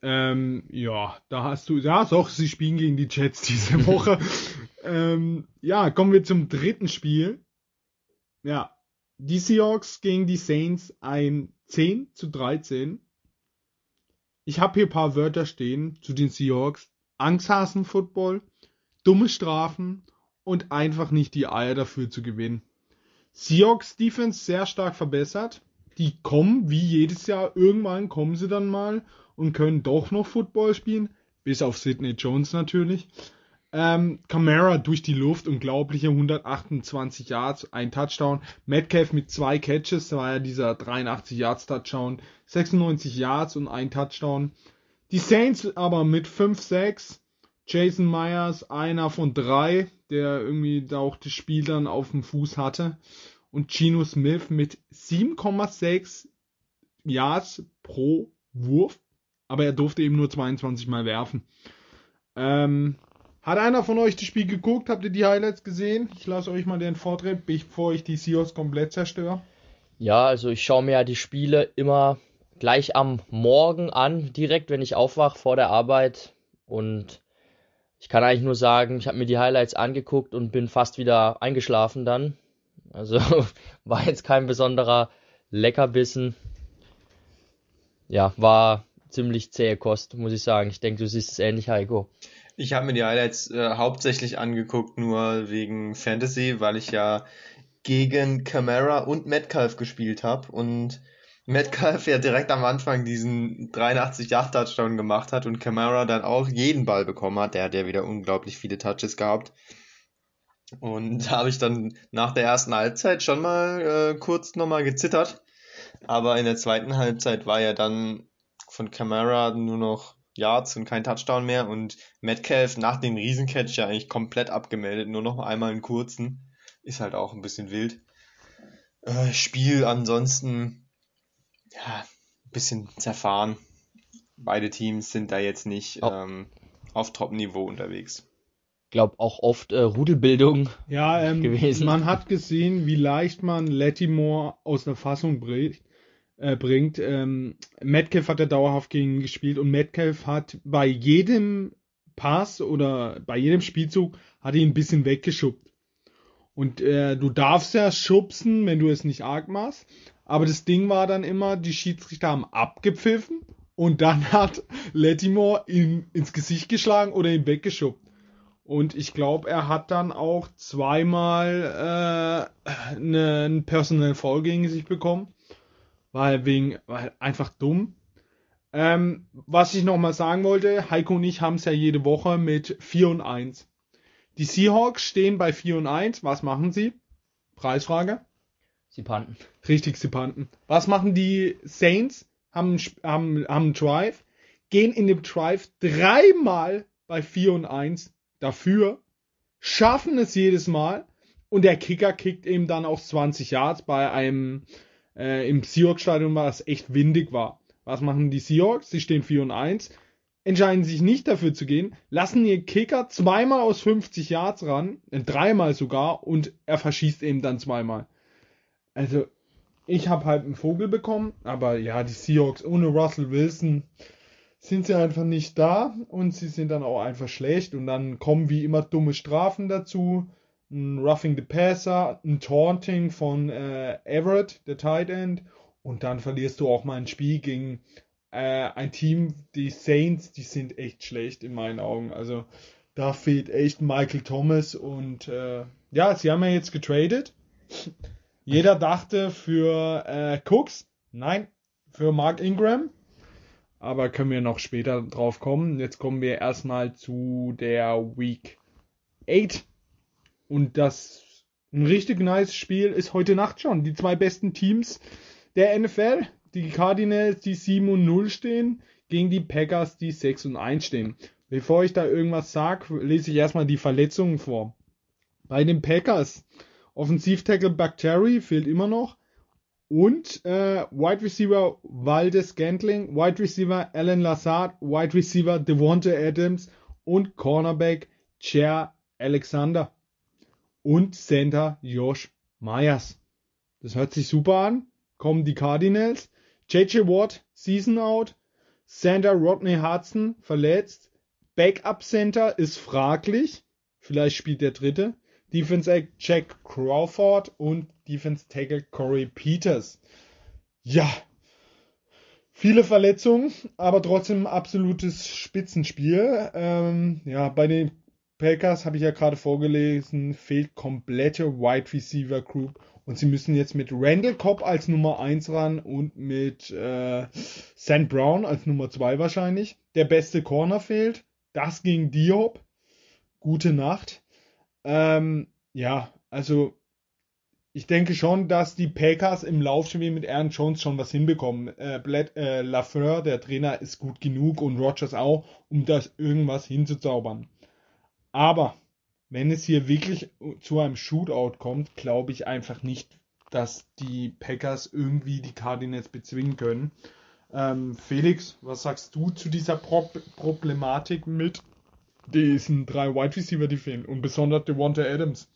Ähm, ja, da hast du, ja, doch, sie spielen gegen die Jets diese Woche. ähm, ja, kommen wir zum dritten Spiel. Ja, die Seahawks gegen die Saints ein 10 zu 13. Ich habe hier ein paar Wörter stehen zu den Seahawks. Angsthasen-Football, dumme Strafen und einfach nicht die Eier dafür zu gewinnen. Seahawks Defense sehr stark verbessert. Die kommen wie jedes Jahr, irgendwann kommen sie dann mal und können doch noch Football spielen. Bis auf Sidney Jones natürlich. Ähm, Camara durch die Luft, unglaubliche 128 Yards, ein Touchdown. Metcalf mit zwei Catches, da war ja dieser 83 Yards Touchdown, 96 Yards und ein Touchdown. Die Saints aber mit 5-6. Jason Myers, einer von drei, der irgendwie da auch das Spiel dann auf dem Fuß hatte. Und Gino Smith mit 7,6 Yards pro Wurf. Aber er durfte eben nur 22 Mal werfen. Ähm, hat einer von euch das Spiel geguckt? Habt ihr die Highlights gesehen? Ich lasse euch mal den Vortritt, bevor ich die Seahawks komplett zerstöre. Ja, also ich schaue mir ja die Spiele immer gleich am Morgen an, direkt wenn ich aufwache vor der Arbeit. Und ich kann eigentlich nur sagen, ich habe mir die Highlights angeguckt und bin fast wieder eingeschlafen dann. Also war jetzt kein besonderer Leckerbissen. Ja, war ziemlich zähe Kost, muss ich sagen. Ich denke, du siehst es ähnlich, Heiko. Ich habe mir die Highlights äh, hauptsächlich angeguckt, nur wegen Fantasy, weil ich ja gegen Camara und Metcalf gespielt habe und Metcalf ja direkt am Anfang diesen 83 Yard Touchdown gemacht hat und Camara dann auch jeden Ball bekommen hat. Der hat ja wieder unglaublich viele Touches gehabt. Und da habe ich dann nach der ersten Halbzeit schon mal äh, kurz nochmal gezittert. Aber in der zweiten Halbzeit war ja dann von Camara nur noch Yards und kein Touchdown mehr und Metcalf nach dem Riesencatch ja eigentlich komplett abgemeldet, nur noch einmal einen kurzen. Ist halt auch ein bisschen wild. Äh, Spiel ansonsten, ja, ein bisschen zerfahren. Beide Teams sind da jetzt nicht Oh. ähm, auf Top-Niveau unterwegs. Glaub auch oft äh, Rudelbildung. Ja, ähm, gewesen. man hat gesehen, wie leicht man Lattimore aus der Fassung bricht, äh, bringt. Ähm, Metcalf hat er dauerhaft gegen ihn gespielt und Metcalf hat bei jedem Pass oder bei jedem Spielzug hat ihn ein bisschen weggeschubbt. Und äh, du darfst ja schubsen, wenn du es nicht arg machst. Aber das Ding war dann immer, die Schiedsrichter haben abgepfiffen und dann hat Lattimore ihn ins Gesicht geschlagen oder ihn weggeschubbt. Und ich glaube, er hat dann auch zweimal äh, ne- einen Personal Foul gegen sich bekommen. Weil wegen, weil einfach dumm. Ähm, was ich nochmal sagen wollte, Heiko und ich haben es ja jede Woche mit 4 und 1. Die Seahawks stehen bei 4 und 1. Was machen sie? Preisfrage. Sie panten. Richtig, sie panten. Was machen die Saints? Haben, haben, haben einen Drive, gehen in dem Drive dreimal bei 4 und 1 dafür, schaffen es jedes Mal und der Kicker kickt eben dann auch 20 Yards bei einem, äh, im Seahawks-Stadion war es echt windig war. Was machen die Seahawks? Sie stehen 4 und 1, entscheiden sich nicht dafür zu gehen, lassen ihr Kicker zweimal aus 50 Yards ran, äh, dreimal sogar und er verschießt eben dann zweimal. Also, ich habe halt einen Vogel bekommen, aber ja, die Seahawks ohne Russell Wilson sind sie einfach nicht da und sie sind dann auch einfach schlecht und dann kommen wie immer dumme Strafen dazu. Ein Roughing the Passer, ein Taunting von äh, Everett, der Tight End und dann verlierst du auch mal ein Spiel gegen äh, ein Team, die Saints, die sind echt schlecht in meinen Augen. Also da fehlt echt Michael Thomas und äh, ja, sie haben ja jetzt getradet. Jeder dachte für äh, Cooks, nein, für Mark Ingram. Aber können wir noch später drauf kommen. Jetzt kommen wir erstmal zu der Week 8. Und das ein richtig nice Spiel ist heute Nacht schon. Die zwei besten Teams der NFL. Die Cardinals, die 7 und 0 stehen, gegen die Packers, die 6 und 1 stehen. Bevor ich da irgendwas sage, lese ich erstmal die Verletzungen vor. Bei den Packers, Offensivtackle Bacteri fehlt immer noch. Und äh, Wide Receiver Waldes Gantling, Wide Receiver Alan Lazard, Wide Receiver Devonta Adams und Cornerback Chair Alexander. Und Center Josh Myers. Das hört sich super an. Kommen die Cardinals. JJ Watt, Season Out. Center Rodney Hudson, verletzt. Backup Center ist fraglich. Vielleicht spielt der dritte. Defense Egg Jack Crawford und Defense Tackle Corey Peters. Ja, viele Verletzungen, aber trotzdem absolutes Spitzenspiel. Ähm, ja, bei den Packers habe ich ja gerade vorgelesen, fehlt komplette Wide Receiver Group und sie müssen jetzt mit Randall Cobb als Nummer 1 ran und mit äh, St. Brown als Nummer 2 wahrscheinlich. Der beste Corner fehlt. Das ging Diop. Gute Nacht. Ähm, ja, also ich denke schon, dass die Packers im Laufspiel mit Aaron Jones schon was hinbekommen. Äh, Bled, äh, Lafleur, der Trainer, ist gut genug und Rogers auch, um das irgendwas hinzuzaubern. Aber wenn es hier wirklich zu einem Shootout kommt, glaube ich einfach nicht, dass die Packers irgendwie die Cardinals bezwingen können. Ähm, Felix, was sagst du zu dieser Pro Problematik mit diesen drei Wide Receiver, die fehlen und besonders Devonta Adams?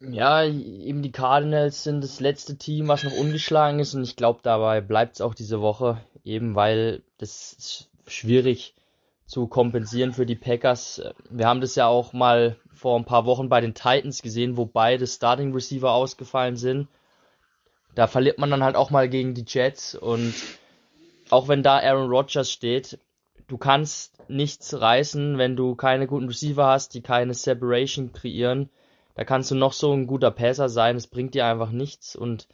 Ja, eben die Cardinals sind das letzte Team, was noch ungeschlagen ist und ich glaube, dabei bleibt es auch diese Woche, eben weil das schwierig zu kompensieren für die Packers. Wir haben das ja auch mal vor ein paar Wochen bei den Titans gesehen, wo beide Starting Receiver ausgefallen sind. Da verliert man dann halt auch mal gegen die Jets und auch wenn da Aaron Rodgers steht, du kannst nichts reißen, wenn du keine guten Receiver hast, die keine Separation kreieren. Da kannst du noch so ein guter Passer sein, es bringt dir einfach nichts und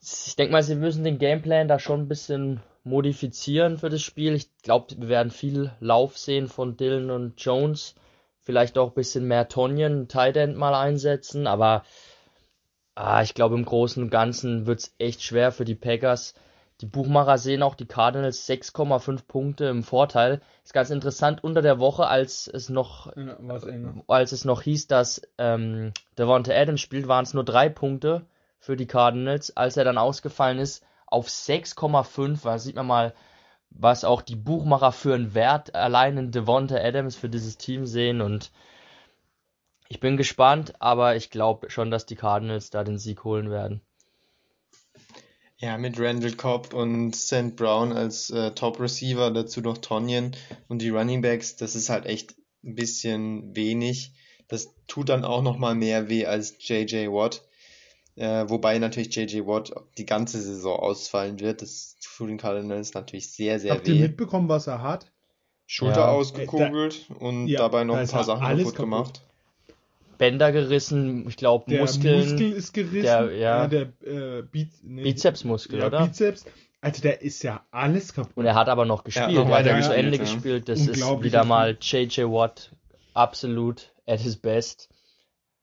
ich denke mal, sie müssen den Gameplan da schon ein bisschen modifizieren für das Spiel. Ich glaube, wir werden viel Lauf sehen von Dylan und Jones. Vielleicht auch ein bisschen mehr Tonyan, Tight End mal einsetzen, aber ah, ich glaube, im Großen und Ganzen wird es echt schwer für die Packers. Die Buchmacher sehen auch die Cardinals 6,5 Punkte im Vorteil. Ist ganz interessant unter der Woche, als es noch, Ja, als es noch hieß, dass ähm, Devonta Adams spielt, waren es nur drei Punkte für die Cardinals. Als er dann ausgefallen ist, auf 6,5. Da sieht man mal, was auch die Buchmacher für einen Wert allein in Devonta Adams für dieses Team sehen. Und ich bin gespannt, aber ich glaube schon, dass die Cardinals da den Sieg holen werden. Ja, mit Randall Cobb und St. Brown als äh, Top Receiver, dazu noch Tonyan und die Running Backs, das ist halt echt ein bisschen wenig. Das tut dann auch nochmal mehr weh als JJ Watt. Äh, wobei natürlich JJ Watt die ganze Saison ausfallen wird. Das tut den Cardinals natürlich sehr, sehr Habt ihr weh. mitbekommen, was er hat? Schulter Ja. ausgekugelt und ja, dabei noch da ein paar ja Sachen alles kaputt kaputt. gemacht. Bänder gerissen, ich glaube Der Muskeln, Muskel ist gerissen. der- ja. der äh, Biz nee, Bizepsmuskel, ja, oder? Bizeps. Also der ist ja alles kaputt. Und er hat aber noch gespielt, noch er weiter hat zu gespielt, Ende ja. gespielt. Das ist wieder mal JJ Watt absolut at his best.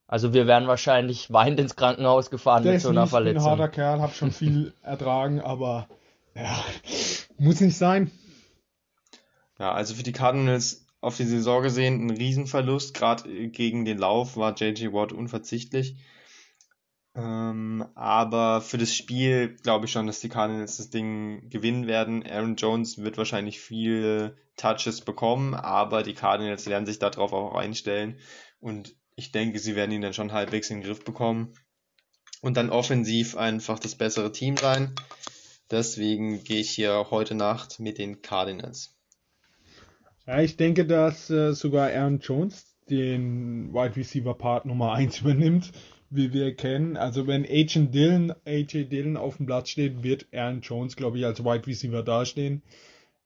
Also wir werden wahrscheinlich weinend ins Krankenhaus gefahren Der mit so einer nicht ein Verletzung. harter Kerl, hab schon viel ertragen, aber ja, muss nicht sein. Ja, also für die Cardinals auf die Saison gesehen ein Riesenverlust. Gerade gegen den Lauf war JJ Watt unverzichtlich. Ähm, aber für das Spiel glaube ich schon, dass die Cardinals das Ding gewinnen werden. Aaron Jones wird wahrscheinlich viele Touches bekommen, aber die Cardinals werden sich darauf auch einstellen. Und ich denke, sie werden ihn dann schon halbwegs in den Griff bekommen. Und dann offensiv einfach das bessere Team sein. Deswegen gehe ich hier heute Nacht mit den Cardinals. Ja, ich denke, dass äh, sogar Aaron Jones den Wide Receiver Part Nummer 1 übernimmt, wie wir kennen. Also wenn AJ Dillon, AJ Dillon auf dem Platz steht, wird Aaron Jones, glaube ich, als Wide Receiver dastehen.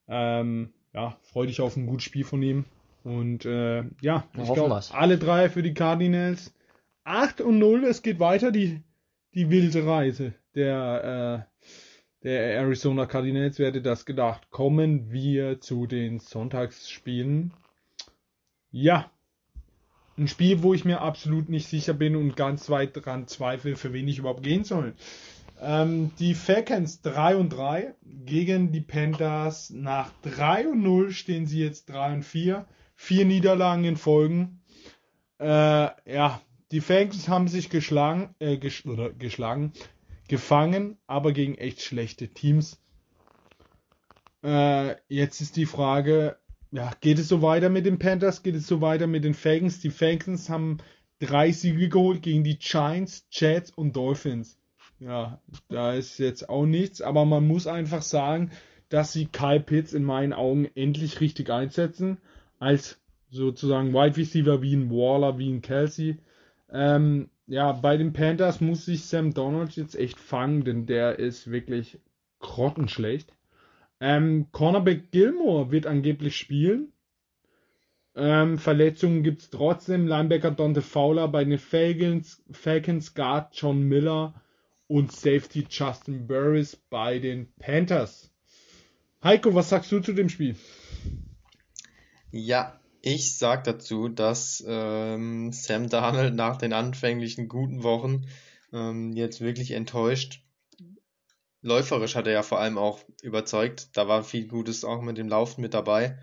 Ähm, ja, freue dich auf ein gutes Spiel von ihm. Und äh, ja, Wir ich glaube, alle drei für die Cardinals. 8 und 0, es geht weiter, die, die wilde Reise der, äh, der Arizona Cardinals. Wer hätte das gedacht? Kommen wir zu den Sonntagsspielen. Ja, ein Spiel, wo ich mir absolut nicht sicher bin und ganz weit dran zweifle, für wen ich überhaupt gehen soll. Ähm, die Falcons 3 und 3 gegen die Panthers. Nach 3 und 0 stehen sie jetzt 3 und 4. Vier Niederlagen in Folgen. Äh, ja, die Falcons haben sich geschlagen, äh, ges geschlagen, gefangen, aber gegen echt schlechte Teams. Äh, jetzt ist die Frage, ja, geht es so weiter mit den Panthers? Geht es so weiter mit den Falcons? Die Falcons haben drei Siege geholt gegen die Giants, Jets und Dolphins. Ja, da ist jetzt auch nichts, aber man muss einfach sagen, dass sie Kyle Pitts in meinen Augen endlich richtig einsetzen, als sozusagen Wide Receiver wie ein Waller, wie ein Kelsey. Ähm, ja, bei den Panthers muss sich Sam Donald jetzt echt fangen, denn der ist wirklich grottenschlecht. Ähm, Cornerback Gilmore wird angeblich spielen. Ähm, Verletzungen gibt es trotzdem. Linebacker Dante Fowler bei den Falcons, Falcons Guard John Miller und Safety Justin Burris bei den Panthers. Heiko, was sagst du zu dem Spiel? Ja, ich sag dazu, dass ähm, Sam Darnold nach den anfänglichen guten Wochen ähm, jetzt wirklich enttäuscht. Läuferisch hat er ja vor allem auch überzeugt. Da war viel Gutes auch mit dem Laufen mit dabei.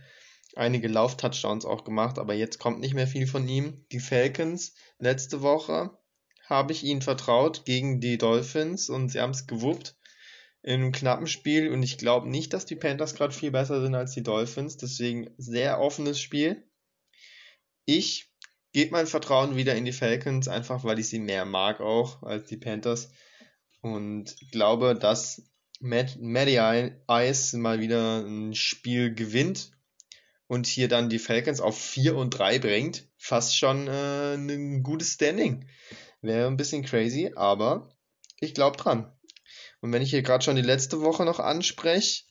Einige Lauf-Touchdowns auch gemacht, aber jetzt kommt nicht mehr viel von ihm. Die Falcons, letzte Woche habe ich ihnen vertraut gegen die Dolphins und sie haben es gewuppt in einem knappen Spiel und ich glaube nicht, dass die Panthers gerade viel besser sind als die Dolphins, deswegen sehr offenes Spiel. Ich gebe mein Vertrauen wieder in die Falcons, einfach weil ich sie mehr mag auch als die Panthers und glaube, dass Matt, Matty Ice mal wieder ein Spiel gewinnt und hier dann die Falcons auf 4 und 3 bringt. Fast schon äh, ein gutes Standing. Wäre ein bisschen crazy, aber ich glaube dran. Und wenn ich hier gerade schon die letzte Woche noch anspreche,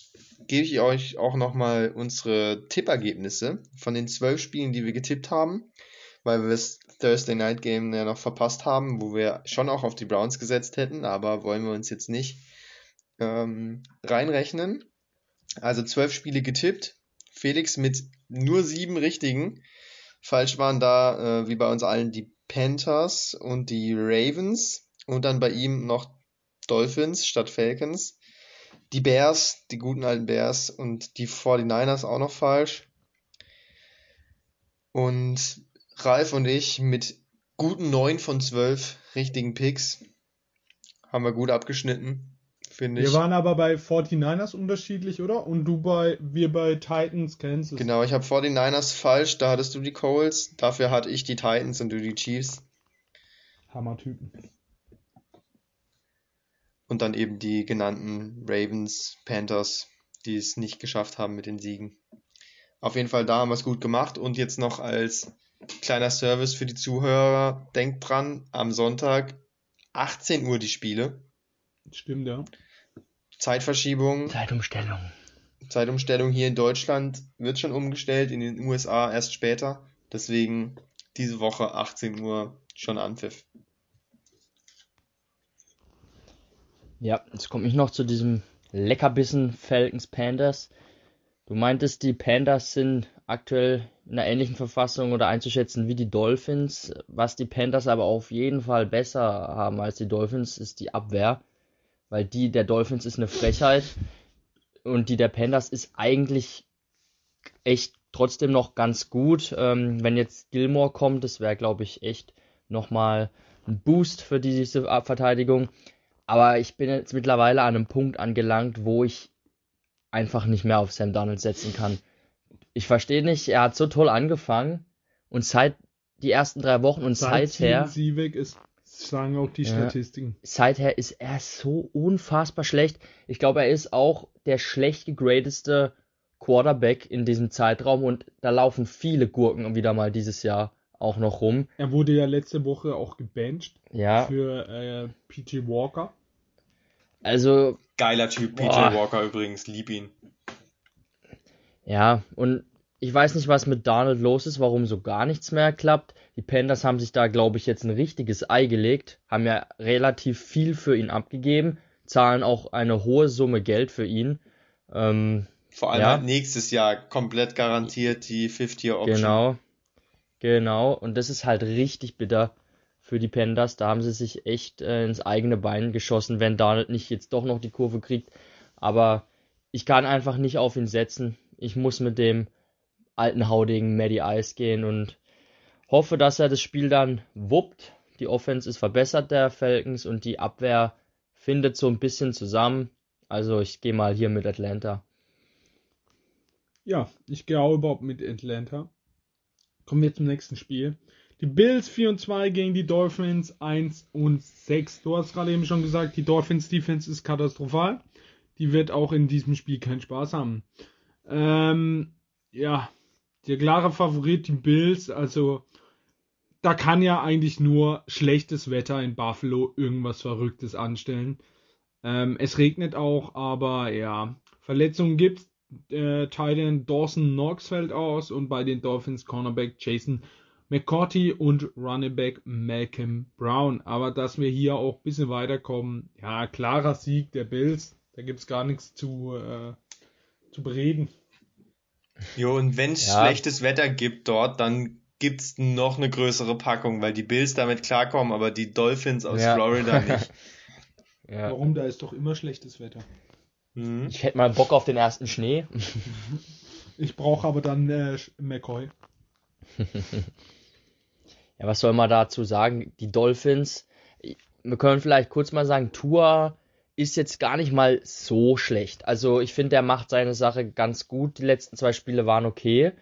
gebe ich euch auch nochmal unsere Tippergebnisse von den zwölf Spielen, die wir getippt haben, weil wir das Thursday Night Game ja noch verpasst haben, wo wir schon auch auf die Browns gesetzt hätten, aber wollen wir uns jetzt nicht ähm, reinrechnen. Also zwölf Spiele getippt. Felix mit nur sieben richtigen. Falsch waren da, äh, wie bei uns allen, die Panthers und die Ravens und dann bei ihm noch Dolphins statt Falcons. Die Bears, die guten alten Bears und die 49ers auch noch falsch. Und Ralf und ich mit guten 9 von 12 richtigen Picks haben wir gut abgeschnitten, finde Wir ich. waren aber bei 49ers unterschiedlich, oder? Und du bei, wir bei Titans, Kansas. Genau, ich habe 49ers falsch, da hattest du die Coles, dafür hatte ich die Titans und du die Chiefs. Hammertypen. Und dann eben die genannten Ravens, Panthers, die es nicht geschafft haben mit den Siegen. Auf jeden Fall, da haben wir es gut gemacht. Und jetzt noch als kleiner Service für die Zuhörer, denkt dran, am Sonntag 18 Uhr die Spiele. Stimmt, ja. Zeitverschiebung, Zeitumstellung. Zeitumstellung hier in Deutschland wird schon umgestellt, in den USA erst später. Deswegen diese Woche 18 Uhr schon Anpfiff. Ja, jetzt komme ich noch zu diesem Leckerbissen Falcons Panthers. Du meintest, die Panthers sind aktuell in einer ähnlichen Verfassung oder einzuschätzen wie die Dolphins. Was die Panthers aber auf jeden Fall besser haben als die Dolphins, ist die Abwehr. Weil die der Dolphins ist eine Frechheit und die der Panthers ist eigentlich echt trotzdem noch ganz gut. Ähm, wenn jetzt Gilmore kommt, das wäre, glaube ich, echt nochmal ein Boost für diese Verteidigung. Aber ich bin jetzt mittlerweile an einem Punkt angelangt, wo ich einfach nicht mehr auf Sam Donald setzen kann. Ich verstehe nicht, er hat so toll angefangen und seit die ersten drei Wochen und Seit seither, sie weg ist, sagen auch die Ja. Statistiken. seither ist er so unfassbar schlecht. Ich glaube, er ist auch der schlecht gegradeste Quarterback in diesem Zeitraum und da laufen viele Gurken wieder mal dieses Jahr auch noch rum. Er wurde ja letzte Woche auch gebencht Ja, für äh, PG Walker. also Geiler Typ, PJ. Walker übrigens, lieb ihn. Ja, und ich weiß nicht, was mit Donald los ist, warum so gar nichts mehr klappt. Die Panthers haben sich da, glaube ich, jetzt ein richtiges Ei gelegt, haben ja relativ viel für ihn abgegeben, zahlen auch eine hohe Summe Geld für ihn. Ähm, Vor allem Ja. halt nächstes Jahr komplett garantiert die 50-Year-Option. genau, genau. Und das ist halt richtig bitter für die Panthers. Da haben sie sich echt äh, ins eigene Bein geschossen, wenn Donald nicht jetzt doch noch die Kurve kriegt. Aber ich kann einfach nicht auf ihn setzen. Ich muss mit dem alten Haudegen Matty Ice gehen und hoffe, dass er das Spiel dann wuppt. Die Offense ist verbessert der Falcons und die Abwehr findet so ein bisschen zusammen. Also ich gehe mal hier mit Atlanta. Ja, ich gehe auch überhaupt mit Atlanta. Kommen wir zum nächsten Spiel. Die Bills 4 und 2 gegen die Dolphins 1 und 6. Du hast gerade eben schon gesagt, die Dolphins Defense ist katastrophal. Die wird auch in diesem Spiel keinen Spaß haben. Ähm, ja, der klare Favorit, die Bills, also da kann ja eigentlich nur schlechtes Wetter in Buffalo irgendwas Verrücktes anstellen. Ähm, es regnet auch, aber ja, Verletzungen gibt's. Äh, Titan Dawson Knox fällt aus und bei den Dolphins Cornerback Jason McCourty und Running Back Malcolm Brown. Aber dass wir hier auch ein bisschen weiterkommen, ja, klarer Sieg der Bills. Da gibt's gar nichts zu, äh, zu bereden. Jo, und wenn es Ja. schlechtes Wetter gibt dort, dann gibt's noch eine größere Packung, weil die Bills damit klarkommen, aber die Dolphins aus Ja. Florida nicht. Ja. Warum? Da ist doch immer schlechtes Wetter. Mhm. Ich hätte mal Bock auf den ersten Schnee. Ich brauche aber dann äh, McCoy. Ja, was soll man dazu sagen? Die Dolphins, wir können vielleicht kurz mal sagen, Tua ist jetzt gar nicht mal so schlecht. Also ich finde, er macht seine Sache ganz gut. Die letzten zwei Spiele waren okay.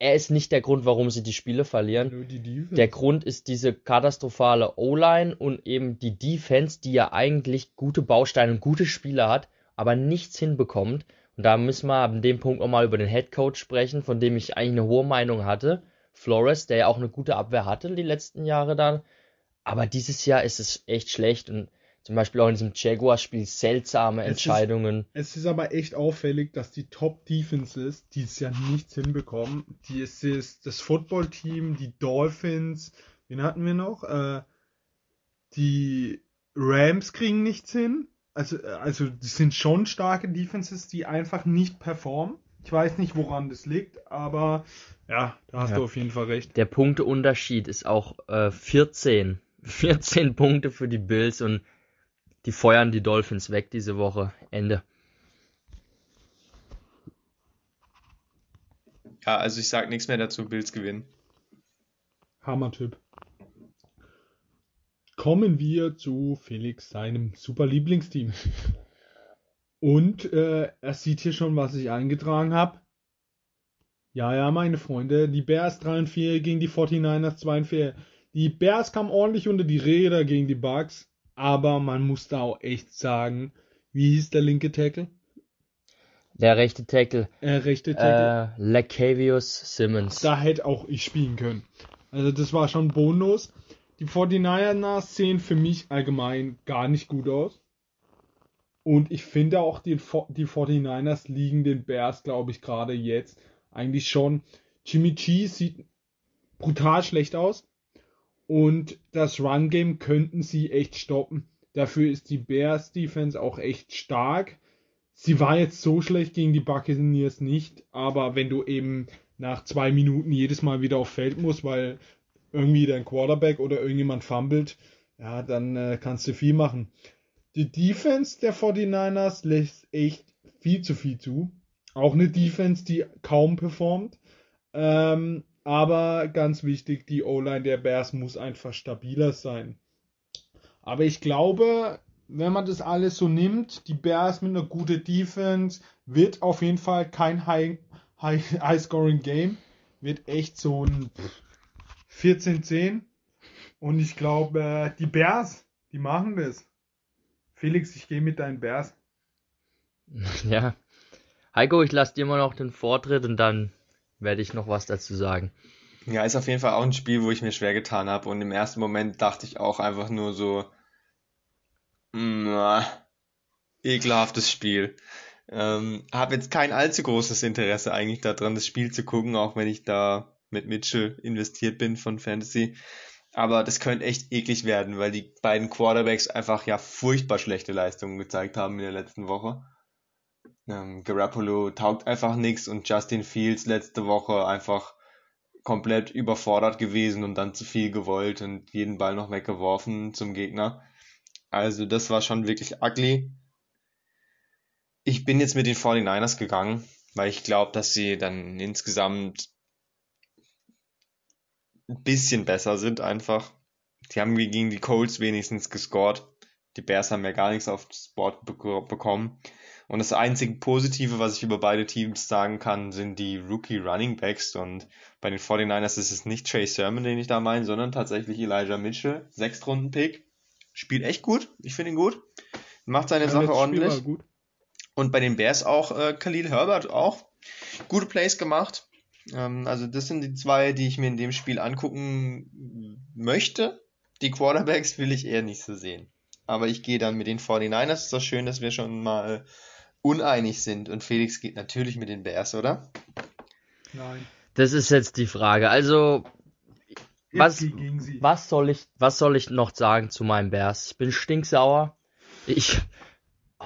Er ist nicht der Grund, warum sie die Spiele verlieren. Nur die Defense. Der Grund ist diese katastrophale O-Line und eben die Defense, die ja eigentlich gute Bausteine und gute Spieler hat, aber nichts hinbekommt. Und da müssen wir an dem Punkt auch mal über den Head Coach sprechen, von dem ich eigentlich eine hohe Meinung hatte. Flores, der ja auch eine gute Abwehr hatte die letzten Jahre dann. Aber dieses Jahr ist es echt schlecht und zum Beispiel auch in diesem Jaguars-Spiel seltsame Es ist- Entscheidungen. Es ist aber echt auffällig, dass die Top Defenses dieses Jahr nichts hinbekommen. Die es ist das Football-Team, die Dolphins, wen hatten wir noch? Äh, die Rams kriegen nichts hin. Also, äh, also das sind schon starke Defenses, die einfach nicht performen. Ich weiß nicht, woran das liegt, aber ja, da hast Ja. du auf jeden Fall recht. Der Punkteunterschied ist auch äh, 14. 14 Punkte für die Bills und die feuern die Dolphins weg diese Woche. Ende. Ja, also ich sag nichts mehr dazu, Bills gewinnen. Hammer-Typ. Kommen wir zu Felix, seinem super Lieblingsteam. Und äh, er sieht hier schon, was ich eingetragen habe. Ja, ja, meine Freunde, die Bears 3 und 4 gegen die 49ers 2 und 4. Die Bears kamen ordentlich unter die Räder gegen die Bucks, aber man muss da auch echt sagen, wie hieß der linke Tackle? Der rechte Tackle, Äh, rechte Tackle. äh, Lacavius Simmons. Da hätte auch ich spielen können. Also das war schon bonus. Die 49ers sehen für mich allgemein gar nicht gut aus. Und ich finde auch, die, die 49ers liegen den Bears, glaube ich, gerade jetzt eigentlich schon. Jimmy G sieht brutal schlecht aus. Und das Run-Game könnten sie echt stoppen. Dafür ist die Bears Defense auch echt stark. Sie war jetzt so schlecht gegen die Buccaneers nicht, aber wenn du eben nach zwei Minuten jedes Mal wieder auf Feld musst, weil irgendwie dein Quarterback oder irgendjemand fummelt, ja, dann äh, kannst du viel machen. Die Defense der 49ers lässt echt viel zu viel zu. Auch eine Defense, die kaum performt. Ähm, aber ganz wichtig, die O-Line der Bears muss einfach stabiler sein. Aber ich glaube, wenn man das alles so nimmt, die Bears mit einer guten Defense, wird auf jeden Fall kein High, High, High. Wird echt so ein 14-10. Und ich glaube, äh, die Bears, die machen das. Felix, ich gehe mit deinen Bears. Ja. Heiko, ich lasse dir immer noch den Vortritt und dann werde ich noch was dazu sagen. Ja, ist auf jeden Fall auch ein Spiel, wo ich mir schwer getan habe. Und im ersten Moment dachte ich auch einfach nur so, na, ekelhaftes Spiel. Ähm, habe jetzt kein allzu großes Interesse eigentlich daran, das Spiel zu gucken, auch wenn ich da mit Mitchell investiert bin von Fantasy. Aber das könnte echt eklig werden, weil die beiden Quarterbacks einfach ja furchtbar schlechte Leistungen gezeigt haben in der letzten Woche. Ähm, Garoppolo taugt einfach nichts und Justin Fields letzte Woche einfach komplett überfordert gewesen und dann zu viel gewollt und jeden Ball noch weggeworfen zum Gegner. Also das war schon wirklich ugly. Ich bin jetzt mit den 49ers gegangen, weil ich glaube, dass sie dann insgesamt ein bisschen besser sind einfach. Sie haben gegen die Colts wenigstens gescored. Die Bears haben ja gar nichts aufs Board bekommen. Und das einzige Positive, was ich über beide Teams sagen kann, sind die Rookie Running Backs. Und bei den 49ers ist es nicht Trey Sermon, den ich da meine, sondern tatsächlich Elijah Mitchell. Sechstrunden-Pick. Spielt echt gut. Ich finde ihn gut. Macht seine ja, Sache ordentlich. Und bei den Bears auch äh, Khalil Herbert auch gute Plays gemacht. Ähm, also das sind die zwei, die ich mir in dem Spiel angucken möchte. Die Quarterbacks will ich eher nicht so sehen. Aber ich gehe dann mit den 49ers. Ist doch schön, dass wir schon mal uneinig sind. Und Felix geht natürlich mit den Bears, oder? Nein. Das ist jetzt die Frage. Also, was, was, soll ich, was soll ich noch sagen zu meinen Bears? Ich bin stinksauer. Ich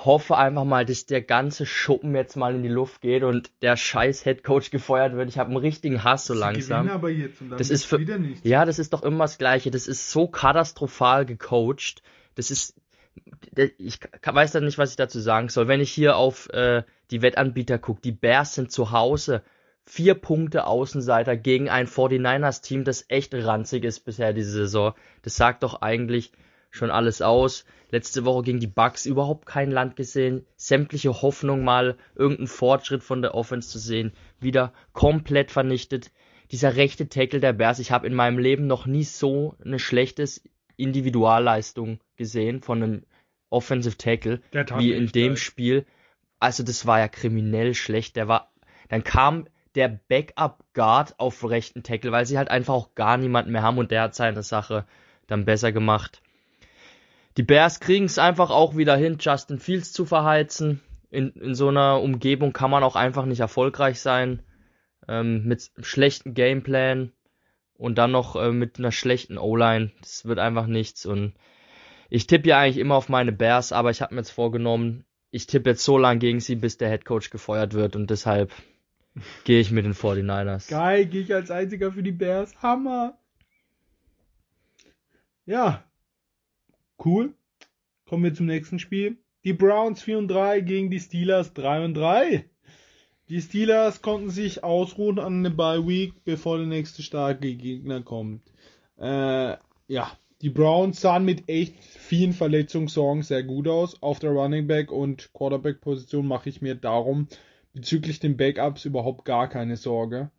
hoffe einfach mal, dass der ganze Schuppen jetzt mal in die Luft geht und der scheiß Headcoach gefeuert wird. Ich habe einen richtigen Hass so Sie langsam. Aber jetzt und dann das ist für, ja, das ist doch immer das Gleiche. Das ist so katastrophal gecoacht. Das ist ich weiß dann nicht, was ich dazu sagen soll. Wenn ich hier auf äh, die Wettanbieter gucke, die Bears sind zu Hause. Vier Punkte Außenseiter gegen ein 49ers-Team, das echt ranzig ist bisher diese Saison. Das sagt doch eigentlich schon alles aus. Letzte Woche gegen die Bucks überhaupt kein Land gesehen. Sämtliche Hoffnung mal irgendeinen Fortschritt von der Offense zu sehen. Wieder komplett vernichtet. Dieser rechte Tackle der Bears, ich habe in meinem Leben noch nie so eine schlechte Individualleistung gesehen von einem Offensive Tackle, wie in dem Spiel. Also das war ja kriminell schlecht. Der war, dann kam der Backup Guard auf rechten Tackle, weil sie halt einfach auch gar niemanden mehr haben und der hat seine Sache dann besser gemacht. Die Bears kriegen es einfach auch wieder hin, Justin Fields zu verheizen. In, in so einer Umgebung kann man auch einfach nicht erfolgreich sein. Ähm, mit schlechten Gameplan und dann noch äh, mit einer schlechten O-Line. Das wird einfach nichts und ich tippe ja eigentlich immer auf meine Bears, aber ich habe mir jetzt vorgenommen, ich tippe jetzt so lange gegen sie, bis der Head Coach gefeuert wird und deshalb gehe ich mit den 49ers. Geil, gehe ich als einziger für die Bears. Hammer. Ja. Cool. Kommen wir zum nächsten Spiel. Die Browns 4 und 3 gegen die Steelers 3 und 3. Die Steelers konnten sich ausruhen an der Bye Week, bevor der nächste starke Gegner kommt. Äh, ja, die Browns sahen mit echt vielen Verletzungssorgen sehr gut aus. Auf der Running Back und Quarterback Position mache ich mir darum bezüglich den Backups überhaupt gar keine Sorge.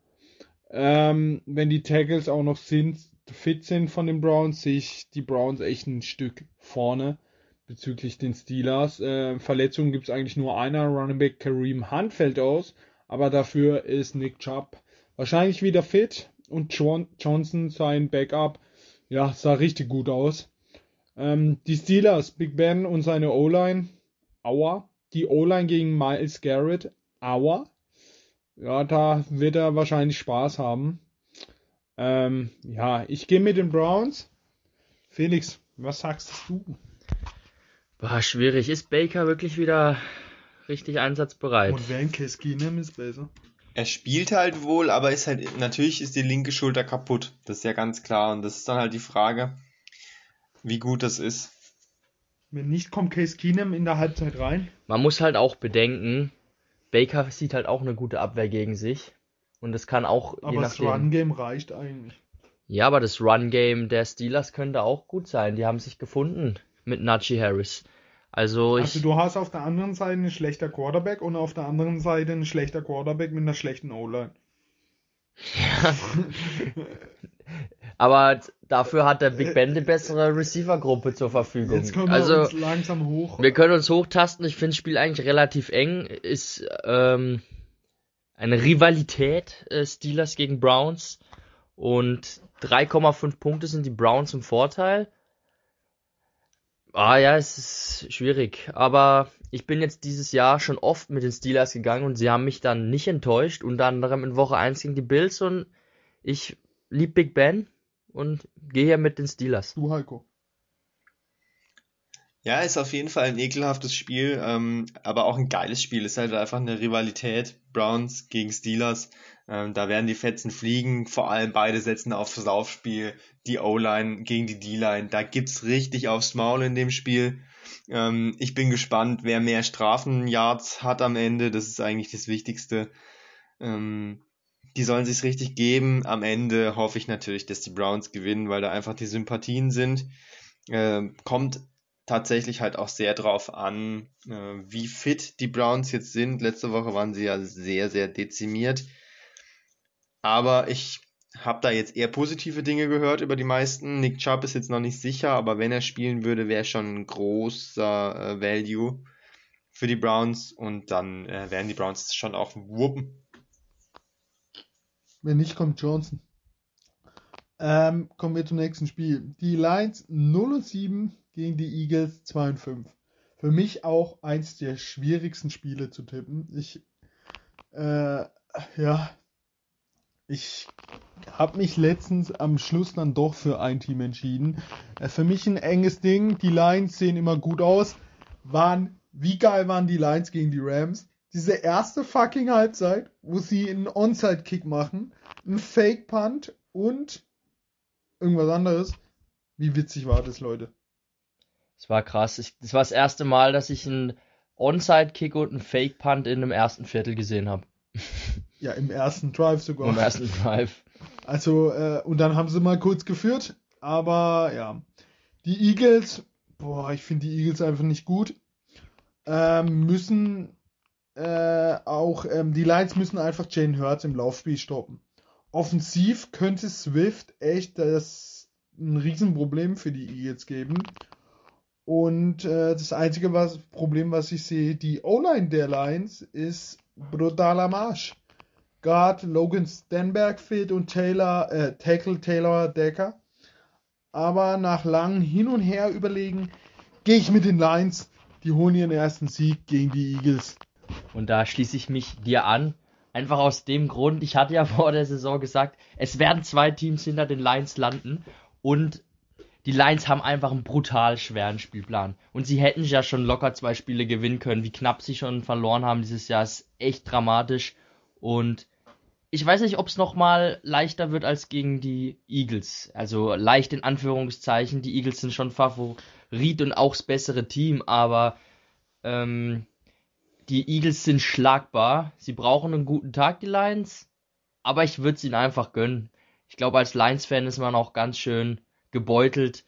Ähm, wenn die Tackles auch noch sind, fit sind von den Browns, sehe ich die Browns echt ein Stück vorne bezüglich den Steelers. Äh, Verletzungen gibt es eigentlich nur einer, Running Back Kareem Hunt fällt aus, aber dafür ist Nick Chubb wahrscheinlich wieder fit und John Johnson sein Backup ja, sah richtig gut aus. Ähm, die Steelers, Big Ben und seine O-Line, aua. Die O-Line gegen Miles Garrett, aua. Ja, da wird er wahrscheinlich Spaß haben. Ähm, ja, ich gehe mit den Browns. Felix, was sagst du? War schwierig. Ist Baker wirklich wieder richtig einsatzbereit? Und wen Case Keenum ist besser. Er spielt halt wohl, aber ist halt, natürlich ist die linke Schulter kaputt. Das ist ja ganz klar. Und das ist dann halt die Frage, wie gut das ist. Wenn nicht, kommt Case Keenum in der Halbzeit rein. Man muss halt auch bedenken, Baker sieht halt auch eine gute Abwehr gegen sich. Und es kann auch. Aber das Run-Game reicht eigentlich. Ja, aber das Run-Game der Steelers könnte auch gut sein. Die haben sich gefunden mit Najee Harris. Also, also du hast auf der anderen Seite einen schlechter Quarterback und auf der anderen Seite einen schlechter Quarterback mit einer schlechten O-Line. Ja. Aber Dafür hat der Big Ben die bessere Receiver-Gruppe zur Verfügung. Jetzt kommen wir also, uns langsam hoch. wir können uns hochtasten. Ich finde das Spiel eigentlich relativ eng. Ist ähm, eine Rivalität äh, Steelers gegen Browns. Und 3,5 Punkte sind die Browns im Vorteil. Ah ja, es ist schwierig. Aber ich bin jetzt dieses Jahr schon oft mit den Steelers gegangen und sie haben mich dann nicht enttäuscht. Unter anderem in Woche 1 gegen die Bills und ich lieb Big Ben und gehe hier mit den Steelers. Du, Heiko. Ja, ist auf jeden Fall ein ekelhaftes Spiel, ähm, aber auch ein geiles Spiel. Ist halt einfach eine Rivalität. Browns gegen Steelers. Ähm, da werden die Fetzen fliegen. Vor allem beide setzen aufs Laufspiel. Die O-Line gegen die D-Line. Da gibt's richtig aufs Maul in dem Spiel. Ähm, ich bin gespannt, wer mehr Strafenyards hat am Ende. Das ist eigentlich das Wichtigste. Ähm, die sollen sich's richtig geben. Am Ende hoffe ich natürlich, dass die Browns gewinnen, weil da einfach die Sympathien sind. Ähm, kommt tatsächlich halt auch sehr drauf an, äh, wie fit die Browns jetzt sind. Letzte Woche waren sie ja sehr, sehr dezimiert. Aber ich habe da jetzt eher positive Dinge gehört über die meisten. Nick Chubb ist jetzt noch nicht sicher, aber wenn er spielen würde, wäre schon ein großer äh, Value für die Browns und dann äh, werden die Browns schon auch wuppen. Wenn nicht, kommt Johnson. Ähm, kommen wir zum nächsten Spiel. Die Lions 0 und 7 gegen die Eagles 2 und 5. Für mich auch eins der schwierigsten Spiele zu tippen. Ich, äh, ja, ich habe mich letztens am Schluss dann doch für ein Team entschieden. Äh, für mich ein enges Ding. Die Lions sehen immer gut aus. Waren, wie geil waren die Lions gegen die Rams? Diese erste fucking Halbzeit, wo sie einen Onside-Kick machen, einen Fake-Punt und irgendwas anderes. Wie witzig war das, Leute? Das war krass. Ich, das war das erste Mal, dass ich einen Onside-Kick und einen Fake-Punt in dem ersten Viertel gesehen habe. Ja, im ersten Drive sogar. Im ersten Drive. Also, äh, und dann haben sie mal kurz geführt. Aber ja. Die Eagles, boah, ich finde die Eagles einfach nicht gut. Ähm, müssen äh, auch, ähm, die Lions müssen einfach Jane Hurts im Laufspiel stoppen. Offensiv könnte Swift echt das ein Riesenproblem für die Eagles geben. Und äh, das einzige was, Problem, was ich sehe, die O-Line der Lions ist brutaler Marsch. Guard Logan Stenberg fehlt und Taylor, äh, Tackle Taylor Decker. Aber nach langem Hin und Her überlegen, gehe ich mit den Lions. Die holen ihren ersten Sieg gegen die Eagles. Und da schließe ich mich dir an. Einfach aus dem Grund, ich hatte ja vor der Saison gesagt, es werden zwei Teams hinter den Lions landen. Und die Lions haben einfach einen brutal schweren Spielplan. Und sie hätten ja schon locker zwei Spiele gewinnen können. Wie knapp sie schon verloren haben dieses Jahr ist echt dramatisch. Und ich weiß nicht, ob es nochmal leichter wird als gegen die Eagles. Also leicht in Anführungszeichen. Die Eagles sind schon Favorit und auch das bessere Team, aber ähm, die Eagles sind schlagbar. Sie brauchen einen guten Tag, die Lions. Aber ich würde es ihnen einfach gönnen. Ich glaube, als Lions-Fan ist man auch ganz schön gebeutelt.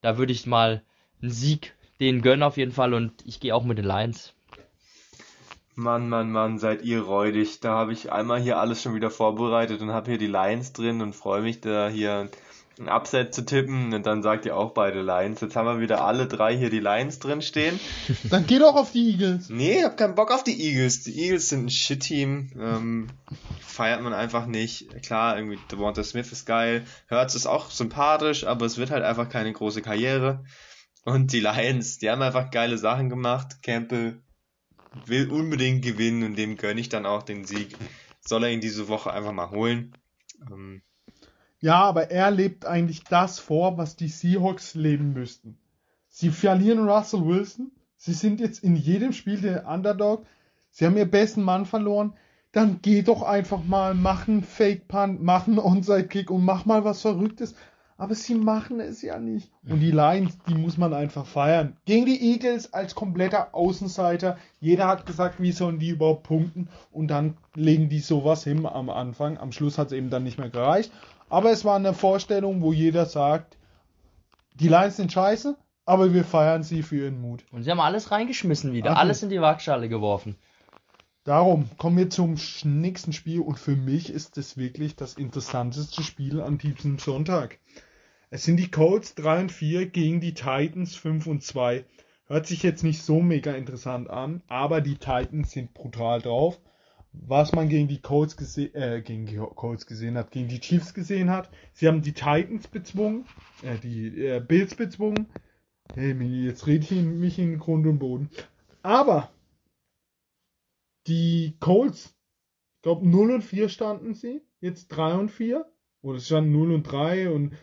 Da würde ich mal einen Sieg denen gönnen auf jeden Fall und ich gehe auch mit den Lions. Mann, Mann, Mann, seid ihr räudig. Da habe ich einmal hier alles schon wieder vorbereitet und habe hier die Lions drin und freue mich da hier ein Upset zu tippen und dann sagt ihr auch beide Lions. Jetzt haben wir wieder alle drei hier die Lions drin stehen. Dann geh doch auf die Eagles. Nee, ich hab keinen Bock auf die Eagles. Die Eagles sind ein Shit-Team. Ähm, feiert man einfach nicht. Klar, irgendwie Devonta Smith ist geil. Hurts ist auch sympathisch, aber es wird halt einfach keine große Karriere. Und die Lions, die haben einfach geile Sachen gemacht. Campbell will unbedingt gewinnen und dem gönne ich dann auch den Sieg. Soll er ihn diese Woche einfach mal holen. Ähm, Ja, aber er lebt eigentlich das vor, was die Seahawks leben müssten. Sie verlieren Russell Wilson. Sie sind jetzt in jedem Spiel der Underdog. Sie haben ihr besten Mann verloren. Dann geh doch einfach mal, mach einen Fake Punt, mach einen Onside Kick und mach mal was Verrücktes. Aber sie machen es ja nicht. Und die Lions, die muss man einfach feiern. Gegen die Eagles als kompletter Außenseiter. Jeder hat gesagt, wie sollen die überhaupt punkten. Und dann legen die sowas hin am Anfang. Am Schluss hat es eben dann nicht mehr gereicht. Aber es war eine Vorstellung, wo jeder sagt, die Lions sind scheiße, aber wir feiern sie für ihren Mut. Und sie haben alles reingeschmissen wieder, Ach. alles in die Waagschale geworfen. Darum kommen wir zum nächsten Spiel und für mich ist es wirklich das interessanteste Spiel an diesem Sonntag. Es sind die Colts 3 und 4 gegen die Titans 5 und 2. Hört sich jetzt nicht so mega interessant an, aber die Titans sind brutal drauf. Was man gegen die Colts, gese äh, gegen die Colts gesehen hat, gegen die Chiefs gesehen hat. Sie haben die Titans bezwungen, äh, die äh, Bills bezwungen. Hey, jetzt rede ich mich in Grund und Boden. Aber die Colts, ich glaube 0 und 4 standen sie, jetzt 3 und 4. Oder es standen 0 und 3 und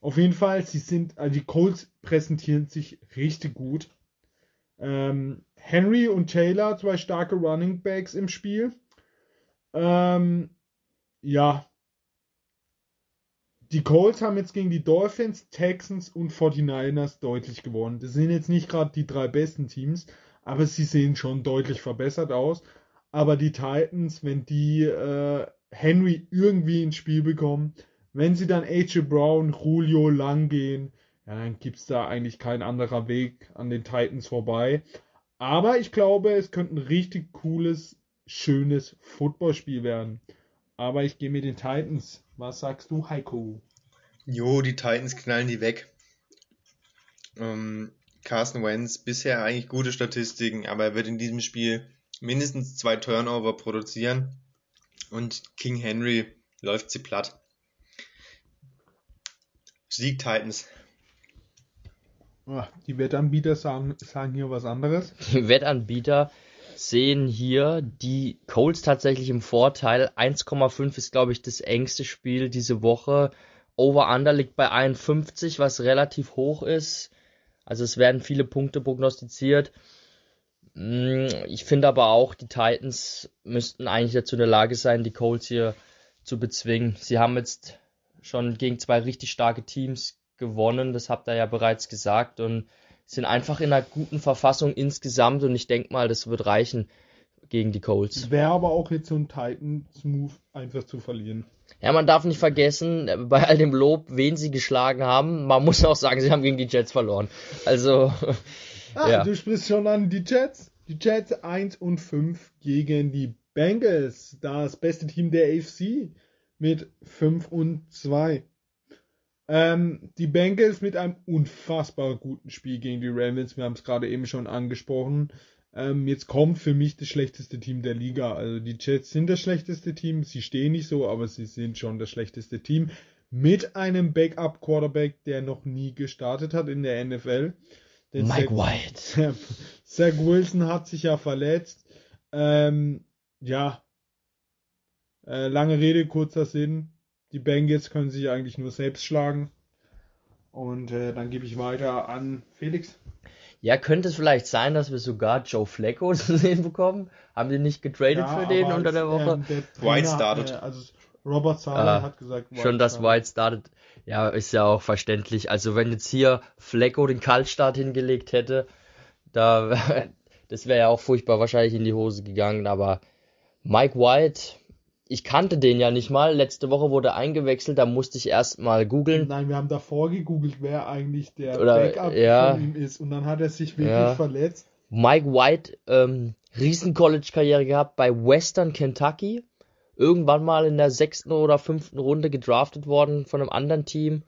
auf jeden Fall, sie sind, also die Colts präsentieren sich richtig gut. Ähm, Henry und Taylor, zwei starke Running Backs im Spiel. Ähm, ja. Die Colts haben jetzt gegen die Dolphins, Texans und 49ers deutlich gewonnen. Das sind jetzt nicht gerade die drei besten Teams, aber sie sehen schon deutlich verbessert aus. Aber die Titans, wenn die äh, Henry irgendwie ins Spiel bekommen, wenn sie dann AJ Brown, Julio lang gehen, ja, dann gibt es da eigentlich kein anderer Weg an den Titans vorbei. Aber ich glaube, es könnte ein richtig cooles, schönes Footballspiel werden. Aber ich gehe mit den Titans. Was sagst du, Heiko? Jo, die Titans knallen die weg. Ähm, Carson Wentz, bisher eigentlich gute Statistiken, aber er wird in diesem Spiel mindestens zwei Turnover produzieren. Und King Henry läuft sie platt. Sieg Titans. Die Wettanbieter sagen, sagen hier was anderes. Die Wettanbieter sehen hier die Colts tatsächlich im Vorteil. 1,5 ist, glaube ich, das engste Spiel diese Woche. Over-Under liegt bei 51, was relativ hoch ist. Also es werden viele Punkte prognostiziert. Mm, ich finde aber auch, die Titans müssten eigentlich dazu in der Lage sein, die Colts hier zu bezwingen. Sie haben jetzt schon gegen zwei richtig starke Teams gewonnen, das habt ihr ja bereits gesagt und sind einfach in einer guten Verfassung insgesamt und ich denke mal, das wird reichen gegen die Colts. Wäre aber auch jetzt so ein Titans-Move, einfach zu verlieren. Ja, man darf nicht vergessen, bei all dem Lob, wen sie geschlagen haben, man muss auch sagen, sie haben gegen die Jets verloren. Also, ah, ja. Du sprichst schon an die Jets. Die Jets 1 und 5 gegen die Bengals, das beste Team der AFC mit 5 und 2. Ähm, die Bengals mit einem unfassbar guten Spiel gegen die Ravens. Wir haben es gerade eben schon angesprochen. Ähm, jetzt kommt für mich das schlechteste Team der Liga. Also die Jets sind das schlechteste Team. Sie stehen nicht so, aber sie sind schon das schlechteste Team. Mit einem Backup-Quarterback, der noch nie gestartet hat in der NFL. Den Mike Zach, White. Zach Wilson hat sich ja verletzt. Ähm, ja, äh, lange Rede, kurzer Sinn. Die Bengals können sich eigentlich nur selbst schlagen. Und äh, dann gebe ich weiter an Felix. Ja, könnte es vielleicht sein, dass wir sogar Joe Flacco zu sehen bekommen? Haben die nicht getradet ja, für den unter der Woche? Ähm, der Trainer, White startet. Äh, also Robert Sala ah, hat gesagt, White schon dass White startet. Ja, ist ja auch verständlich. Also wenn jetzt hier Flacco den Kaltstart hingelegt hätte, da das wäre ja auch furchtbar wahrscheinlich in die Hose gegangen. Aber Mike White, ich kannte den ja nicht mal. Letzte Woche wurde eingewechselt, da musste ich erst mal googeln. Nein, wir haben davor gegoogelt, wer eigentlich der Oder, Backup ja, von ihm ist. Und dann hat er sich wirklich ja. verletzt. Mike White, ähm, Riesen-College-Karriere gehabt bei Western Kentucky. Irgendwann mal in der sechsten oder fünften Runde gedraftet worden von einem anderen Team.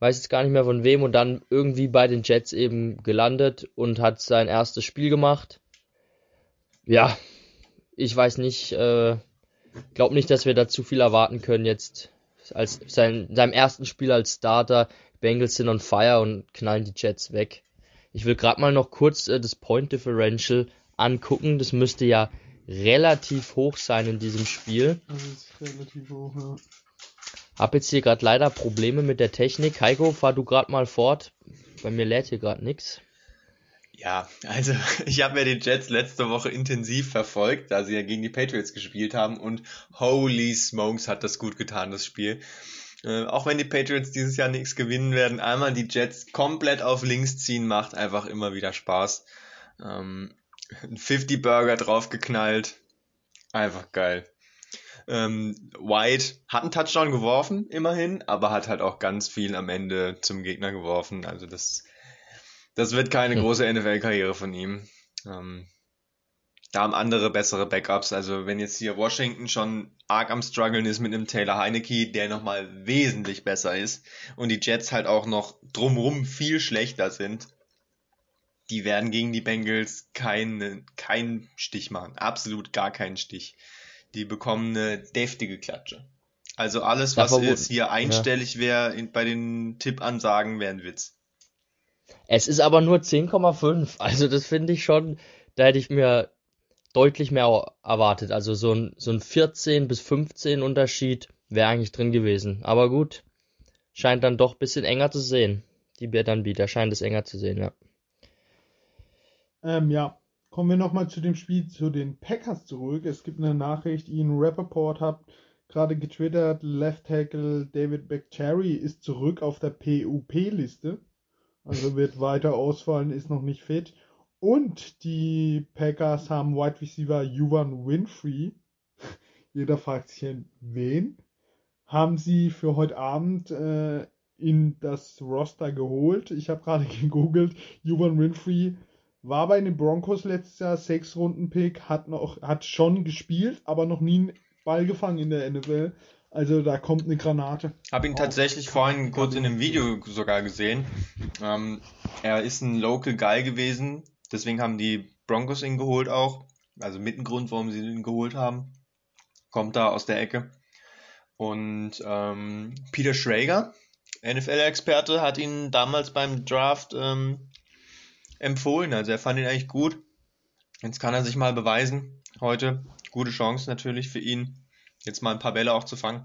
Weiß jetzt gar nicht mehr von wem. Und dann irgendwie bei den Jets eben gelandet und hat sein erstes Spiel gemacht. Ja, ich weiß nicht, äh, glaube nicht, dass wir da zu viel erwarten können jetzt als sein, seinem ersten Spiel als Starter. Bengals sind on fire und knallen die Jets weg. Ich will gerade mal noch kurz äh, das Point Differential angucken. Das müsste ja relativ hoch sein in diesem Spiel. Das ist relativ hoch, ja. Hab jetzt hier gerade leider Probleme mit der Technik. Heiko, fahr du gerade mal fort. Bei mir lädt hier gerade nichts. Ja, also ich habe ja die Jets letzte Woche intensiv verfolgt, da sie ja gegen die Patriots gespielt haben und holy smokes hat das gut getan, das Spiel. Äh, auch wenn die Patriots dieses Jahr nichts gewinnen werden, einmal die Jets komplett auf links ziehen macht einfach immer wieder Spaß. Ähm, 50 Burger draufgeknallt, einfach geil. Ähm, White hat einen Touchdown geworfen, immerhin, aber hat halt auch ganz viel am Ende zum Gegner geworfen. Also das das wird keine hm. große NFL-Karriere von ihm. Ähm, da haben andere bessere Backups. Also wenn jetzt hier Washington schon arg am struggeln ist mit einem Taylor Heineke, der nochmal wesentlich besser ist und die Jets halt auch noch drumrum viel schlechter sind, die werden gegen die Bengals keinen keinen Stich machen. Absolut gar keinen Stich. Die bekommen eine deftige Klatsche. Also alles, was jetzt hier einstellig wäre bei den Tippansagen, wäre ein Witz. Es ist aber nur 10,5. Also das finde ich schon, da hätte ich mir deutlich mehr erwartet. Also so ein, so ein 14 bis 15 Unterschied wäre eigentlich drin gewesen. Aber gut, scheint dann doch ein bisschen enger zu sehen. Die Bietanbieter scheint es enger zu sehen, ja. Ähm, ja, kommen wir nochmal zu dem Spiel zu den Packers zurück. Es gibt eine Nachricht, Ian Rappaport hat gerade getwittert, Left Tackle David Bakhtiari ist zurück auf der PUP-Liste. Also wird weiter ausfallen, ist noch nicht fit. Und die Packers haben Wide Receiver Juvan Winfrey. Jeder fragt sich, wen? Haben sie für heute Abend äh, in das Roster geholt. Ich habe gerade gegoogelt. Juvan Winfrey war bei den Broncos letztes Jahr sechs Runden Pick, hat noch, hat schon gespielt, aber noch nie einen Ball gefangen in der NFL. Also da kommt eine Granate. Habe ihn oh. tatsächlich vorhin kurz in einem Video sogar gesehen. Ähm, er ist ein Local Guy gewesen, deswegen haben die Broncos ihn geholt auch. Also mit dem Grund, warum sie ihn geholt haben. Kommt da aus der Ecke. Und ähm, Peter Schrager, NFL-Experte, hat ihn damals beim Draft ähm, empfohlen. Also er fand ihn eigentlich gut. Jetzt kann er sich mal beweisen. Heute gute Chance natürlich für ihn jetzt mal ein paar Bälle auch zu fangen.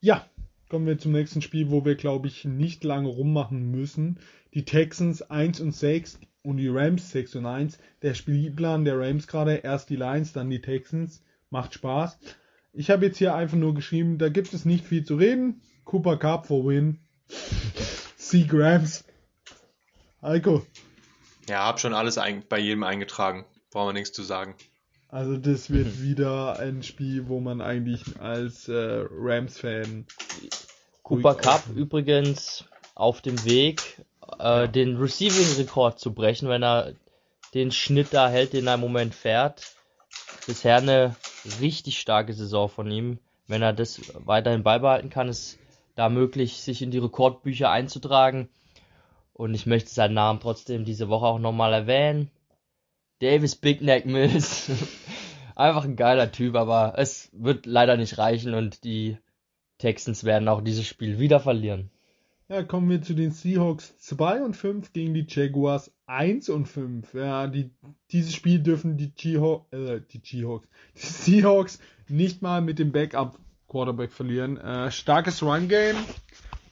Ja, kommen wir zum nächsten Spiel, wo wir, glaube ich, nicht lange rummachen müssen. Die Texans 1 und 6 und die Rams 6 und 1. Der Spielplan der Rams gerade, erst die Lions, dann die Texans. Macht Spaß. Ich habe jetzt hier einfach nur geschrieben, da gibt es nicht viel zu reden. Cooper Cup for win. Sieg Rams. Heiko. Ja, hab schon alles bei jedem eingetragen. Brauchen wir nichts zu sagen. Also das wird wieder ein Spiel, wo man eigentlich als äh, Rams-Fan. Cooper Cup übrigens auf dem Weg, äh, den Receiving-Rekord zu brechen, wenn er den Schnitt da hält, den er im Moment fährt. Bisher eine richtig starke Saison von ihm. Wenn er das weiterhin beibehalten kann, ist da möglich, sich in die Rekordbücher einzutragen. Und ich möchte seinen Namen trotzdem diese Woche auch nochmal erwähnen. Davis Big Neck Mills. Einfach ein geiler Typ, aber es wird leider nicht reichen und die Texans werden auch dieses Spiel wieder verlieren. Ja, kommen wir zu den Seahawks 2 und 5 gegen die Jaguars 1 und 5. Ja, die, dieses Spiel dürfen die, Seahawks, äh, die Seahawks, die Seahawks nicht mal mit dem Backup Quarterback verlieren. Äh, starkes Run Game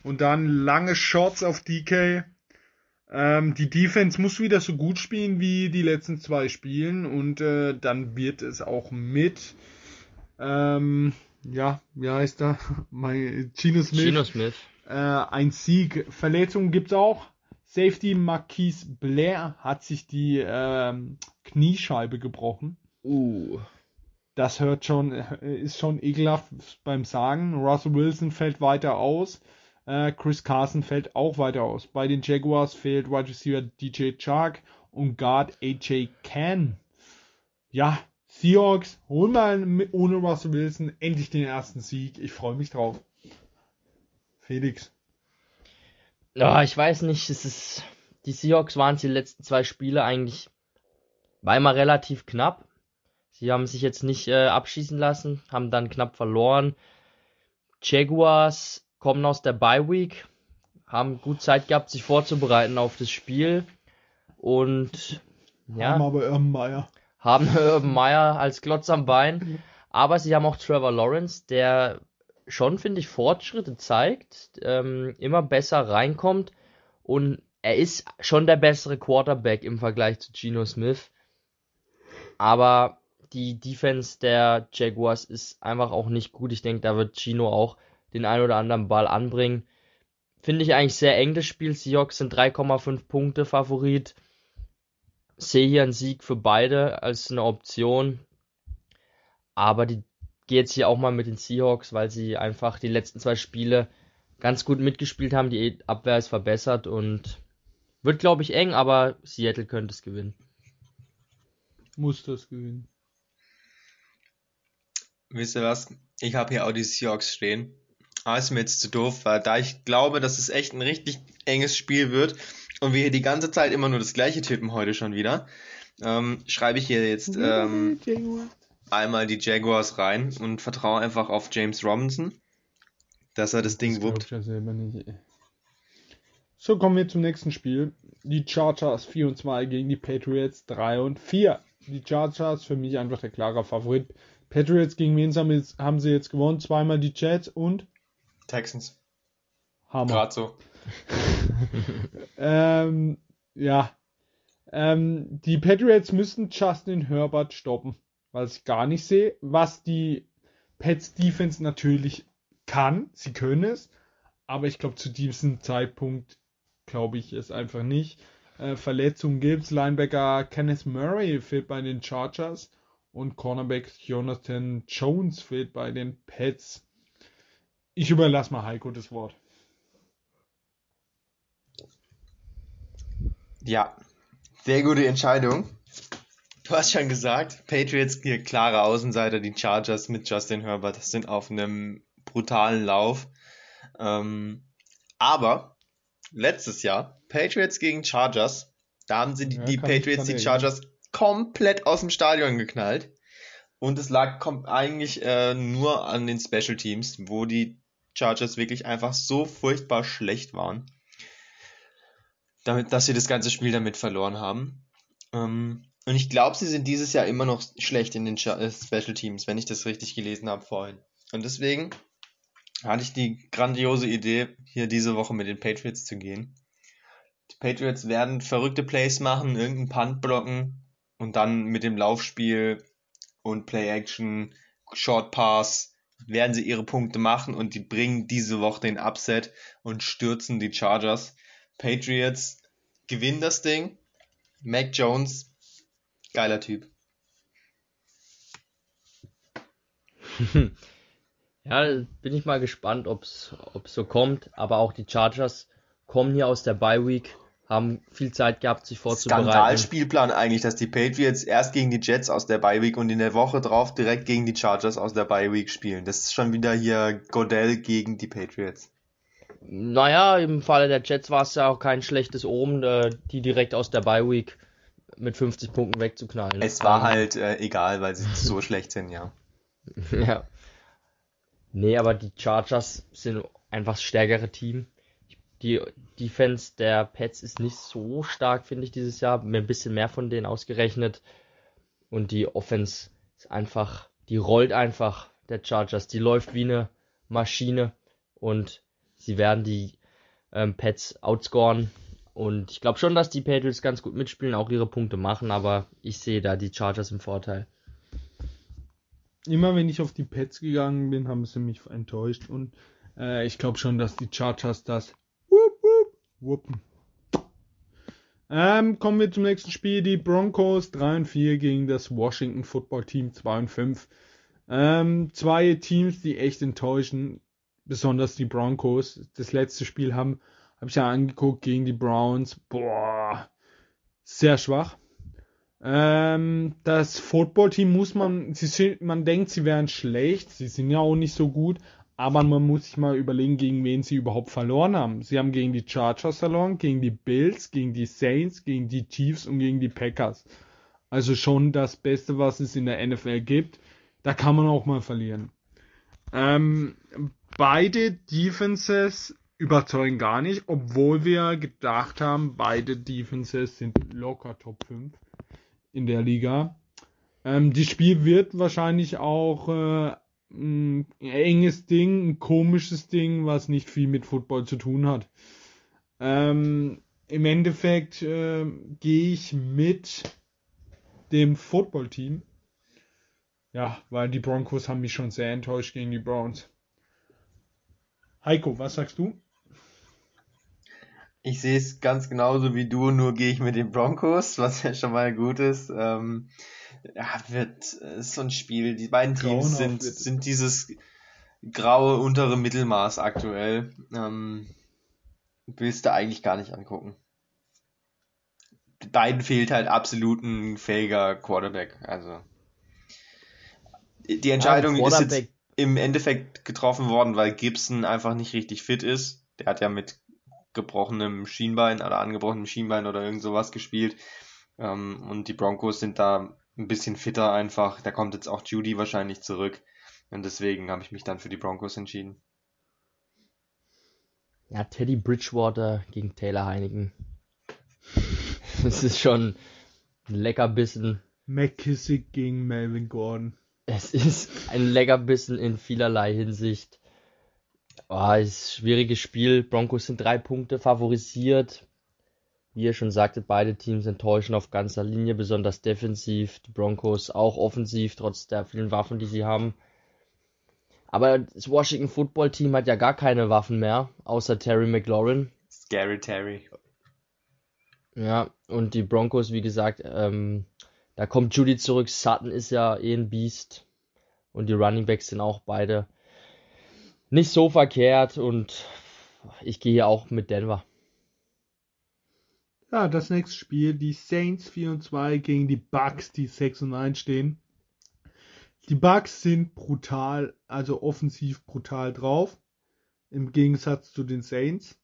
und dann lange Shots auf DK. Ähm, die Defense muss wieder so gut spielen wie die letzten zwei Spielen und äh, dann wird es auch mit, ähm, ja, wie heißt er? Mein, Gino Smith. Gino Smith. Äh, ein Sieg. Verletzungen gibt's auch. Safety Marquise Blair hat sich die ähm, Kniescheibe gebrochen. Uh. Das hört schon, äh, ist schon ekelhaft beim Sagen. Russell Wilson fällt weiter aus. Äh, Chris Carson fällt auch weiter aus. Bei den Jaguars fehlt Wide Receiver DJ Chark und Guard AJ Can. Ja, Seahawks holen mal ohne Russell Wilson endlich den ersten Sieg. Ich freue mich drauf. Felix. Ja, ich weiß nicht, es ist, die Seahawks waren die letzten zwei Spiele eigentlich, war immer relativ knapp. Sie haben sich jetzt nicht äh, abschießen lassen, haben dann knapp verloren. Jaguars kommen aus der Bye Week, haben gut Zeit gehabt, sich vorzubereiten auf das Spiel und ja, haben aber Urban Meyer. Haben Urban Meyer als Klotz am Bein, aber sie haben auch Trevor Lawrence, der schon, finde ich, Fortschritte zeigt, ähm, immer besser reinkommt und er ist schon der bessere Quarterback im Vergleich zu Geno Smith. Aber die Defense der Jaguars ist einfach auch nicht gut. Ich denke, da wird Gino auch den ein oder anderen Ball anbringen. Finde ich eigentlich sehr eng das Spiel. Seahawks sind 3,5 Punkte Favorit. Sehe hier einen Sieg für beide als eine Option. Aber die geht jetzt hier auch mal mit den Seahawks, weil sie einfach die letzten zwei Spiele ganz gut mitgespielt haben. Die Abwehr ist verbessert und wird, glaube ich, eng, aber Seattle könnte es gewinnen. muss das gewinnen. Wisst ihr was? Ich habe hier auch die Seahawks stehen. Aber ist mir jetzt zu doof, weil da ich glaube, dass es echt ein richtig enges Spiel wird und wir hier die ganze Zeit immer nur das gleiche tippen heute schon wieder, ähm, schreibe ich hier jetzt ähm, einmal die Jaguars rein und vertraue einfach auf James Robinson, dass er das Ding Das wuppt. ich ja selber nicht. So, kommen wir zum nächsten Spiel. Die Chargers 4 und 2 gegen die Patriots 3 und 4. Die Chargers für mich einfach der klare Favorit. Patriots gegen wen haben, jetzt, haben sie jetzt gewonnen? Zweimal die Jets und Texans. Hammer. Gerade so. Ähm, ja. Ähm, die Patriots müssten Justin Herbert stoppen, was ich gar nicht sehe. Was die Pets Defense natürlich kann, sie können es, aber ich glaube zu diesem Zeitpunkt glaube ich es einfach nicht. Äh, Verletzungen gibt's. Linebacker Kenneth Murray fehlt bei den Chargers und Cornerback Jonathan Jones fehlt bei den Pets. Ich überlasse mal Heiko das Wort. Ja, sehr gute Entscheidung. Du hast schon gesagt, Patriots hier klare Außenseiter, die Chargers mit Justin Herbert sind auf einem brutalen Lauf. Ähm, aber letztes Jahr, Patriots gegen Chargers, da haben sie die, Ja, die Patriots, die. Chargers komplett aus dem Stadion geknallt. Und es lag eigentlich äh, nur an den Special Teams, wo die Chargers wirklich einfach so furchtbar schlecht waren damit, dass sie das ganze Spiel damit verloren haben. Ähm, und ich glaube, sie sind dieses Jahr immer noch schlecht in den äh, Special Teams, wenn ich das richtig gelesen habe vorhin. Und deswegen hatte ich die grandiose Idee, hier diese Woche mit den Patriots zu gehen. Die Patriots werden verrückte Plays machen, irgendeinen Punt blocken und dann mit dem Laufspiel und Play Action, Short Pass werden sie ihre Punkte machen und die bringen diese Woche den Upset und stürzen die Chargers. Patriots gewinnen das Ding. Mac Jones, geiler Typ. Ja, bin ich mal gespannt, ob es so kommt. Aber auch die Chargers kommen hier aus der Bye Week, haben viel Zeit gehabt, sich vorzubereiten. Skandalspielplan eigentlich, dass die Patriots erst gegen die Jets aus der Bye Week und in der Woche drauf direkt gegen die Chargers aus der Bye Week spielen. Das ist schon wieder hier Godell gegen die Patriots. Naja, im Falle der Jets war es ja auch kein schlechtes Omen, äh, die direkt aus der Bye Week mit 50 Punkten wegzuknallen. Es war Ähm, halt äh, egal, weil sie so schlecht sind, ja. Ja. Nee, aber die Chargers sind einfach das stärkere Team. Die Defense der Pets ist nicht so stark, finde ich, dieses Jahr. Mir ein bisschen mehr von denen ausgerechnet. Und die Offense ist einfach, die rollt einfach der Chargers. Die läuft wie eine Maschine. Und sie werden die ähm, Pets outscoren. Und ich glaube schon, dass die Patriots ganz gut mitspielen, auch ihre Punkte machen. Aber ich sehe da die Chargers im Vorteil. immer wenn ich auf die Pets gegangen bin, haben sie mich enttäuscht und äh, ich glaube schon, dass die Chargers das wuppen. Ähm, kommen wir zum nächsten Spiel. Die Broncos 3 und 4 gegen das Washington Football Team 2 und 5. Ähm, zwei Teams, die echt enttäuschen, besonders die Broncos. Das letzte Spiel haben habe ich ja angeguckt gegen die Browns. Boah, sehr schwach. Ähm, das Footballteam muss man, sie sind, man denkt, sie wären schlecht, sie sind ja auch nicht so gut, aber man muss sich mal überlegen, gegen wen sie überhaupt verloren haben. Sie haben gegen die Chargers verloren, gegen die Bills, gegen die Saints, gegen die Chiefs und gegen die Packers. Also schon das Beste, was es in der NFL gibt. Da kann man auch mal verlieren. Ähm, beide Defenses überzeugen gar nicht, obwohl wir gedacht haben, beide Defenses sind locker Top 5 in der Liga. Ähm, das Spiel wird wahrscheinlich auch äh, ein enges Ding, ein komisches Ding, was nicht viel mit Football zu tun hat. Ähm, Im Endeffekt äh, gehe ich mit dem Footballteam. Ja, weil die Broncos haben mich schon sehr enttäuscht gegen die Browns. Heiko, was sagst du? Ich sehe es ganz genauso wie du, nur gehe ich mit den Broncos, was ja schon mal gut ist. Ähm, ja, wird ist so ein Spiel. Die beiden Teams Grauenhaft sind, wird es. sind dieses graue untere Mittelmaß aktuell. Ähm, willst du eigentlich gar nicht angucken. beiden fehlt halt absolut ein fähiger Quarterback. Also die Entscheidung ja, ist jetzt im Endeffekt getroffen worden, weil Gibson einfach nicht richtig fit ist. Der hat ja mit gebrochenem Schienbein oder angebrochenem Schienbein oder irgend sowas gespielt. Ähm, und die Broncos sind da ein bisschen fitter einfach. Da kommt jetzt auch Judy wahrscheinlich zurück. Und deswegen habe ich mich dann für die Broncos entschieden. Ja, Teddy Bridgewater gegen Taylor Heineken. Das ist schon ein Leckerbissen. McKissick gegen Melvin Gordon. Es ist ein Leckerbissen in vielerlei Hinsicht. Oh, ist ein schwieriges Spiel. Broncos sind drei Punkte favorisiert. Wie ihr schon sagtet, beide Teams enttäuschen auf ganzer Linie, besonders defensiv. Die Broncos auch offensiv, trotz der vielen Waffen, die sie haben. Aber das Washington Football Team hat ja gar keine Waffen mehr, außer Terry McLaurin. Scary Terry. Ja, und die Broncos, wie gesagt, ähm, da kommt Judy zurück. Sutton ist ja eh ein Beast. Und die Running Backs sind auch beide nicht so verkehrt. Und ich gehe hier auch mit Denver. Ja, das nächste Spiel, die Saints 4 und 2 gegen die Bucks, die 6 und 1 stehen. Die Bucks sind brutal, also offensiv brutal drauf. Im Gegensatz zu den Saints.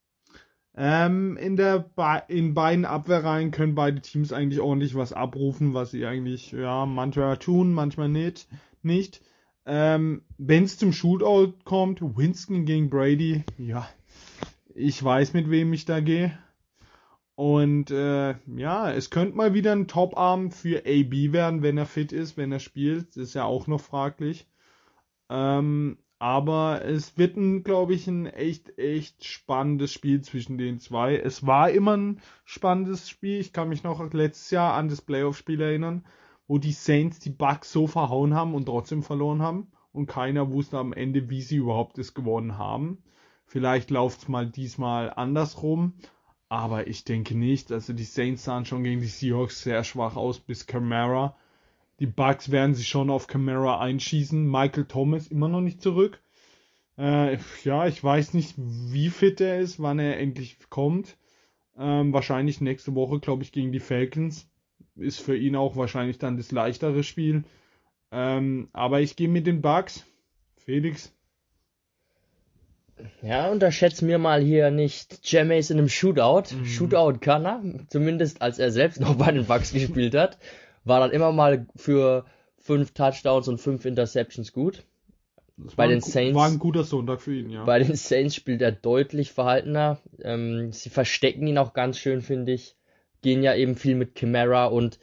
Ähm, in, der in beiden Abwehrreihen können beide Teams eigentlich ordentlich was abrufen, was sie eigentlich, ja, manchmal tun, manchmal nicht. nicht. Ähm, Wenn es zum Shootout kommt, Winston gegen Brady, ja, ich weiß, mit wem ich da gehe. Und äh, ja, es könnte mal wieder ein Top-Arm für AB werden, wenn er fit ist, wenn er spielt. Das ist ja auch noch fraglich. Ähm, aber es wird, glaube ich, ein echt, echt spannendes Spiel zwischen den zwei. Es war immer ein spannendes Spiel. Ich kann mich noch letztes Jahr an das Playoff-Spiel erinnern, wo die Saints die Bucks so verhauen haben und trotzdem verloren haben. Und keiner wusste am Ende, wie sie überhaupt es gewonnen haben. Vielleicht läuft es mal diesmal andersrum. Aber ich denke nicht. Also die Saints sahen schon gegen die Seahawks sehr schwach aus bis Camara. Die Bucks werden sich schon auf Camara einschießen. Michael Thomas immer noch nicht zurück. Äh, ja, ich weiß nicht, wie fit er ist, wann er endlich kommt. Ähm, wahrscheinlich nächste Woche, glaube ich, gegen die Falcons. Ist für ihn auch wahrscheinlich dann das leichtere Spiel. Ähm, aber ich gehe mit den Bucks. Felix. Ja, unterschätzt mir mal hier nicht Jameis in einem Shootout. Mhm. Shootout kann er, zumindest als er selbst noch bei den Bucks gespielt hat. War dann immer mal für fünf Touchdowns und fünf Interceptions gut. Das bei den Saints war ein guter Sonntag für ihn, ja. Bei den Saints spielt er deutlich verhaltener. Ähm, sie verstecken ihn auch ganz schön, finde ich. Gehen ja eben viel mit Chimera und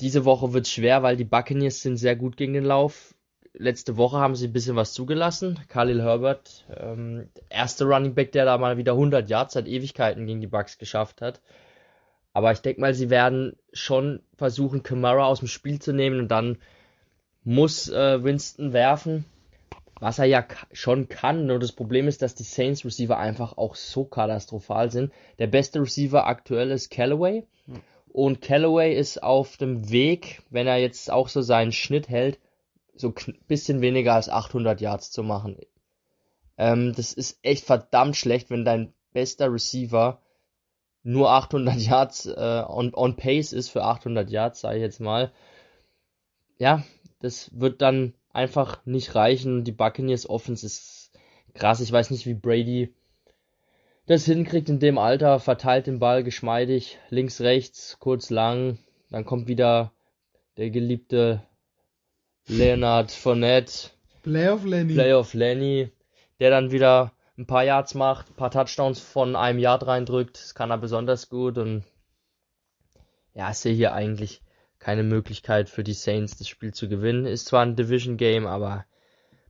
diese Woche wird schwer, weil die Buccaneers sind sehr gut gegen den Lauf letzte Woche haben sie ein bisschen was zugelassen. Khalil Herbert, ähm, erste Running Back, der da mal wieder 100 Yards seit Ewigkeiten gegen die Bucks geschafft hat. Aber ich denke mal, sie werden schon versuchen, Kamara aus dem Spiel zu nehmen und dann muss äh, Winston werfen, was er ja schon kann. Nur das Problem ist, dass die Saints Receiver einfach auch so katastrophal sind. Der beste Receiver aktuell ist Callaway. Und Callaway ist auf dem Weg, wenn er jetzt auch so seinen Schnitt hält, so ein bisschen weniger als 800 Yards zu machen. Ähm, das ist echt verdammt schlecht, wenn dein bester Receiver nur 800 Yards äh, on, on pace ist für 800 Yards, sage ich jetzt mal. Ja, das wird dann einfach nicht reichen. Die Buccaneers Offense ist krass. Ich weiß nicht, wie Brady das hinkriegt in dem Alter. Verteilt den Ball geschmeidig, links, rechts, kurz, lang. Dann kommt wieder der geliebte Leonard Fournette. Playoff Lenny. Playoff Lenny, der dann wieder ein paar Yards macht, ein paar Touchdowns von einem Yard reindrückt. Das kann er besonders gut und ja, ich sehe hier eigentlich keine Möglichkeit für die Saints, das Spiel zu gewinnen. Ist zwar ein Division Game, aber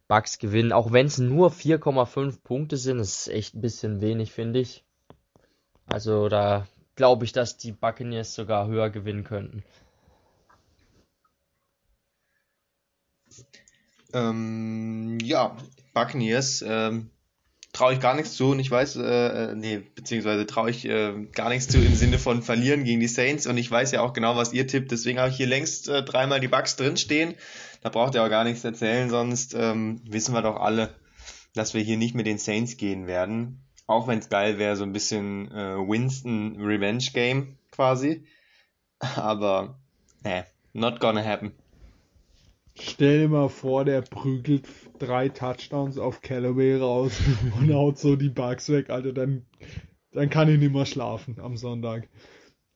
Bucks gewinnen, auch wenn es nur 4,5 Punkte sind, ist echt ein bisschen wenig, finde ich. Also da glaube ich, dass die Buccaneers sogar höher gewinnen könnten. Ähm, ja, Buccaneers, ähm, traue ich gar nichts zu und ich weiß, äh, äh, nee, beziehungsweise traue ich äh, gar nichts zu im Sinne von verlieren gegen die Saints und ich weiß ja auch genau, was ihr tippt, deswegen habe ich hier längst äh, dreimal die Bucks drinstehen. Da braucht ihr auch gar nichts erzählen, sonst ähm, wissen wir doch alle, dass wir hier nicht mit den Saints gehen werden. Auch wenn es geil wäre, so ein bisschen äh, Winston Revenge Game quasi. Aber, nee, not gonna happen. Stell dir mal vor, der prügelt drei Touchdowns auf Callaway raus und haut so die Bugs weg, Alter. Dann, dann kann ich nicht mehr schlafen am Sonntag.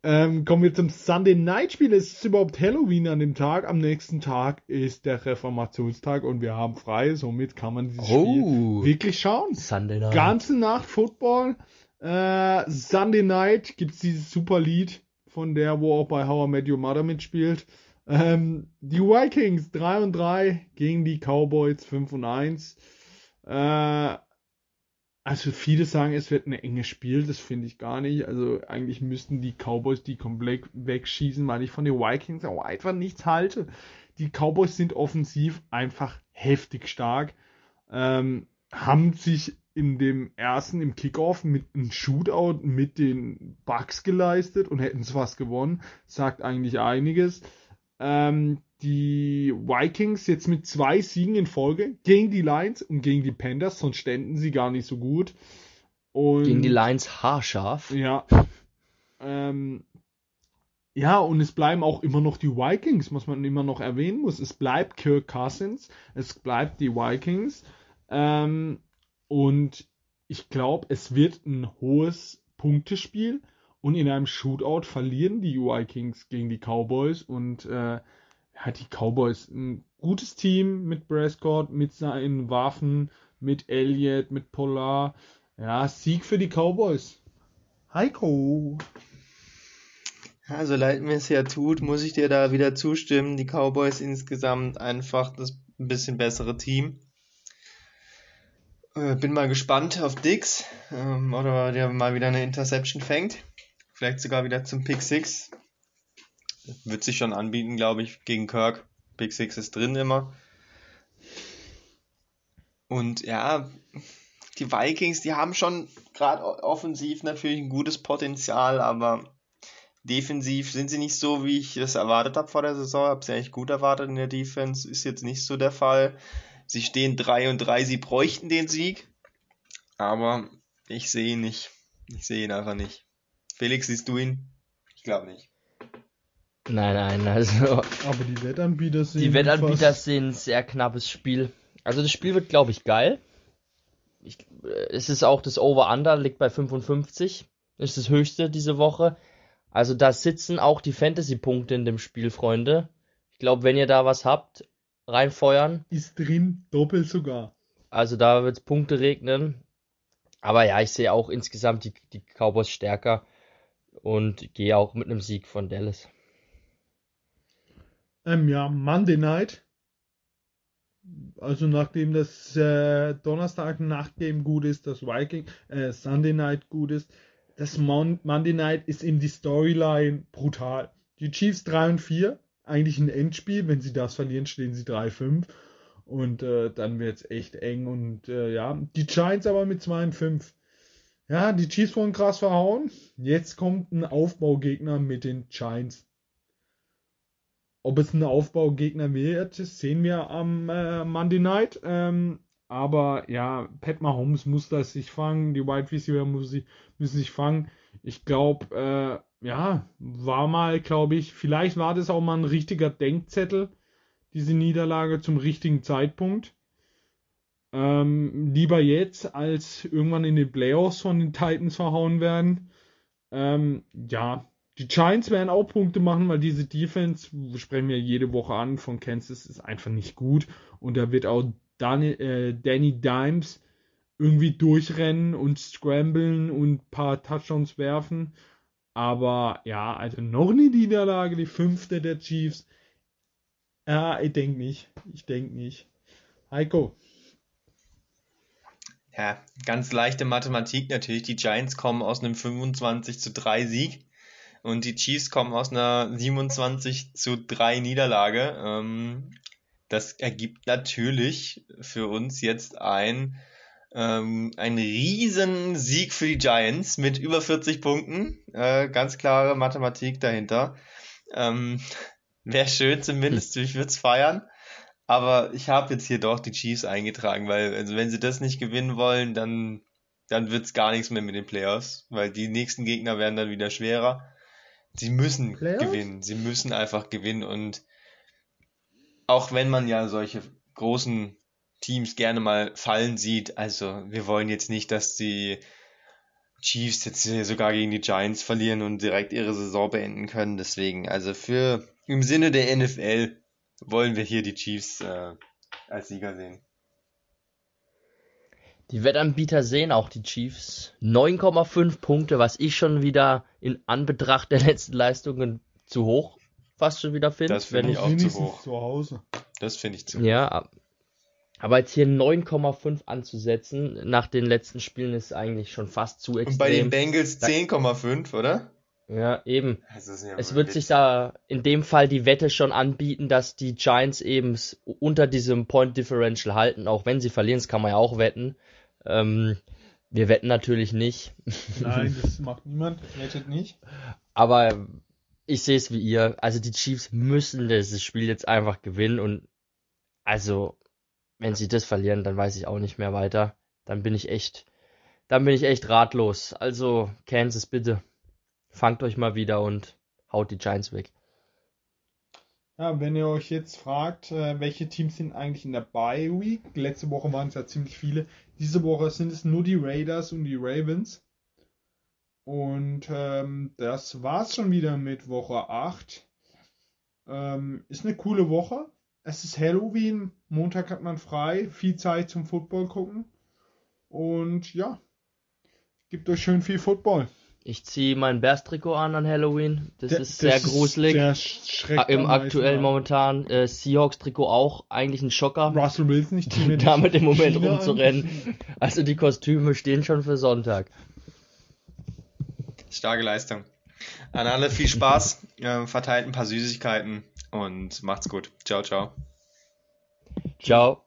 Ähm, kommen wir zum Sunday Night Spiel. Es ist überhaupt Halloween an dem Tag. Am nächsten Tag ist der Reformationstag und wir haben frei. Somit kann man dieses Oh. Spiel wirklich schauen. Sunday Night. Ganze Nacht Football. Äh, Sunday Night gibt's dieses super Lied von der, wo auch bei How I Met Your Mother mitspielt. Ähm, die Vikings 3 und 3 gegen die Cowboys 5 und 1. Äh, also viele sagen, es wird ein enges Spiel, das finde ich gar nicht. Also eigentlich müssten die Cowboys die komplett wegschießen, weil ich von den Vikings auch einfach nichts halte. Die Cowboys sind offensiv einfach heftig stark. Ähm, haben sich in dem ersten, im Kickoff, mit einem Shootout mit den Bucks geleistet und hätten es fast gewonnen. Sagt eigentlich einiges. Ähm, die Vikings jetzt mit zwei Siegen in Folge gegen die Lions und gegen die Panthers, sonst ständen sie gar nicht so gut. Und Gegen die Lions haarscharf. ja. Ähm, ja, und es bleiben auch immer noch die Vikings, was man immer noch erwähnen muss. Es bleibt Kirk Cousins, es bleibt die Vikings. Ähm, und ich glaube, es wird ein hohes Punktespiel. Und in einem Shootout verlieren die Vikings gegen die Cowboys. Und äh, ja, die Cowboys, ein gutes Team mit Prescott, mit seinen Waffen, mit Elliott, mit Polar. Ja, Sieg für die Cowboys. Heiko. Ja, so leid mir es ja tut, muss ich dir da wieder zustimmen. Die Cowboys insgesamt einfach das ein bisschen bessere Team. Äh, bin mal gespannt auf Dix, ähm, oder der mal wieder eine Interception fängt. Vielleicht sogar wieder zum Pick 6. Wird sich schon anbieten, glaube ich, gegen Kirk. Pick 6 ist drin immer. Und ja, die Vikings, die haben schon gerade offensiv natürlich ein gutes Potenzial, aber defensiv sind sie nicht so, wie ich das erwartet habe vor der Saison. Habe sie eigentlich gut erwartet in der Defense, ist jetzt nicht so der Fall. Sie stehen 3 und 3, sie bräuchten den Sieg, aber ich sehe ihn nicht. Ich sehe ihn einfach nicht. Felix, siehst du ihn? Ich glaube nicht. Nein, nein, also Aber die Wettanbieter sind. die Wettanbieter fast- sehen ein sehr knappes Spiel. Also das Spiel wird, glaube ich, geil. Ich, äh, es ist auch das Over-Under, liegt bei 55. Ist das höchste diese Woche. Also da sitzen auch die Fantasy-Punkte in dem Spiel, Freunde. Ich glaube, wenn ihr da was habt, reinfeuern. Ist drin, doppelt sogar. Also da wird Punkte regnen. Aber ja, ich sehe auch insgesamt die, die Cowboys stärker und gehe auch mit einem Sieg von Dallas. Ähm, ja, Monday Night. Also nachdem das äh, Donnerstag Nachtgame gut ist, das Viking, äh, Sunday Night gut ist, das Mon Monday Night ist in die Storyline brutal. Die Chiefs 3 und 4, eigentlich ein Endspiel, wenn sie das verlieren, stehen sie 3-5 und äh, dann wird's echt eng und äh, ja, die Giants aber mit 2 und 5. Ja, die Chiefs wurden krass verhauen. Jetzt kommt ein Aufbaugegner mit den Giants. Ob es ein Aufbaugegner wird, sehen wir am äh, Monday Night. Ähm, aber ja, Pat Mahomes muss das sich fangen, die Wide Receiver müssen sich fangen. Ich glaube, äh, ja, war mal, glaube ich, vielleicht war das auch mal ein richtiger Denkzettel, diese Niederlage zum richtigen Zeitpunkt. Ähm, lieber jetzt, als irgendwann in den Playoffs von den Titans verhauen werden. Ähm, ja, die Giants werden auch Punkte machen, weil diese Defense, sprechen wir jede Woche an, von Kansas ist einfach nicht gut. Und da wird auch Danny, äh, Danny Dimes irgendwie durchrennen und scramblen und ein paar Touchdowns werfen. Aber ja, also noch eine Niederlage, die fünfte der Chiefs. Ja, ich denke nicht. Ich denke nicht. Heiko. Ja, ganz leichte Mathematik natürlich. Die Giants kommen aus einem 25 zu 3 Sieg und die Chiefs kommen aus einer 27 zu 3 Niederlage. Ähm, das ergibt natürlich für uns jetzt ein, ähm, ein riesen Sieg für die Giants mit über 40 Punkten. Äh, ganz klare Mathematik dahinter. Ähm, Wäre schön zumindest, ich würde es feiern. Aber ich habe jetzt hier doch die Chiefs eingetragen, weil also wenn sie das nicht gewinnen wollen, dann, dann wird's gar nichts mehr mit den Playoffs, weil die nächsten Gegner werden dann wieder schwerer. Sie müssen Playoffs? gewinnen. Sie müssen einfach gewinnen und auch wenn man ja solche großen Teams gerne mal fallen sieht, also wir wollen jetzt nicht, dass die Chiefs jetzt sogar gegen die Giants verlieren und direkt ihre Saison beenden können. Deswegen, also für im Sinne der NFL wollen wir hier die Chiefs äh, als Sieger sehen. Die Wettanbieter sehen auch die Chiefs. 9,5 Punkte, was ich schon wieder in Anbetracht der letzten Leistungen zu hoch fast schon wieder finde. Das finde Wenn ich auch zu hoch. zu Hause. Das finde ich zu Ja, ab- aber jetzt hier 9,5 anzusetzen nach den letzten Spielen ist eigentlich schon fast zu Und bei den extrem. Bengals 10,5, oder? Ja, eben. Ja Es wird Witz. sich da in dem Fall die Wette schon anbieten, dass die Giants eben unter diesem Point Differential halten, auch wenn sie verlieren, das kann man ja auch wetten. Ähm, wir wetten natürlich nicht, Nein, das macht niemand. Wettet nicht. aber ich sehe es wie ihr. Also die Chiefs müssen dieses Spiel jetzt einfach gewinnen und also wenn sie das verlieren, dann weiß ich auch nicht mehr weiter. Dann bin ich echt, dann bin ich echt ratlos. Also Kansas bitte, fangt euch mal wieder und haut die Giants weg. Ja, wenn ihr euch jetzt fragt, äh, welche Teams sind eigentlich in der Bye Week, letzte Woche waren es ja ziemlich viele, diese Woche sind es nur die Raiders und die Ravens. Und ähm, das war's schon wieder mit Woche 8. Ähm, ist eine coole Woche. Es ist Halloween, Montag hat man frei, viel Zeit zum Football gucken. Und ja, gibt euch schön viel Football. Ich ziehe mein Bears-Trikot an an Halloween. Das Der- ist sehr das gruselig. der schreckt Ah, Im aktuellen momentan äh, Seahawks-Trikot auch eigentlich ein Schocker, Russell Wilson nicht zieh mir nicht damit im Moment China an. rumzurennen. Also die Kostüme stehen schon für Sonntag. Starke Leistung. An alle viel Spaß, äh, verteilt ein paar Süßigkeiten und macht's gut. Ciao, ciao. Ciao.